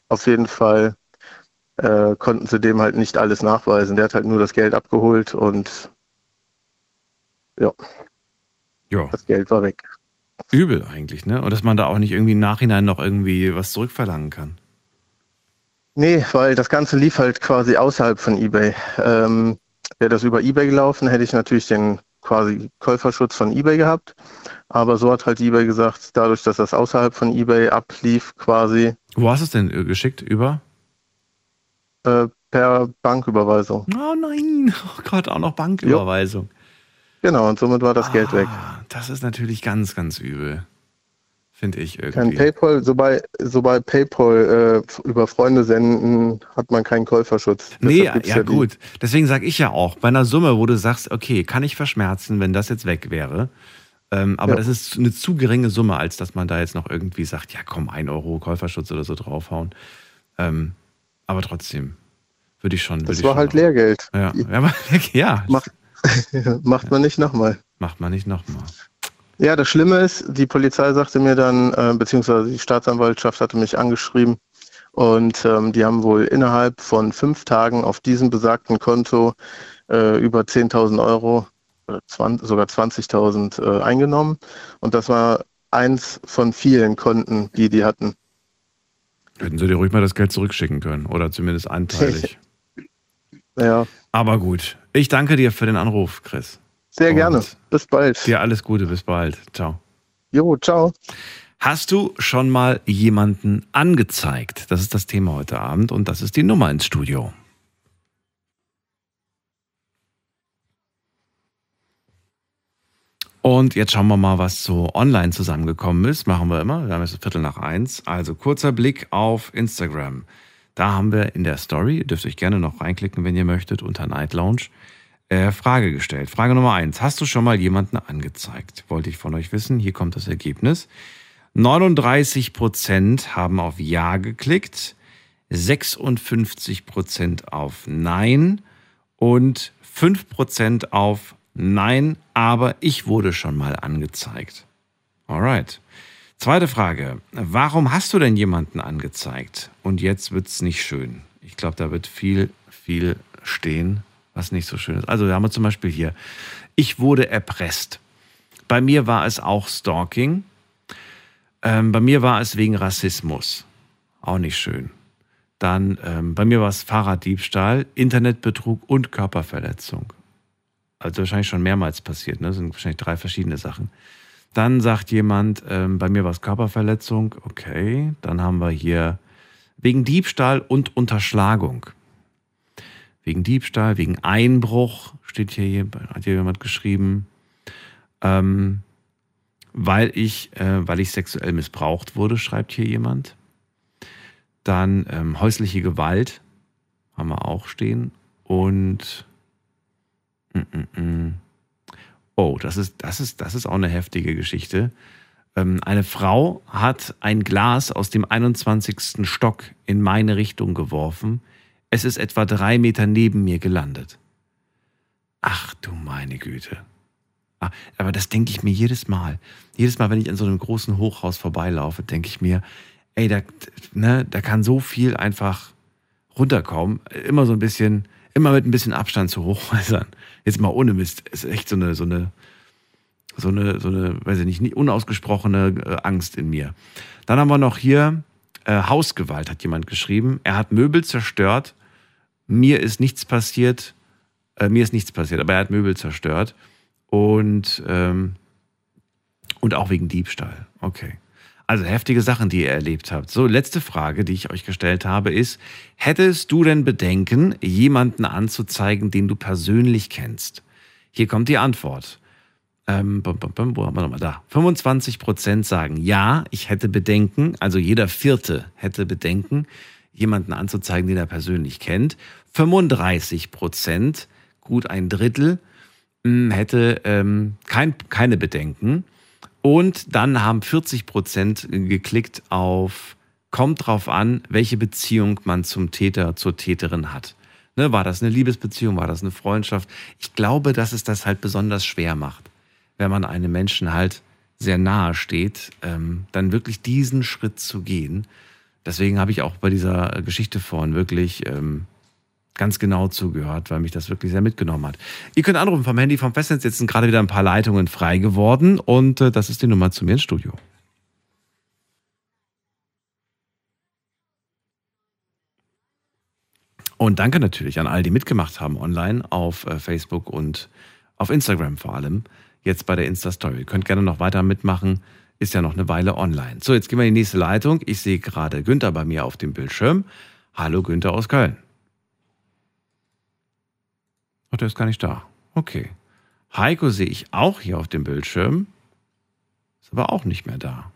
auf jeden Fall äh, konnten sie dem halt nicht alles nachweisen. Der hat halt nur das Geld abgeholt und ja, Ja, das Geld war weg. übel eigentlich, ne? Und dass man da auch nicht irgendwie im Nachhinein noch irgendwie was zurückverlangen kann. Nee, weil das Ganze lief halt quasi außerhalb von eBay. Ähm, Wäre das über eBay gelaufen, hätte ich natürlich den quasi Käuferschutz von eBay gehabt. Aber so hat halt eBay gesagt, dadurch, dass das außerhalb von eBay ablief, quasi Wo hast du es denn äh, geschickt? Über? äh, per Banküberweisung. Oh nein, oh Gott, auch noch Banküberweisung. Genau, und somit war das Geld weg. Ah, Das ist natürlich ganz, ganz übel. Finde ich Kein irgendwie. PayPal, sobald, sobald PayPal äh, über Freunde senden, hat man keinen Käuferschutz. Nee, ja, die- gut. Deswegen sage ich ja auch, bei einer Summe, wo du sagst, okay, kann ich verschmerzen, wenn das jetzt weg wäre. Ähm, aber Ja. das ist eine zu geringe Summe, als dass man da jetzt noch irgendwie sagt, ja komm, ein Euro Käuferschutz oder so draufhauen. Ähm, aber trotzdem würde ich schon. Würde Das ich war schon halt noch- Lehrgeld. Ja, ja, ja Macht, macht man nicht nochmal. macht man nicht nochmal. Ja, das Schlimme ist, die Polizei sagte mir dann, äh, beziehungsweise die Staatsanwaltschaft hatte mich angeschrieben und ähm, die haben wohl innerhalb von fünf Tagen auf diesem besagten Konto äh, über 10.000 Euro, oder 20, sogar 20.000 äh, eingenommen und das war eins von vielen Konten, die die hatten. Hätten sie dir ruhig mal das Geld zurückschicken können oder zumindest anteilig. Ja, aber gut. Ich danke dir für den Anruf, Chris. Sehr Und gerne. Bis bald. Dir alles Gute, bis bald. Ciao. Jo, ciao. Hast du schon mal jemanden angezeigt? Das ist das Thema heute Abend und das ist die Nummer ins Studio. Und jetzt schauen wir mal, was so online zusammengekommen ist. Machen wir immer. Wir haben jetzt Viertel nach eins. Also kurzer Blick auf Instagram. Da haben wir in der Story, ihr dürft euch gerne noch reinklicken, wenn ihr möchtet, unter Night Lounge, äh, Frage gestellt. Frage Nummer eins. Hast du schon mal jemanden angezeigt? Wollte ich von euch wissen. Hier kommt das Ergebnis. 39 Prozent haben auf Ja geklickt, 56 Prozent auf Nein und 5 Prozent auf Nein, aber ich wurde schon mal angezeigt. Alright. Zweite Frage. Warum hast du denn jemanden angezeigt? Und jetzt wird's nicht schön. Ich glaube, da wird viel, viel stehen, was nicht so schön ist. Also, da haben wir zum Beispiel hier. Ich wurde erpresst. Bei mir war es auch Stalking. Ähm, bei mir war es wegen Rassismus. Auch nicht schön. Dann ähm, bei mir war es Fahrraddiebstahl, Internetbetrug und Körperverletzung. Also wahrscheinlich schon mehrmals passiert, ne? Das sind wahrscheinlich drei verschiedene Sachen. Dann sagt jemand, ähm, bei mir war es Körperverletzung, okay. Dann haben wir hier wegen Diebstahl und Unterschlagung. Wegen Diebstahl, wegen Einbruch, steht hier, hat hier jemand geschrieben. Ähm, weil ich, äh, weil ich sexuell missbraucht wurde, schreibt hier jemand. Dann ähm, häusliche Gewalt haben wir auch stehen. Und mm, mm, mm. oh, das ist, das ist, das ist auch eine heftige Geschichte. Ähm, eine Frau hat ein Glas aus dem 21. Stock in meine Richtung geworfen. Es ist etwa drei Meter neben mir gelandet. Ach du meine Güte. Ah, Aber das denke ich mir jedes Mal. Jedes Mal, wenn ich an so einem großen Hochhaus vorbeilaufe, denke ich mir, ey, da, ne, da kann so viel einfach runterkommen. Immer so ein bisschen, immer mit ein bisschen Abstand zu Hochhäusern. Jetzt mal ohne Mist. Ist echt so eine, so eine, so eine, so eine, weiß ich nicht, unausgesprochene äh, Angst in mir. Dann haben wir noch hier äh, Hausgewalt, hat jemand geschrieben. Er hat Möbel zerstört. Mir ist nichts passiert. Äh, mir ist nichts passiert, aber er hat Möbel zerstört. Und, ähm, und auch wegen Diebstahl. Okay. Also heftige Sachen, die ihr erlebt habt. So, letzte Frage, die ich euch gestellt habe, ist, hättest du denn Bedenken, jemanden anzuzeigen, den du persönlich kennst? Hier kommt die Antwort. Ähm, bum, bum, bum, wo haben wir nochmal da? 25 Prozent sagen ja, ich hätte Bedenken. Also jeder Vierte hätte Bedenken, jemanden anzuzeigen, den er persönlich kennt. 35 Prozent, gut ein Drittel, mh, hätte ähm, kein, keine Bedenken. Und dann haben 40 Prozent geklickt auf, kommt drauf an, welche Beziehung man zum Täter, zur Täterin hat. Ne, war das eine Liebesbeziehung, war das eine Freundschaft? Ich glaube, dass es das halt besonders schwer macht, wenn man einem Menschen halt sehr nahe steht, ähm, dann wirklich diesen Schritt zu gehen. Deswegen habe ich auch bei dieser Geschichte vorhin wirklich ähm, ganz genau zugehört, weil mich das wirklich sehr mitgenommen hat. Ihr könnt anrufen vom Handy, vom Festnetz. Jetzt sind gerade wieder ein paar Leitungen frei geworden und äh, das ist die Nummer zu mir ins Studio. Und danke natürlich an all die mitgemacht haben online auf äh, Facebook und auf Instagram vor allem. Jetzt bei der Insta-Story. Ihr könnt gerne noch weiter mitmachen. Ist ja noch eine Weile online. So, jetzt gehen wir in die nächste Leitung. Ich sehe gerade Günther bei mir auf dem Bildschirm. Hallo Günther aus Köln. Ach, der ist gar nicht da. Okay. Heiko sehe ich auch hier auf dem Bildschirm. Ist aber auch nicht mehr da.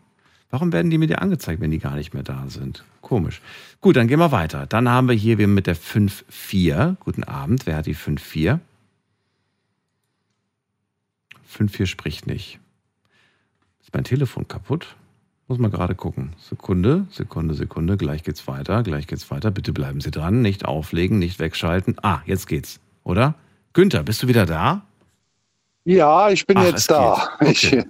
Warum werden die mir dir angezeigt, wenn die gar nicht mehr da sind? Komisch. Gut, dann gehen wir weiter. Dann haben wir hier wir mit der 5-4. Guten Abend. Wer hat die 5-4? 5-4 spricht nicht. Ist mein Telefon kaputt? Muss mal gerade gucken. Sekunde, Sekunde, Sekunde. Gleich geht's weiter, gleich geht's weiter. Bitte bleiben Sie dran. Nicht auflegen, nicht wegschalten. Ah, jetzt geht's, oder? Günther, bist du wieder da? Ja, ich bin Ach, jetzt da. Okay.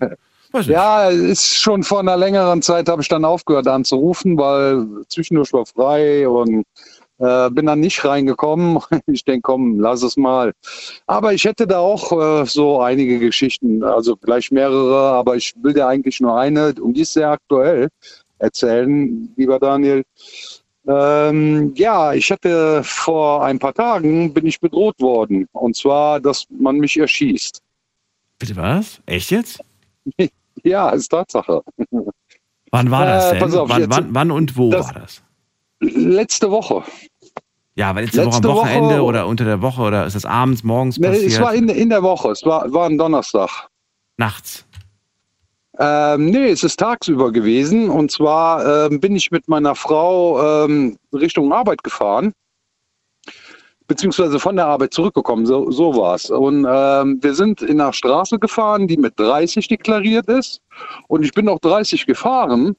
Ich, ja, ist schon vor einer längeren Zeit habe ich dann aufgehört anzurufen, weil zwischendurch war frei und äh, bin dann nicht reingekommen. Ich denke, komm, lass es mal. Aber ich hätte da auch äh, so einige Geschichten, also gleich mehrere, aber ich will dir eigentlich nur eine, und die ist sehr aktuell, erzählen, lieber Daniel. Ähm, ja, ich hatte vor ein paar Tagen bin ich bedroht worden. Und zwar, dass man mich erschießt. Bitte was? Echt jetzt? Ja, ist Tatsache. Wann war das Äh, denn? pass auf, wann, wann, wann und wo das- war das? Letzte Woche. Ja, aber letzte, Woche letzte am Wochenende Woche- oder unter der Woche oder ist das abends, morgens Ne, passiert? es war in, in der Woche, es war, war ein Donnerstag. Nachts. Ähm, nee, es ist tagsüber gewesen. Und zwar ähm, bin ich mit meiner Frau ähm, Richtung Arbeit gefahren, beziehungsweise von der Arbeit zurückgekommen. So, so war es. Und ähm, wir sind in einer Straße gefahren, die mit 30 deklariert ist. Und ich bin auch 30 gefahren.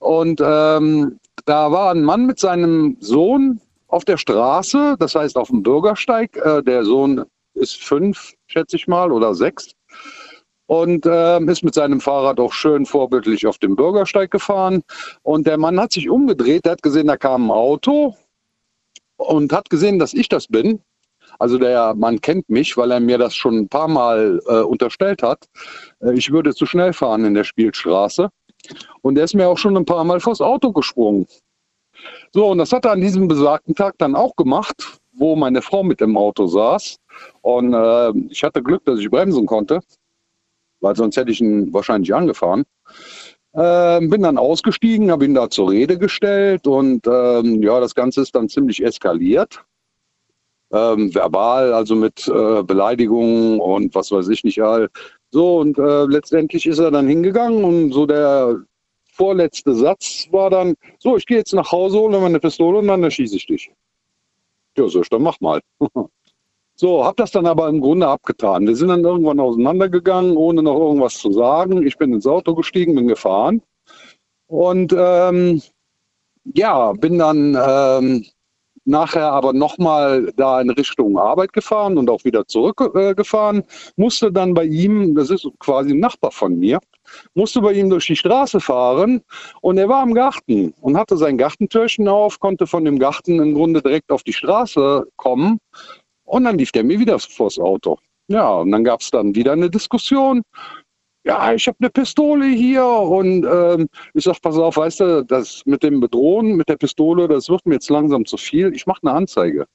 Und ähm, da war ein Mann mit seinem Sohn auf der Straße, das heißt auf dem Bürgersteig. Äh, der Sohn ist fünf, schätze ich mal, oder sechs und ähm, ist mit seinem Fahrrad auch schön vorbildlich auf dem Bürgersteig gefahren. Und der Mann hat sich umgedreht, der hat gesehen, da kam ein Auto und hat gesehen, dass ich das bin. Also der Mann kennt mich, weil er mir das schon ein paar Mal äh, unterstellt hat. Äh, ich würde zu schnell fahren in der Spielstraße. Und er ist mir auch schon ein paar Mal vors Auto gesprungen. So, und das hat er an diesem besagten Tag dann auch gemacht, wo meine Frau mit im Auto saß. Und äh, ich hatte Glück, dass ich bremsen konnte weil sonst hätte ich ihn wahrscheinlich angefahren. Ähm, bin dann ausgestiegen, habe ihn da zur Rede gestellt und ähm, ja, das Ganze ist dann ziemlich eskaliert. Ähm, verbal, also mit äh, Beleidigungen und was weiß ich nicht all. So, und äh, letztendlich ist er dann hingegangen und so der vorletzte Satz war dann, so, ich gehe jetzt nach Hause, hole meine Pistole und dann erschieße ich dich. Ja, so, dann mach mal. So, habe das dann aber im Grunde abgetan. Wir sind dann irgendwann auseinandergegangen, ohne noch irgendwas zu sagen. Ich bin ins Auto gestiegen, bin gefahren. Und ähm, ja, bin dann ähm, nachher aber nochmal da in Richtung Arbeit gefahren und auch wieder zurückgefahren. Äh, musste dann bei ihm, das ist quasi ein Nachbar von mir, musste bei ihm durch die Straße fahren und er war im Garten und hatte sein Gartentürchen auf, konnte von dem Garten im Grunde direkt auf die Straße kommen. Und dann lief der mir wieder vors Auto. Ja, und dann gab es dann wieder eine Diskussion. Ja, ich habe eine Pistole hier und ähm, ich sag, pass auf, weißt du, das mit dem Bedrohen, mit der Pistole, das wird mir jetzt langsam zu viel. Ich mache eine Anzeige.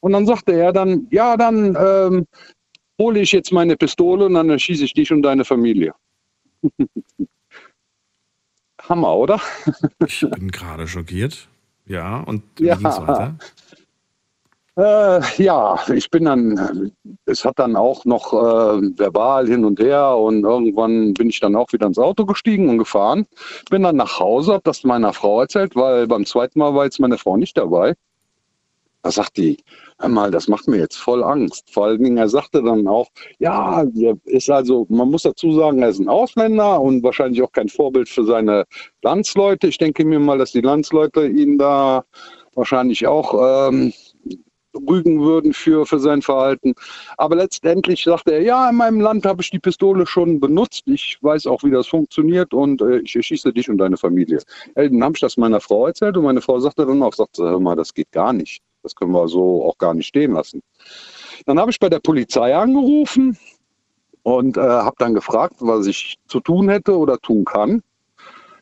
Und dann sagte er dann, ja, dann ähm, hole ich jetzt meine Pistole und dann erschieße ich dich und deine Familie. Hammer, oder? Ich bin gerade schockiert. Ja, und wie Ja. ging's weiter? Äh, ja, ich bin dann, es hat dann auch noch äh, verbal hin und her und irgendwann bin ich dann auch wieder ins Auto gestiegen und gefahren. Bin dann nach Hause, habe das meiner Frau erzählt, weil beim zweiten Mal war jetzt meine Frau nicht dabei. Da sagt die, hör mal, das macht mir jetzt voll Angst. Vor allen Dingen, er sagte dann auch, ja, er ist also, man muss dazu sagen, er ist ein Ausländer und wahrscheinlich auch kein Vorbild für seine Landsleute. Ich denke mir mal, dass die Landsleute ihn da wahrscheinlich auch ähm, rügen würden für, für sein Verhalten. Aber letztendlich sagte er, ja, in meinem Land habe ich die Pistole schon benutzt. Ich weiß auch, wie das funktioniert und äh, ich erschieße dich und deine Familie. Ja, dann habe ich das meiner Frau erzählt und meine Frau sagte dann auch, sagte, hör mal, das geht gar nicht. Das können wir so auch gar nicht stehen lassen. Dann habe ich bei der Polizei angerufen und äh, habe dann gefragt, was ich zu tun hätte oder tun kann.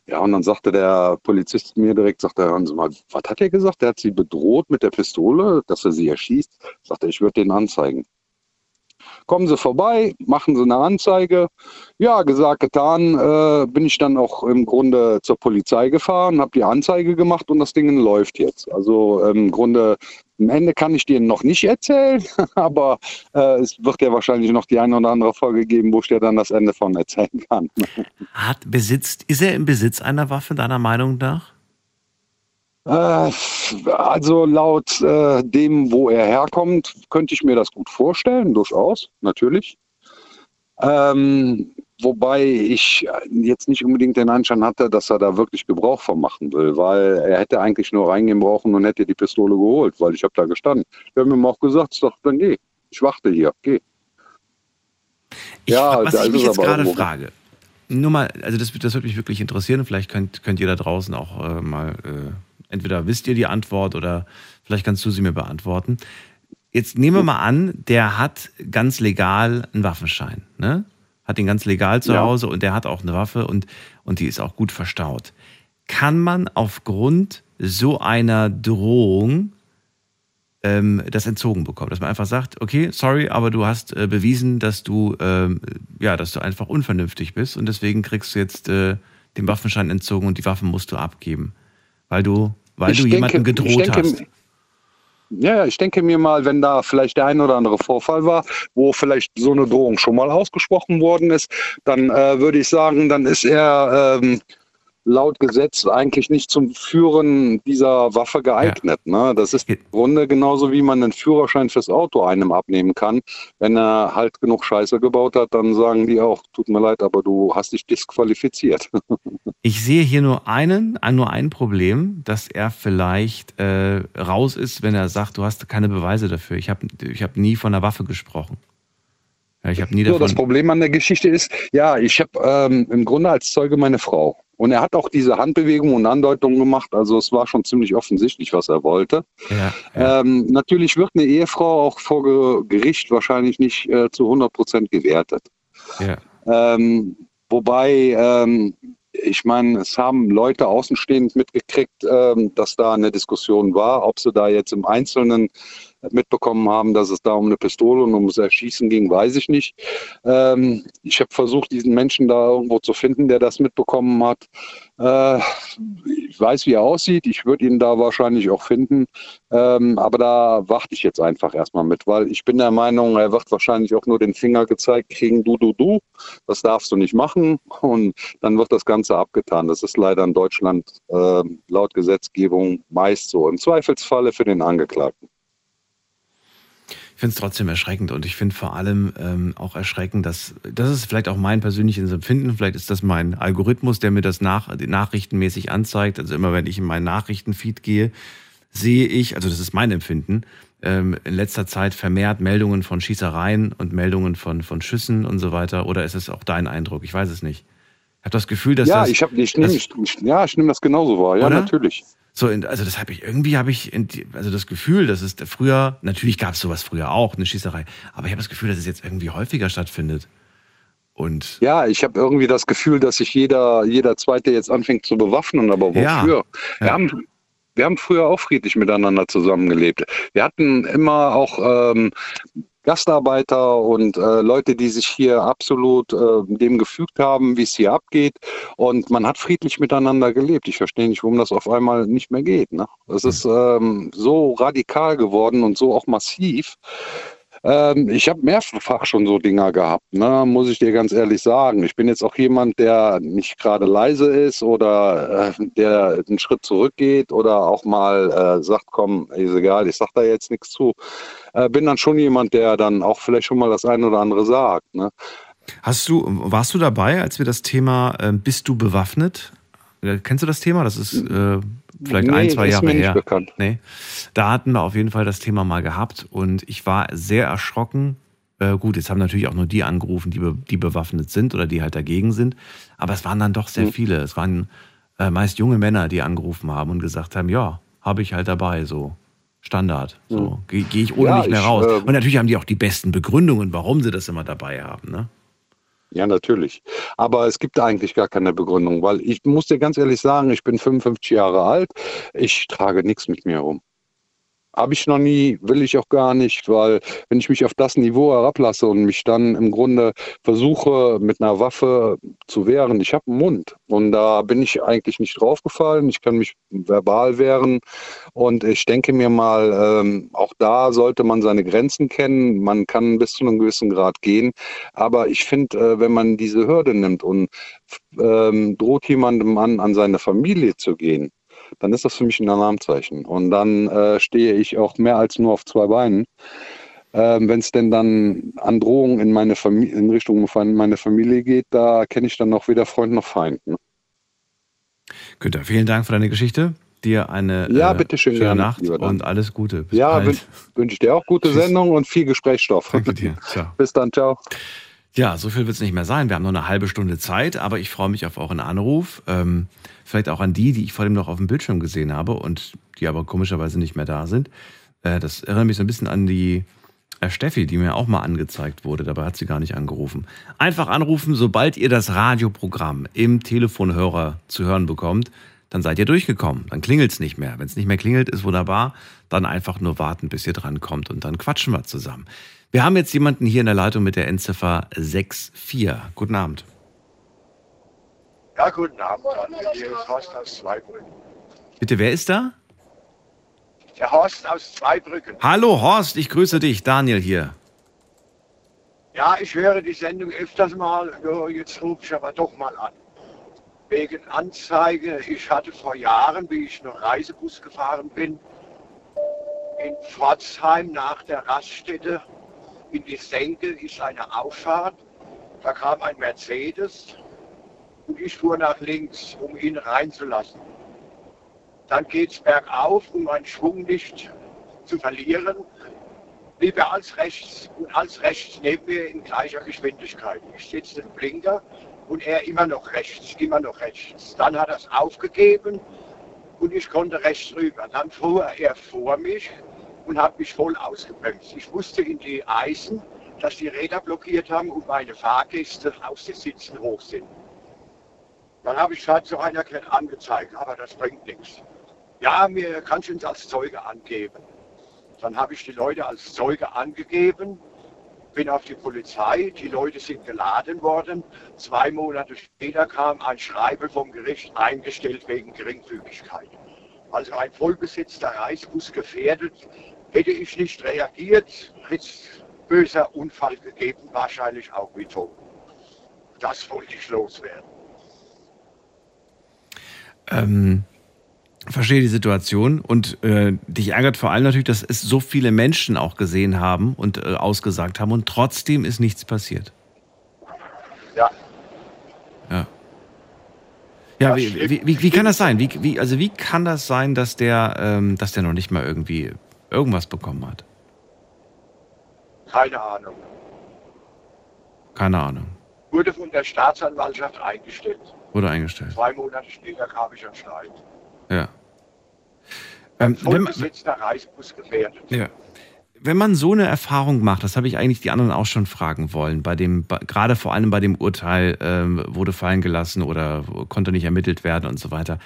Ja, und dann sagte der Polizist mir direkt, sagte er, hören Sie mal, was hat er gesagt? Der hat sie bedroht mit der Pistole, dass er sie erschießt. Sagte ich würde den anzeigen. Kommen Sie vorbei, machen Sie eine Anzeige. Ja, gesagt, getan, äh, bin ich dann auch im Grunde zur Polizei gefahren, habe die Anzeige gemacht und das Ding läuft jetzt. Also im Grunde Am Ende kann ich dir noch nicht erzählen, aber äh, es wird ja wahrscheinlich noch die eine oder andere Folge geben, wo ich dir dann das Ende von erzählen kann. Hat besitzt, ist er im Besitz einer Waffe, deiner Meinung nach? Äh, also laut äh, dem, wo er herkommt, könnte ich mir das gut vorstellen, durchaus, natürlich. Ähm, wobei ich jetzt nicht unbedingt den Anschein hatte, dass er da wirklich Gebrauch von machen will, weil er hätte eigentlich nur reingehen brauchen und hätte die Pistole geholt, weil ich habe da gestanden. Ich habe ihm auch gesagt, sag, dann geh, ich warte hier, geh. Ich, Ja, was ich ist mich jetzt gerade irgendwo. frage, nur mal, also das, das würde mich wirklich interessieren. Vielleicht könnt, könnt ihr da draußen auch äh, mal, äh, entweder wisst ihr die Antwort oder vielleicht kannst du sie mir beantworten. Jetzt nehmen wir mal an, der hat ganz legal einen Waffenschein, ne? Hat ihn ganz legal zu Ja. Hause und der hat auch eine Waffe und, und die ist auch gut verstaut. Kann man aufgrund so einer Drohung ähm, das entzogen bekommen. Dass man einfach sagt, okay, sorry, aber du hast äh, bewiesen, dass du, ähm, ja, dass du einfach unvernünftig bist und deswegen kriegst du jetzt äh, den Waffenschein entzogen und die Waffen musst du abgeben. Weil du, weil Ich du denke- jemandem ich gedroht denke, hast. Ja, ja, ich denke mir mal, wenn da vielleicht der ein oder andere Vorfall war, wo vielleicht so eine Drohung schon mal ausgesprochen worden ist, dann äh, würde ich sagen, dann ist er ähm, laut Gesetz eigentlich nicht zum Führen dieser Waffe geeignet. Ne? Das ist im Grunde genauso, wie man einen Führerschein fürs Auto einem abnehmen kann. Wenn er halt genug Scheiße gebaut hat, dann sagen die auch, tut mir leid, aber du hast dich disqualifiziert. Ich sehe hier nur einen, ein- nur ein Problem, dass er vielleicht äh, raus ist, wenn er sagt, du hast keine Beweise dafür. Ich habe ich hab nie von einer Waffe gesprochen. Ja, ich habe nie So, davon. das Problem an der Geschichte ist, ja, ich habe ähm, im Grunde als Zeuge meine Frau. Und er hat auch diese Handbewegung und Andeutungen gemacht. Also es war schon ziemlich offensichtlich, was er wollte. Ja, Ähm, natürlich wird eine Ehefrau auch vor Ge- Gericht wahrscheinlich nicht äh, zu 100 Prozent gewertet. ja. Ähm, wobei, ähm, ich meine, es haben Leute außenstehend mitgekriegt, ähm, dass da eine Diskussion war. Ob sie da jetzt im Einzelnen mitbekommen haben, dass es da um eine Pistole und ums Erschießen ging, weiß ich nicht. Ähm, ich habe versucht, diesen Menschen da irgendwo zu finden, der das mitbekommen hat. Äh, ich weiß, wie er aussieht. Ich würde ihn da wahrscheinlich auch finden. Ähm, aber da warte ich jetzt einfach erstmal mit, weil ich bin der Meinung, er wird wahrscheinlich auch nur den Finger gezeigt kriegen, du, du, du. Das darfst du nicht machen. Und dann wird das Ganze abgetan. Das ist leider in Deutschland äh, laut Gesetzgebung meist so. Im Zweifelsfalle für den Angeklagten. Ich finde es trotzdem erschreckend und ich finde vor allem ähm, auch erschreckend, dass das ist vielleicht auch mein persönliches Empfinden, vielleicht ist das mein Algorithmus, der mir das nach, nachrichtenmäßig anzeigt. Also immer wenn ich in meinen Nachrichtenfeed gehe, sehe ich, also das ist mein Empfinden, ähm, in letzter Zeit vermehrt Meldungen von Schießereien und Meldungen von, von Schüssen und so weiter. Oder ist es auch dein Eindruck? Ich weiß es nicht. Ich habe das Gefühl, dass ja, das, ich, hab, ich nehme das- ich, ja, ich nehm das genauso wahr. Ja, Oder? natürlich. So, in, also das habe ich irgendwie habe ich in, also das Gefühl, dass es früher natürlich gab es sowas früher auch eine Schießerei, aber ich habe das Gefühl, dass es jetzt irgendwie häufiger stattfindet. Und Ja, ich habe irgendwie das Gefühl, dass sich jeder, jeder Zweite jetzt anfängt zu bewaffnen, aber Ja. wofür? Wir, haben, wir haben früher auch friedlich miteinander zusammengelebt. Wir hatten immer auch ähm, Gastarbeiter und äh, Leute, die sich hier absolut äh, dem gefügt haben, wie es hier abgeht. Und man hat friedlich miteinander gelebt. Ich verstehe nicht, warum das auf einmal nicht mehr geht. Ne? Das ist ähm, so radikal geworden und so auch massiv. Ähm, ich habe mehrfach schon so Dinger gehabt, ne, muss ich dir ganz ehrlich sagen. Ich bin jetzt auch jemand, der nicht gerade leise ist oder äh, der einen Schritt zurückgeht oder auch mal äh, sagt, komm, ist egal, ich sag da jetzt nichts zu. Äh, bin dann schon jemand, der dann auch vielleicht schon mal das eine oder andere sagt. Ne? hast du warst du dabei, als wir das Thema äh, bist du bewaffnet? Äh, Kennst du das Thema? Das ist äh, vielleicht Nee, ein, zwei Jahre her. bekannt. Nee. Da hatten wir auf jeden Fall das Thema mal gehabt und ich war sehr erschrocken. Äh, gut, jetzt haben natürlich auch nur die angerufen, die, be die bewaffnet sind oder die halt dagegen sind. Aber es waren dann doch sehr Mhm. viele. Es waren äh, meist junge Männer, die angerufen haben und gesagt haben, ja, habe ich halt dabei, so Standard. So gehe geh ich ohne Ja, nicht mehr ich, raus. äh, und natürlich haben die auch die besten Begründungen, warum sie das immer dabei haben. Ne? Ja, natürlich. Aber es gibt eigentlich gar keine Begründung, weil ich muss dir ganz ehrlich sagen, ich bin 55 Jahre alt, ich trage nichts mit mir rum. Habe ich noch nie, will ich auch gar nicht, weil wenn ich mich auf das Niveau herablasse und mich dann im Grunde versuche, mit einer Waffe zu wehren, ich habe einen Mund und da bin ich eigentlich nicht draufgefallen. Ich kann mich verbal wehren und ich denke mir mal, ähm, auch da sollte man seine Grenzen kennen. Man kann bis zu einem gewissen Grad gehen, aber ich finde, äh, wenn man diese Hürde nimmt und ähm, droht jemandem an, an seine Familie zu gehen, dann ist das für mich ein Alarmzeichen. Und dann äh, stehe ich auch mehr als nur auf zwei Beinen. Ähm, Wenn es denn dann an Drohungen in, meine Familie, in Richtung meine Familie geht, da kenne ich dann noch weder Freund noch Feind. Ne? Günther, vielen Dank für deine Geschichte. Dir eine Ja, äh, bitteschön, schöne gerne, Nacht und alles Gute. Bis Ja, wünsche ich dir auch gute Sendung und viel Gesprächsstoff. Danke dir. Ciao. Bis dann, ciao. Ja, so viel wird es nicht mehr sein. Wir haben noch eine halbe Stunde Zeit, aber ich freue mich auf euren Anruf. Ähm, vielleicht auch an die, die ich vor dem noch auf dem Bildschirm gesehen habe und die aber komischerweise nicht mehr da sind. Äh, das erinnert mich so ein bisschen an die äh, Steffi, die mir auch mal angezeigt wurde. Dabei hat sie gar nicht angerufen. Einfach anrufen, sobald ihr das Radioprogramm im Telefonhörer zu hören bekommt, dann seid ihr durchgekommen. Dann klingelt es nicht mehr. Wenn es nicht mehr klingelt, ist wunderbar. Dann einfach nur warten, bis ihr drankommt und dann quatschen wir zusammen. Wir haben jetzt jemanden hier in der Leitung mit der Endziffer 64. Guten Abend. Ja, guten Abend. Hier ist Horst aus Zweibrücken. Bitte, wer ist da? Der Horst aus Zweibrücken. Hallo Horst, ich grüße dich. Daniel hier. Ja, ich höre die Sendung öfters mal. Ja, Jetzt rufe ich aber doch mal an. Wegen Anzeige. Ich hatte vor Jahren, wie ich noch Reisebus gefahren bin, in Pforzheim nach der Raststätte in die Senke ist eine Auffahrt. Da kam ein Mercedes und ich fuhr nach links, um ihn reinzulassen. Dann geht es bergauf, um meinen Schwung nicht zu verlieren, blieb er als rechts und als rechts neben mir in gleicher Geschwindigkeit. Ich setze den Blinker und er immer noch rechts, immer noch rechts. Dann hat er es aufgegeben und ich konnte rechts rüber. Dann fuhr er vor mich und hat mich voll ausgebremst. Ich musste in die Eisen, dass die Räder blockiert haben und meine Fahrgäste aus den Sitzen hoch sind. Dann habe ich halt so einer angezeigt, aber das bringt nichts. Ja, mir kannst du uns als Zeuge angeben. Dann habe ich die Leute als Zeuge angegeben, bin auf die Polizei, die Leute sind geladen worden. Zwei Monate später kam ein Schreiben vom Gericht eingestellt wegen Geringfügigkeit. Also ein vollbesetzter Reisbus gefährdet, hätte ich nicht reagiert, hätte es böser Unfall gegeben, wahrscheinlich auch mit Tod. Das wollte ich loswerden. Ähm, verstehe die Situation und äh, dich ärgert vor allem natürlich, dass es so viele Menschen auch gesehen haben und äh, ausgesagt haben und trotzdem ist nichts passiert. Ja. Ja. Ja, wie, wie, wie, wie kann das sein? Wie, wie, also wie kann das sein, dass der, ähm, dass der noch nicht mal irgendwie irgendwas bekommen hat? Keine Ahnung. Keine Ahnung. Wurde von der Staatsanwaltschaft eingestellt. Wurde eingestellt. Zwei Monate später kam ich an Schneid. Ja. Ähm, wenn, man, Reisbus gefährdet. ja. wenn man so eine Erfahrung macht, das habe ich eigentlich die anderen auch schon fragen wollen, bei dem, gerade vor allem bei dem Urteil ähm, wurde fallen gelassen oder konnte nicht ermittelt werden und so weiter.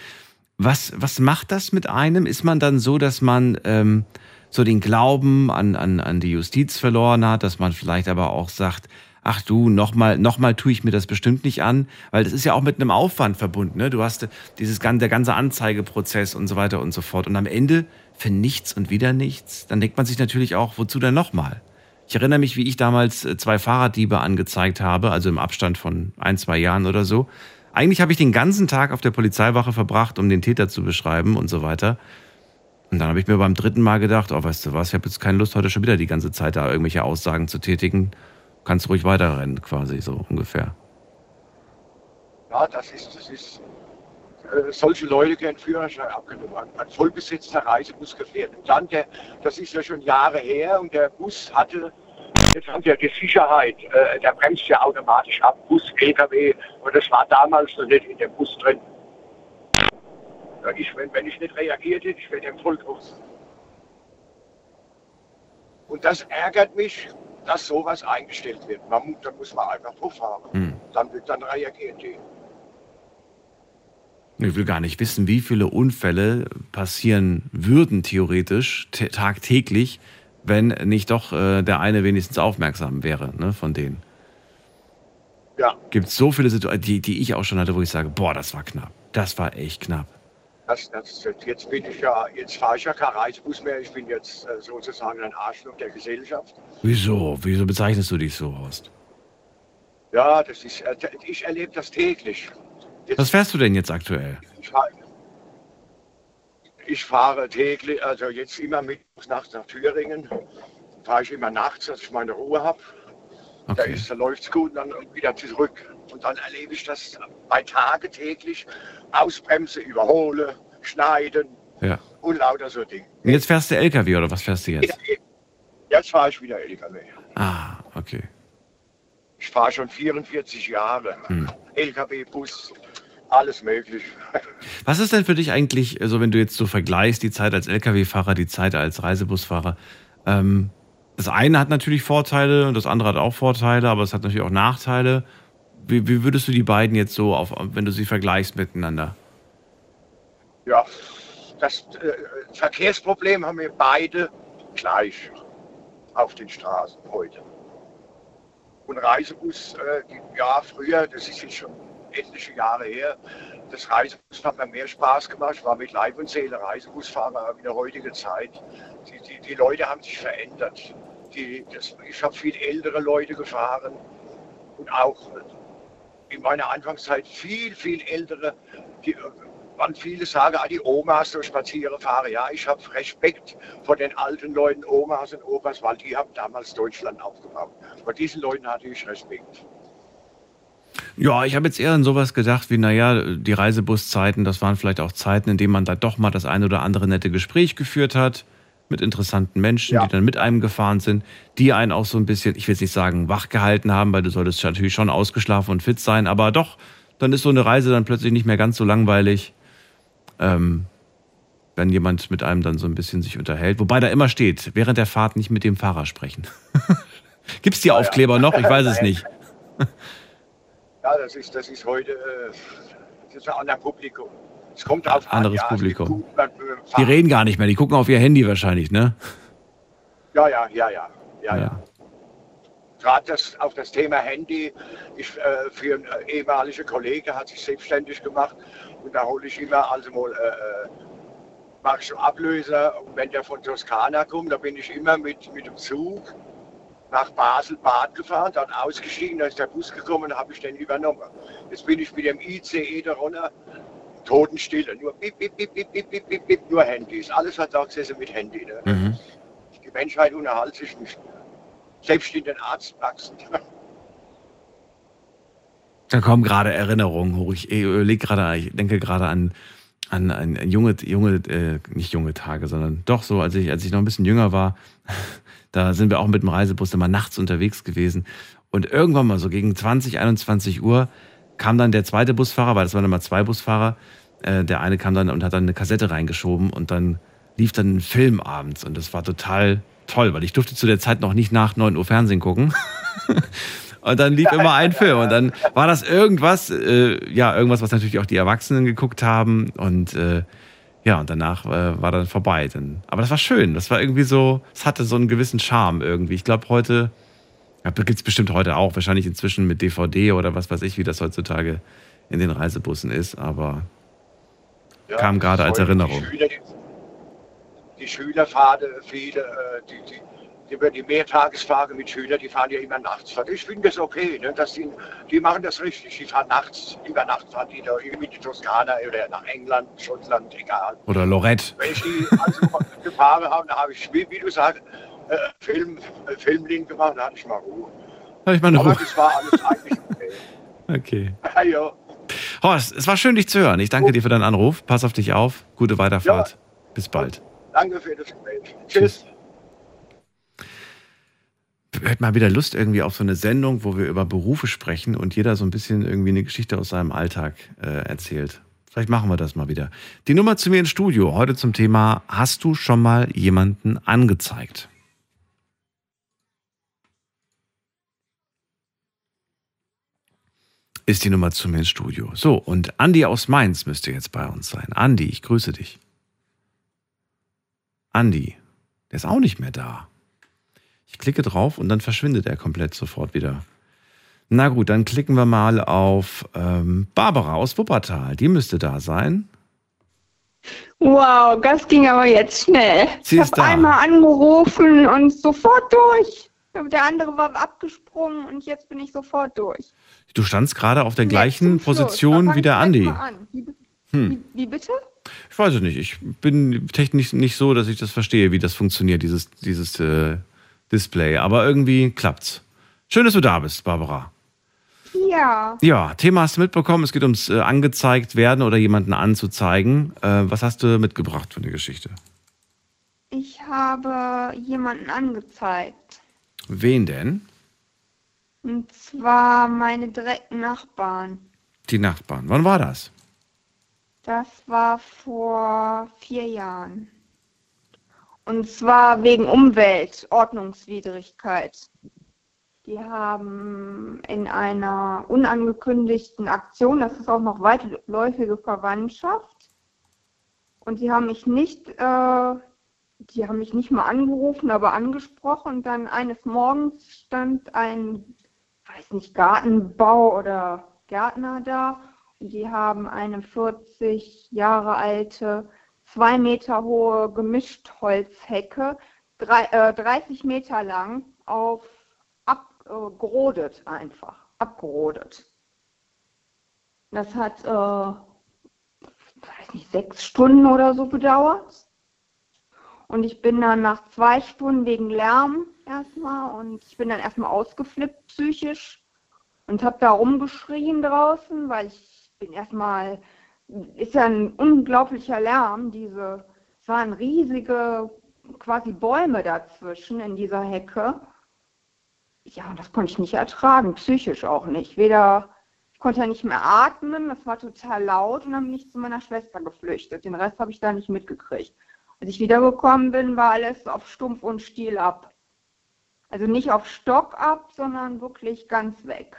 Was, was macht das mit einem? Ist man dann so, dass man ähm, so den Glauben an, an, an die Justiz verloren hat, dass man vielleicht aber auch sagt, ach du, nochmal noch mal tue ich mir das bestimmt nicht an, weil das ist ja auch mit einem Aufwand verbunden. Ne? Du hast dieses gan- der ganze Anzeigeprozess und so weiter und so fort. Und am Ende für nichts und wieder nichts, dann denkt man sich natürlich auch, wozu denn nochmal? Ich erinnere mich, wie ich damals äh, zwei Fahrraddiebe angezeigt habe, also im Abstand von ein, zwei Jahren oder so. Eigentlich habe ich den ganzen Tag auf der Polizeiwache verbracht, um den Täter zu beschreiben und so weiter. Und dann habe ich mir beim dritten Mal gedacht, oh, weißt du was, ich habe jetzt keine Lust, heute schon wieder die ganze Zeit da irgendwelche Aussagen zu tätigen. Kannst ruhig weiterrennen, quasi so ungefähr. Ja, das ist, das ist, äh, solche Leute gehen Führerschein abgenommen. Ein vollbesetzter Reisebus gefährdet. Dann der, das ist ja schon Jahre her und der Bus hatte, jetzt haben ja die Sicherheit, äh, der bremst ja automatisch ab, Bus, LKW, und das war damals noch nicht in dem Bus drin. Ja, ich, wenn, wenn ich nicht reagiert hätte, ich wäre dem voll groß. Und das ärgert mich, dass sowas eingestellt wird. Man, da muss man einfach drauf haben. Hm. Dann, wird- dann reagieren die. Ich will gar nicht wissen, wie viele Unfälle passieren würden, theoretisch, tagtäglich, wenn nicht doch äh, der eine wenigstens aufmerksam wäre, ne, von denen. Ja. Gibt so viele Situationen, die, die ich auch schon hatte, wo ich sage, boah, das war knapp. Das war echt knapp. Das, das, jetzt bin ich ja, jetzt fahre ich ja kein Reisebus mehr. Ich bin jetzt äh, sozusagen ein Arschloch der Gesellschaft. Wieso? Wieso bezeichnest du dich so, Horst? Ja, das ist, äh, ich erlebe das täglich. Jetzt, Was fährst du denn jetzt aktuell? ich, fahr- ich fahre täglich, also jetzt immer mittags nachts nach Thüringen. Fahre ich immer nachts, dass ich meine Ruhe habe. Da, ist- da läuft es gut und dann wieder zurück. Und dann erlebe ich das bei Tage täglich. Ausbremse, überhole, schneiden Ja. und lauter so Dinge. Und jetzt fährst du LKW oder was fährst du jetzt? Jetzt fahre ich wieder LKW. Ah, okay. Ich fahre schon 44 Jahre. Hm. LKW, Bus, alles möglich. Was ist denn für dich eigentlich, also wenn du jetzt so vergleichst, die Zeit als Lkw-Fahrer, die Zeit als Reisebusfahrer? Ähm, das eine hat natürlich Vorteile und das andere hat auch Vorteile, aber es hat natürlich auch Nachteile. Wie, wie würdest du die beiden jetzt so, auf, wenn du sie vergleichst miteinander? Ja, das äh, Verkehrsproblem haben wir beide gleich auf den Straßen heute. Und Reisebus, äh, ja, früher, das ist jetzt schon etliche Jahre her, das Reisebus hat mir mehr Spaß gemacht. War mit Leib und Seele Reisebusfahrer in der heutigen Zeit. Die, die, die Leute haben sich verändert. Die, das, ich habe viel ältere Leute gefahren und auch in meiner Anfangszeit viel, viel ältere, die, man viele sagen, ah, die Omas so spazieren fahren. Ja, ich habe Respekt vor den alten Leuten, Omas und Opas, weil die haben damals Deutschland aufgebaut. Vor diesen Leuten hatte ich Respekt. Ja, ich habe jetzt eher an sowas gedacht wie, naja, die Reisebuszeiten, das waren vielleicht auch Zeiten, in denen man da doch mal das ein oder andere nette Gespräch geführt hat mit interessanten Menschen, die dann mit einem gefahren sind, die einen auch so ein bisschen, ich will jetzt nicht sagen, wach gehalten haben, weil du solltest natürlich schon ausgeschlafen und fit sein, aber doch, dann ist so eine Reise dann plötzlich nicht mehr ganz so langweilig, ähm, wenn jemand mit einem dann so ein bisschen sich unterhält. Wobei da immer steht, während der Fahrt nicht mit dem Fahrer sprechen. Gibt's die Aufkleber noch? Ich weiß es nicht. Ja, das ist, das ist heute äh, das ist ein anderes Publikum. Es kommt auf an, Anderes ja, gibt Publikum. äh, Die fahren. reden gar nicht mehr, die gucken auf ihr Handy wahrscheinlich, ne? Ja, ja, ja, ja, ja, ja. Gerade das, auf das Thema Handy. Ich, äh, für ein äh, ehemaliger Kollege hat sich selbstständig gemacht und da hole ich immer also mal äh, äh, mache ich Ablöser. Und wenn der von Toskana kommt, da bin ich immer mit, mit dem Zug nach Basel-Bad gefahren, dann ausgestiegen, da ist der Bus gekommen, da habe ich den übernommen. Jetzt bin ich mit dem ICE da runter, Totenstille, nur bip, bip, bip, bip, bip, bip, bip, bip, nur Handys. Alles hat gesessen mit Handy. Ne? Mhm. Die Menschheit unterhält sich nicht mehr. Selbst in den Arztpraxen. Da kommen gerade Erinnerungen hoch. Ich überlege gerade, ich denke gerade an, an, an, an junge, junge, äh, nicht junge Tage, sondern doch so, als ich, als ich noch ein bisschen jünger war, da sind wir auch mit dem Reisebus immer nachts unterwegs gewesen. Und irgendwann mal so gegen 20, 21 Uhr kam dann der zweite Busfahrer, weil das waren immer zwei Busfahrer. Äh, der eine kam dann und hat dann eine Kassette reingeschoben und dann lief dann ein Film abends und das war total toll, weil ich durfte zu der Zeit noch nicht nach 9 Uhr Fernsehen gucken. Und dann lief immer ein Film. Und dann war das irgendwas, äh, ja, irgendwas, was natürlich auch die Erwachsenen geguckt haben. Und äh, ja, und danach äh, war dann vorbei. Dann, aber das war schön. Das war irgendwie so, es hatte so einen gewissen Charme irgendwie. Ich glaube, heute, ja, gibt es bestimmt heute auch, wahrscheinlich inzwischen mit DVD oder was weiß ich, wie das heutzutage in den Reisebussen ist. Aber Ja, kam gerade als Erinnerung. Die, Schüler, die, die Schüler fahren, äh, viele, äh, die, die, die, die Mehrtagesfahrer mit Schülern, die fahren ja immer nachts. Ich finde das okay, ne, dass die, die machen das richtig. Die fahren nachts, über Nacht fahren die da irgendwie in die Toskana oder nach England, Schottland, egal. Oder Lorette. Wenn ich die also gefahren habe, dann habe ich, wie du sagst, äh, Film, äh, Filmlink gemacht, dann hatte ich mal Ruhe. Habe ich mal eine Aber Ruhe. das war alles eigentlich okay. Okay. Ja, ja. Horst, es war schön, dich zu hören. Ich danke dir für deinen Anruf. Pass auf dich auf. Gute Weiterfahrt. Bis bald. Danke für das Gespräch. Tschüss. Hört mal wieder Lust irgendwie auf so eine Sendung, wo wir über Berufe sprechen und jeder so ein bisschen irgendwie eine Geschichte aus seinem Alltag äh, erzählt. Vielleicht machen wir das mal wieder. Die Nummer zu mir ins Studio. Heute zum Thema: Hast du schon mal jemanden angezeigt? Ist die Nummer zu mir ins Studio. So, und Andi aus Mainz müsste jetzt bei uns sein. Andi, ich grüße dich. Andi, der ist auch nicht mehr da. Ich klicke drauf und dann verschwindet er komplett sofort wieder. Na gut, dann klicken wir mal auf ähm, Barbara aus Wuppertal. Die müsste da sein. Wow, das ging aber jetzt schnell. Sie ich habe einmal angerufen und sofort durch. Der andere war abgesprungen und jetzt bin ich sofort durch. Du standst gerade auf der gleichen Schluss. Position wie der Andi. Wie, Hm. wie, wie bitte? Ich weiß es nicht. Ich bin technisch nicht so, dass ich das verstehe, wie das funktioniert, dieses, dieses äh, Display. Aber irgendwie klappt's. Schön, dass du da bist, Barbara. Ja, Ja, Thema hast du mitbekommen. Es geht ums äh, angezeigt werden oder jemanden anzuzeigen. Äh, was hast du mitgebracht für eine Geschichte? ich habe jemanden angezeigt. Wen denn? Und zwar meine direkten Nachbarn. Die Nachbarn. Wann war das? Das war vor vier Jahren. Und zwar wegen Umweltordnungswidrigkeit. Die haben in einer unangekündigten Aktion, das ist auch noch weitläufige Verwandtschaft, und sie haben mich nicht, äh, die haben mich nicht mal angerufen, aber angesprochen. Und dann eines Morgens stand ein, weiß nicht, Gartenbau oder Gärtner da und die haben eine 40 Jahre alte, zwei Meter hohe Gemischtholzhecke, drei, äh, 30 Meter lang, auf abgerodet einfach, abgerodet. Das hat, äh, weiß nicht, sechs Stunden oder so gedauert. Und ich bin dann nach zwei Stunden wegen Lärm erstmal und ich bin dann erstmal ausgeflippt psychisch und habe da rumgeschrien draußen, weil ich bin erstmal, ist ja ein unglaublicher Lärm, diese, es waren riesige quasi Bäume dazwischen in dieser Hecke. Ja, und das konnte ich nicht ertragen, psychisch auch nicht. Weder, ich konnte ja nicht mehr atmen, das war total laut und dann bin ich zu meiner Schwester geflüchtet. Den Rest habe ich da nicht mitgekriegt. Als ich wiedergekommen bin, war alles auf Stumpf und Stiel ab. Also nicht auf Stock ab, sondern wirklich ganz weg.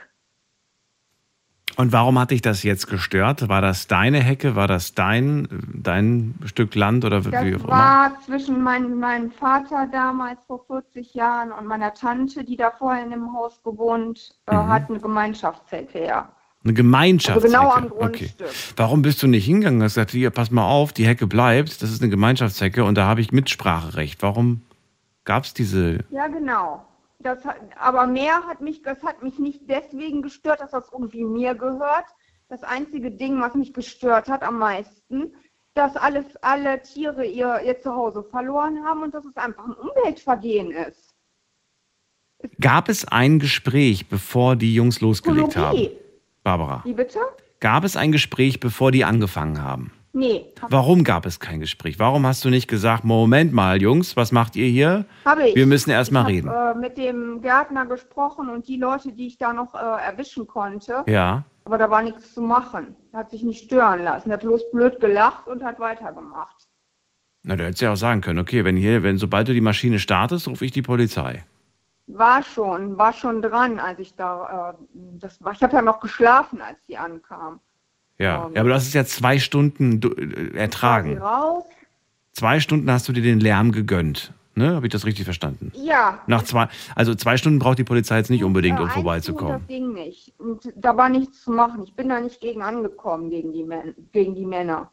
Und warum hat dich das jetzt gestört? War das deine Hecke? War das dein, dein Stück Land oder wie Das auch immer? war zwischen mein, meinem Vater damals vor 40 Jahren und meiner Tante, die da vorher in dem Haus gewohnt äh, Mhm. hat, eine Gemeinschaftshecke, ja. Eine Gemeinschaftshecke. Also genau am okay. Grundstück. Warum bist du nicht hingegangen und hast gesagt, hier, pass mal auf, die Hecke bleibt, das ist eine Gemeinschaftshecke und da habe ich Mitspracherecht. Warum gab es diese... Ja, genau. Das hat, aber mehr hat mich, das hat mich nicht deswegen gestört, dass das irgendwie mir gehört. Das einzige Ding, was mich gestört hat am meisten, dass alles, alle Tiere ihr, ihr Zuhause verloren haben und dass es einfach ein Umweltvergehen ist. Gab es ein Gespräch, bevor die Jungs losgelegt haben? Ökologie. Barbara, Wie bitte? gab es ein Gespräch, bevor die angefangen haben? Nee. Warum gab es kein Gespräch? Warum hast du nicht gesagt, Moment mal, Jungs, was macht ihr hier? Habe ich. Wir müssen erst mal ich reden. habe äh, mit dem Gärtner gesprochen und die Leute, die ich da noch äh, erwischen konnte. Ja. Aber da war nichts zu machen. Er hat sich nicht stören lassen. Er hat bloß blöd gelacht und hat weitergemacht. Na, du hättest ja auch sagen können, okay, wenn hier, wenn sobald du die Maschine startest, rufe ich die Polizei. War schon, war schon dran, als ich da, äh, das war, ich habe ja noch geschlafen, als die ankam. Ja. Ähm. ja, aber du hast es ja zwei Stunden äh, ertragen. raus? Zwei Stunden hast du dir den Lärm gegönnt. Ne? Habe ich das richtig verstanden? Ja. Nach zwei, also zwei Stunden braucht die Polizei jetzt nicht unbedingt, um vorbeizukommen. Das ging nicht. Und da war nichts zu machen. Ich bin da nicht gegen angekommen, gegen die, Män gegen die Männer.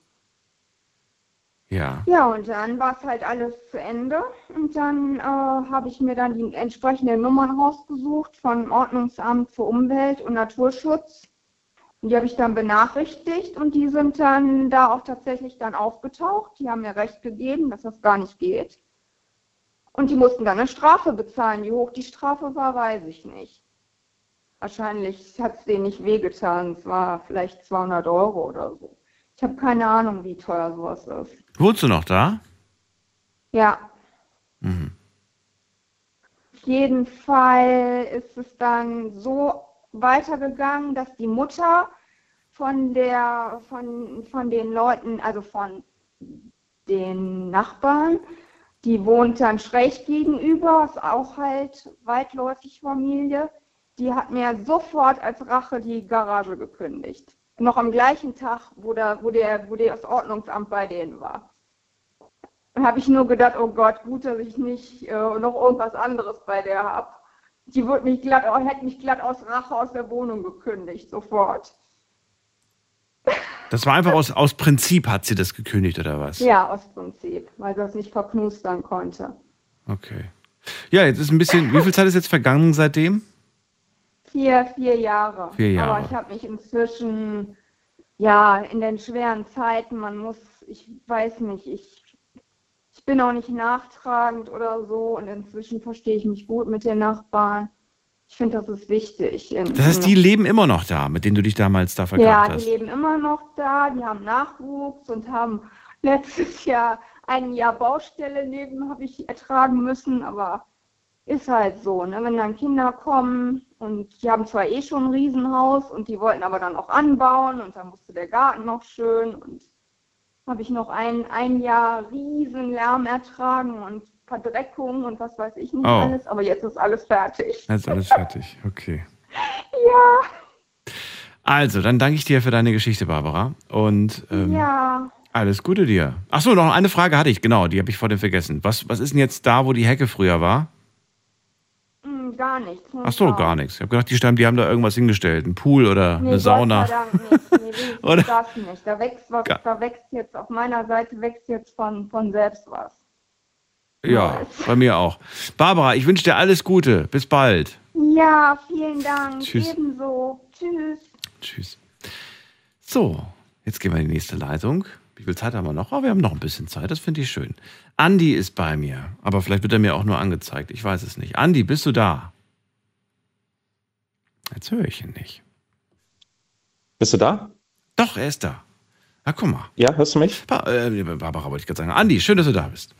Ja. Ja, und dann war es halt alles zu Ende. Und dann äh, habe ich mir dann die entsprechenden Nummern rausgesucht vom Ordnungsamt für Umwelt und Naturschutz. Und die habe ich dann benachrichtigt und die sind dann da auch tatsächlich dann aufgetaucht. Die haben mir recht gegeben, dass das gar nicht geht. Und die mussten dann eine Strafe bezahlen. Wie hoch die Strafe war, weiß ich nicht. Wahrscheinlich hat es denen nicht wehgetan. Es war vielleicht 200 Euro oder so. Ich habe keine Ahnung, wie teuer sowas ist. Wurdest du noch da? Ja, Mhm. auf jeden Fall ist es dann so weitergegangen, dass die Mutter von der, von, von den Leuten, also von den Nachbarn, die wohnt dann schräg gegenüber, ist auch halt weitläufig Familie. die hat mir sofort als Rache die Garage gekündigt. Noch am gleichen Tag, wo, der, wo, der, wo das Ordnungsamt bei denen war. Dann habe ich nur gedacht, oh Gott, gut, dass ich nicht äh, noch irgendwas anderes bei der habe. Die wird mich glatt, hätte mich glatt aus Rache aus der Wohnung gekündigt, sofort. Das war einfach aus, aus Prinzip hat sie das gekündigt, oder was? Ja, aus Prinzip, weil sie das nicht verknustern konnte. Okay. Ja, jetzt ist ein bisschen, wie viel Zeit ist jetzt vergangen seitdem? Vier, vier Jahre. Vier Jahre. Aber ich habe mich inzwischen, ja, in den schweren Zeiten, man muss, ich weiß nicht, ich, ich bin auch nicht nachtragend oder so und inzwischen verstehe ich mich gut mit den Nachbarn. Ich finde, das ist wichtig. Das heißt, die leben immer noch da, mit denen du dich damals da verkauft ja, die hast. leben immer noch da, die haben Nachwuchs und haben letztes Jahr ein Jahr Baustelle neben habe ich ertragen müssen, aber ist halt so, ne? Wenn dann Kinder kommen und die haben zwar eh schon ein Riesenhaus und die wollten aber dann auch anbauen und dann musste der Garten noch schön und habe ich noch ein, ein Jahr riesen Lärm ertragen und Verdreckung und was weiß ich nicht Oh. alles, aber jetzt ist alles fertig. Jetzt ist alles fertig. Okay. Ja, Also, dann danke ich dir für deine Geschichte, Barbara. Und ähm, ja. alles Gute dir. Ach so, noch eine Frage hatte ich, genau, die habe ich vorhin vergessen. Was, was ist denn jetzt da, wo die Hecke früher war? Gar nichts. Ach so, gar nichts. Ich habe gedacht, die, Stamm, die haben da irgendwas hingestellt. Ein Pool oder Nee, eine Sauna. Gott nicht. Nee, Oder? das nicht. Da wächst, was, da wächst jetzt auf meiner Seite wächst jetzt von, von selbst was. Ja, bei mir auch. Barbara, ich wünsche dir alles Gute. Bis bald. Ja, vielen Dank. Tschüss. Ebenso. Tschüss. Tschüss. So, jetzt gehen wir in die nächste Leitung. Wie viel Zeit haben wir noch? Oh, wir haben noch ein bisschen Zeit, das finde ich schön. Andi ist bei mir, aber vielleicht wird er mir auch nur angezeigt. Ich weiß es nicht. Andi, bist du da? Jetzt höre ich ihn nicht. Bist du da? Doch, er ist da. Ah, guck mal. Ja, hörst du mich? Ba äh, Barbara wollte ich gerade sagen. Andi, schön, dass du da bist.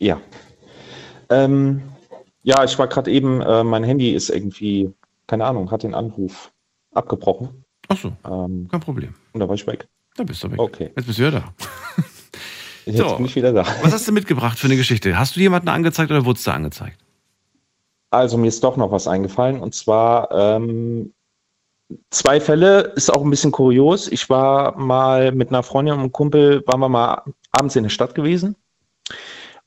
Ja. Ähm, ja, ich war gerade eben, äh, mein Handy ist irgendwie, keine Ahnung, hat den Anruf abgebrochen. Ach so, ähm, kein Problem. Und da war ich weg. Da bist du weg. Okay. Jetzt bist du ja da. Jetzt So. bin ich wieder da. Was hast du mitgebracht für eine Geschichte? Hast du jemanden angezeigt oder wurdest du angezeigt? Also mir ist doch noch was eingefallen und zwar ähm, zwei Fälle, ist auch ein bisschen kurios. Ich war mal mit einer Freundin und einem Kumpel, waren wir mal abends in der Stadt gewesen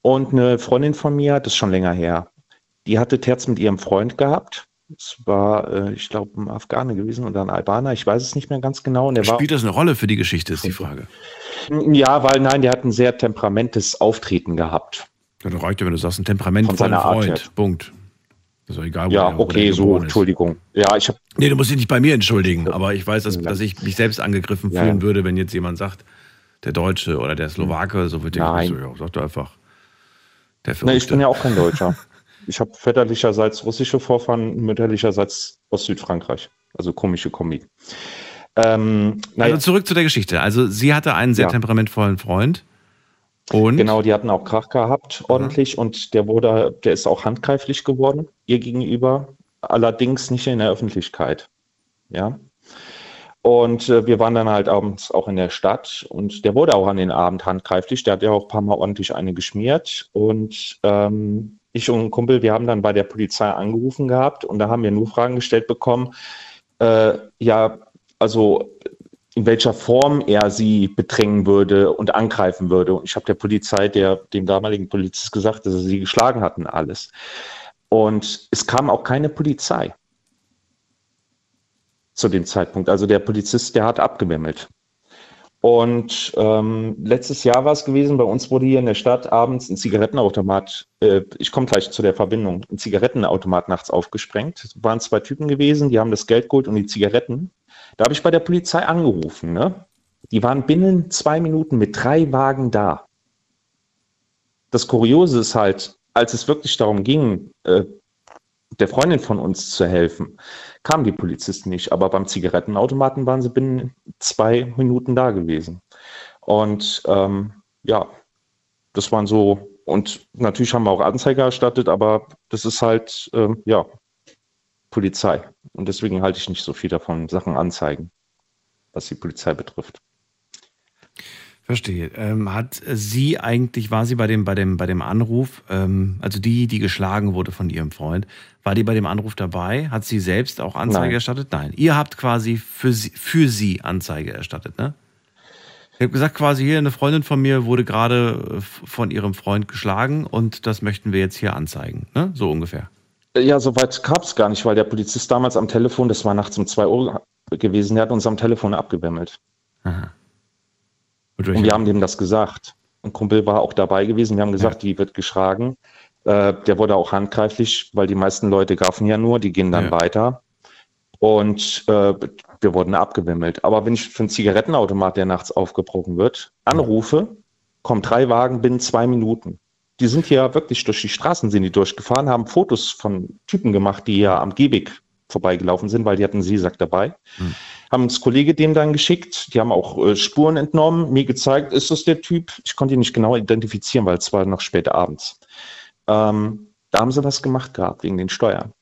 und eine Freundin von mir, das ist schon länger her, die hatte Terz mit ihrem Freund gehabt. Es war, äh, ich glaube, ein Afghane gewesen oder ein Albaner, ich weiß es nicht mehr ganz genau. Der Spielt das eine Rolle für die Geschichte, ist die Frage. ja, weil nein, der hat ein sehr temperamentes Auftreten gehabt. Ja, da reicht ja, wenn du sagst, ein Temperament Von von einem seiner Art Freund. her. Punkt. Doch egal, wo Ja, der, wo okay, der so. Entschuldigung. Ja, ich habe Nee, du musst dich nicht bei mir entschuldigen, aber ich weiß, dass, dass ich mich selbst angegriffen Ja, fühlen ja. würde, wenn jetzt jemand sagt, der Deutsche oder der Slowake, so wird Nein. so, ja, sag doch einfach. Der Nee, ich Verrückte. bin ja auch kein Deutscher. Ich habe väterlicherseits russische Vorfahren, mütterlicherseits aus Südfrankreich. Also komische Kombi. Ähm, naja, Also zurück zu der Geschichte. Also sie hatte einen sehr Ja. temperamentvollen Freund. Und? Genau, die hatten auch Krach gehabt, ordentlich, und der wurde, der ist auch handgreiflich geworden, ihr gegenüber, allerdings nicht in der Öffentlichkeit. Ja. Und äh, wir waren dann halt abends auch in der Stadt und der wurde auch an den Abend handgreiflich. Der hat ja auch ein paar Mal ordentlich eine geschmiert. Und ähm, ich und ein Kumpel, wir haben dann bei der Polizei angerufen gehabt und da haben wir nur Fragen gestellt bekommen. Äh, ja, also in welcher Form er sie bedrängen würde und angreifen würde. Und ich habe der Polizei, der, dem damaligen Polizist gesagt, dass er sie geschlagen hat und alles. Und es kam auch keine Polizei zu dem Zeitpunkt. Also der Polizist, der hat abgewimmelt. Und ähm, letztes Jahr war es gewesen, bei uns wurde hier in der Stadt abends ein Zigarettenautomat, äh, ich komme gleich zu der Verbindung, ein Zigarettenautomat nachts aufgesprengt. Es waren zwei Typen gewesen, die haben das Geld geholt und die Zigaretten. Da habe ich bei der Polizei angerufen. Ne? Die waren binnen zwei Minuten mit drei Wagen da. Das Kuriose ist halt, als es wirklich darum ging, äh, der Freundin von uns zu helfen, kamen die Polizisten nicht. Aber beim Zigarettenautomaten waren sie binnen zwei Minuten da gewesen. Und ähm, ja, das waren so, und natürlich haben wir auch Anzeige erstattet, aber das ist halt, ähm, ja, Polizei. Und deswegen halte ich nicht so viel davon, Sachen anzeigen, was die Polizei betrifft. Verstehe. Ähm, hat sie eigentlich, war sie bei dem, bei dem, bei dem Anruf, ähm, also die, die geschlagen wurde von ihrem Freund, war die bei dem Anruf dabei? Hat sie selbst auch Anzeige Nein. erstattet? Nein. Ihr habt quasi für sie, für sie Anzeige erstattet, ne? Ich habe gesagt, quasi hier eine Freundin von mir wurde gerade äh, von ihrem Freund geschlagen und das möchten wir jetzt hier anzeigen, ne? So ungefähr. Ja, soweit kam es gar nicht, weil der Polizist damals am Telefon, das war nachts um 2 Uhr gewesen, der hat uns am Telefon abgewimmelt. Aha. Und wir haben dem das gesagt. Ein Kumpel war auch dabei gewesen. Wir haben gesagt, die wird geschlagen. Äh, der wurde auch handgreiflich, weil die meisten Leute gaffen ja nur, die gehen dann Ja. weiter. Und äh, wir wurden abgewimmelt. Aber wenn ich für einen Zigarettenautomat, der nachts aufgebrochen wird, anrufe, kommen drei Wagen binnen zwei Minuten. Die sind ja wirklich durch die Straßen sind die durchgefahren, haben Fotos von Typen gemacht, die ja am Gehweg vorbeigelaufen sind, weil die hatten einen Seesack dabei. Haben uns Kollege dem dann geschickt, die haben auch äh, Spuren entnommen, mir gezeigt, ist das der Typ? Ich konnte ihn nicht genau identifizieren, weil es war noch spät abends. Ähm, da haben sie was gemacht gehabt wegen den Steuern.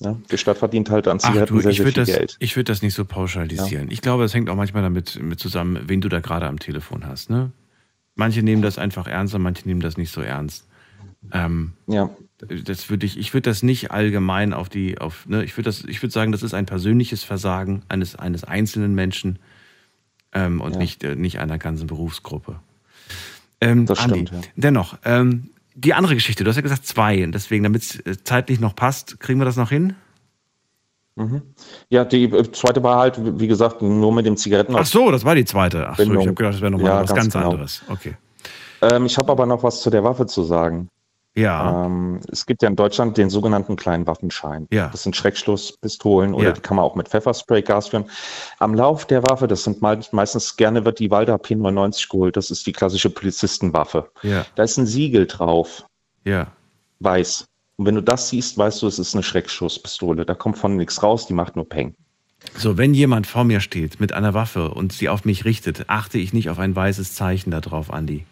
Ja, die Stadt verdient halt an Ach Zigaretten du, sehr, ich sehr würde viel das, Geld. ich würd das nicht so pauschalisieren. Ich glaube, es hängt auch manchmal damit mit zusammen, wen du da gerade am Telefon hast. Ne? Manche nehmen das einfach ernst und manche nehmen das nicht so ernst. Ähm, ja. Das würde ich, ich würde das nicht allgemein auf die, auf, ne, ich würde das, ich würde sagen, das ist ein persönliches Versagen eines, eines einzelnen Menschen ähm, und Ja. nicht, äh, nicht einer ganzen Berufsgruppe. Ähm, Das Andi, stimmt, ja. Dennoch, ähm, die andere Geschichte, du hast ja gesagt zwei, und deswegen, damit es äh, zeitlich noch passt, kriegen wir das noch hin? Mhm. Ja, die äh, zweite war halt, wie gesagt, nur mit dem Zigaretten. Ach so, das war die zweite. Ach so, ich habe gedacht, das wäre nochmal Ja, was ganz, ganz genau. anderes. Okay. Ähm, ich habe aber noch was zu der Waffe zu sagen. Ja. Ähm, es gibt ja in Deutschland den sogenannten kleinen Waffenschein. Ja. Das sind Schreckschusspistolen oder Ja. die kann man auch mit Pfefferspray, Gas führen. Am Lauf der Waffe, das sind me meistens gerne wird die Walter P99 geholt. Das ist die klassische Polizistenwaffe. Ja. Da ist ein Siegel drauf, Ja. weiß. Und wenn du das siehst, weißt du, es ist eine Schreckschusspistole. Da kommt von nichts raus, die macht nur Peng. So, wenn jemand vor mir steht mit einer Waffe und sie auf mich richtet, achte ich nicht auf ein weißes Zeichen da drauf, Andi.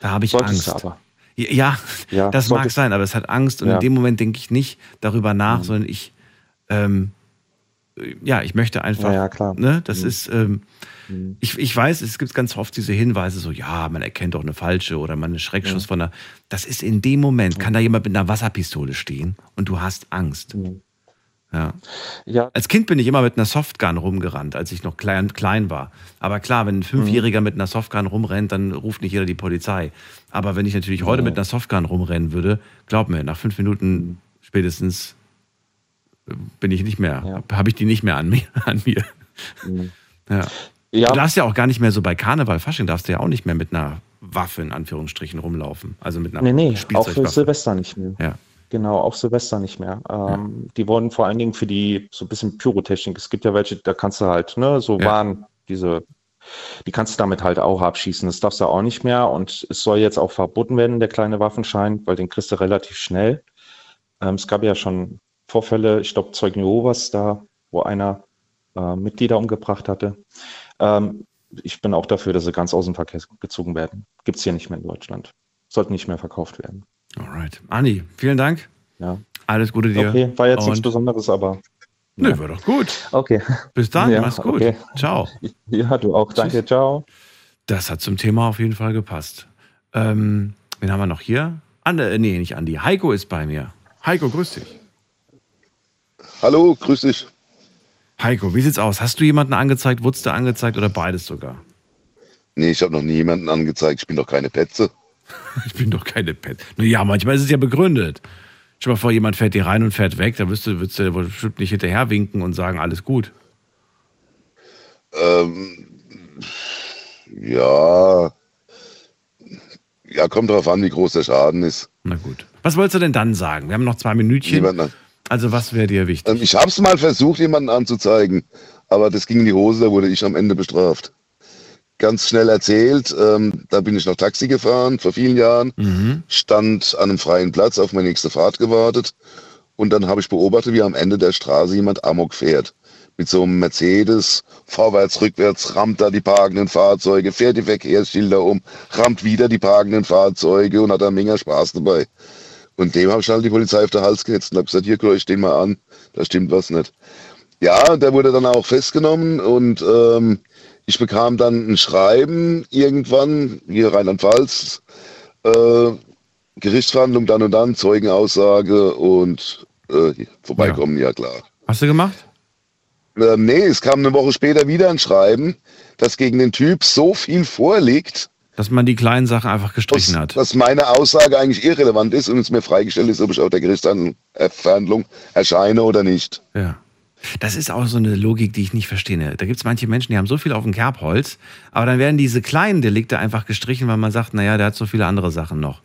Da habe ich Solltest Angst. aber. Ja, Ja, das mag sein, aber es hat Angst und Ja. in dem Moment denke ich nicht darüber nach, Mhm. sondern ich, ähm, ja, ich möchte einfach, Ja, ja, klar. ne, das Mhm. ist, ähm, Mhm. ich, ich weiß, es gibt ganz oft diese Hinweise, so, ja, man erkennt doch eine falsche oder man einen Schreckschuss Mhm. von einer, das ist in dem Moment, kann da jemand mit einer Wasserpistole stehen und du hast Angst. Ja. Ja. Als Kind bin ich immer mit einer Softgun rumgerannt, als ich noch klein, klein war. Aber klar, wenn ein Fünfjähriger mit einer Softgun rumrennt, dann ruft nicht jeder die Polizei. Aber wenn ich natürlich heute Ja. mit einer Softgun rumrennen würde, glaub mir, nach fünf Minuten spätestens bin ich nicht mehr, habe ich die nicht mehr an mir. An mir. Ja. Ja. Du darfst ja auch gar nicht mehr so bei Karneval, Fasching darfst du ja auch nicht mehr mit einer Waffe in Anführungsstrichen rumlaufen. Also mit einer Nee, nee, auch für. Silvester nicht mehr. Ja. Genau, auch Silvester nicht mehr. Ähm, Die wurden vor allen Dingen für die so ein bisschen Pyrotechnik. Es gibt ja welche, da kannst du halt, ne, so Ja. waren diese, die kannst du damit halt auch abschießen. Das darfst du auch nicht mehr. Und es soll jetzt auch verboten werden, der kleine Waffenschein, weil den kriegst du relativ schnell. Ähm, es gab ja schon Vorfälle, ich glaube Zeugen Jehovas da, wo einer äh, Mitglieder umgebracht hatte. Ähm, ich bin auch dafür, dass sie ganz aus dem Verkehr gezogen werden. Gibt es hier nicht mehr in Deutschland. Sollten nicht mehr verkauft werden. Alright. Andi, vielen Dank. Ja. Alles Gute dir. Okay, war jetzt nichts Und- Besonderes, aber. Nö, war doch gut. Okay. Bis dann, Ja, mach's gut. okay. Ciao. Ja, du auch. Danke, ciao. Das hat zum Thema auf jeden Fall gepasst. Ähm, wen haben wir noch hier? Ande, äh, nee, nicht Andi. Heiko ist bei mir. Heiko, grüß dich. Hallo, grüß dich. Heiko, wie sieht's aus? Hast du jemanden angezeigt, wurdest du angezeigt oder beides sogar? Nee, ich habe noch nie jemanden angezeigt. Ich bin doch keine Petze. Ich bin doch keine Pet. Naja, manchmal ist es ja begründet. Stell mal vor, jemand fährt dir rein und fährt weg, da wirst du, wirst du bestimmt nicht hinterher winken und sagen, alles gut. Ähm, ja. Ja, kommt drauf an, wie groß der Schaden ist. Na gut. Was wolltest du denn dann sagen? Wir haben noch zwei Minütchen. Niemand- Also was wäre dir wichtig? Ähm, ich habe es mal versucht, jemanden anzuzeigen, aber das ging in die Hose, da wurde ich am Ende bestraft. Ganz schnell erzählt, ähm, da bin ich noch Taxi gefahren vor vielen Jahren, Mhm. stand an einem freien Platz auf meine nächste Fahrt gewartet und dann habe ich beobachtet, wie am Ende der Straße jemand Amok fährt. Mit so einem Mercedes, vorwärts, rückwärts, rammt da die parkenden Fahrzeuge, fährt die Verkehrsschilder um, rammt wieder die parkenden Fahrzeuge und hat da mega Spaß dabei. Und dem habe ich halt die Polizei auf den Hals gehetzt und habe gesagt, hier, guck, ich den mal an, da stimmt was nicht. Ja, der wurde dann auch festgenommen und ähm, Ich bekam dann ein Schreiben irgendwann, hier Rheinland-Pfalz, äh, Gerichtsverhandlung dann und dann, Zeugenaussage und äh, vorbeikommen, ja. klar. Hast du gemacht? Ähm, nee, es kam eine Woche später wieder ein Schreiben, dass gegen den Typ so viel vorliegt, Dass man die kleinen Sachen einfach gestrichen hat. dass meine Aussage eigentlich irrelevant ist und es mir freigestellt ist, ob ich auf der Gerichtsverhandlung erscheine oder nicht. Ja. Das ist auch so eine Logik, die ich nicht verstehe. Da gibt es manche Menschen, die haben so viel auf dem Kerbholz, aber dann werden diese kleinen Delikte einfach gestrichen, weil man sagt, naja, der hat so viele andere Sachen noch.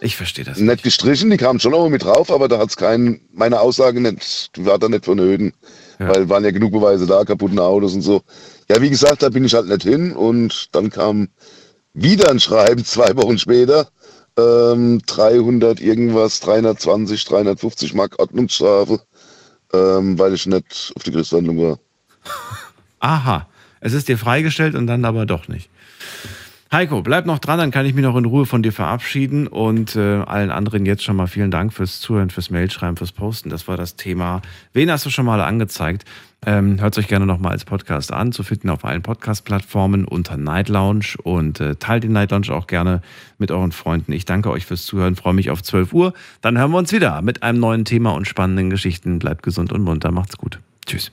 Ich verstehe das. Nicht gestrichen, die kamen schon noch mit drauf, aber da hat es keinen, meine Aussage nicht, war da nicht vonnöten. Weil waren ja genug Beweise da, kaputte Autos und so. Ja, wie gesagt, da bin ich halt nicht hin und dann kam wieder ein Schreiben zwei Wochen später. Ähm, 300 irgendwas, 320, 350 Mark Ordnungsstrafe, ähm, weil ich nicht auf die Gerichtsverhandlung war. Aha, es ist dir freigestellt und dann aber doch nicht. Heiko, bleib noch dran, dann kann ich mich noch in Ruhe von dir verabschieden und äh, allen anderen jetzt schon mal vielen Dank fürs Zuhören, fürs Mailschreiben, fürs Posten. Das war das Thema. Wen hast du schon mal angezeigt? Ähm, Hört euch gerne nochmal als Podcast an, zu finden auf allen Podcast-Plattformen unter Night Lounge und äh, teilt den Night Lounge auch gerne mit euren Freunden. Ich danke euch fürs Zuhören, freue mich auf 12 Uhr. Dann hören wir uns wieder mit einem neuen Thema und spannenden Geschichten. Bleibt gesund und munter, macht's gut. Tschüss.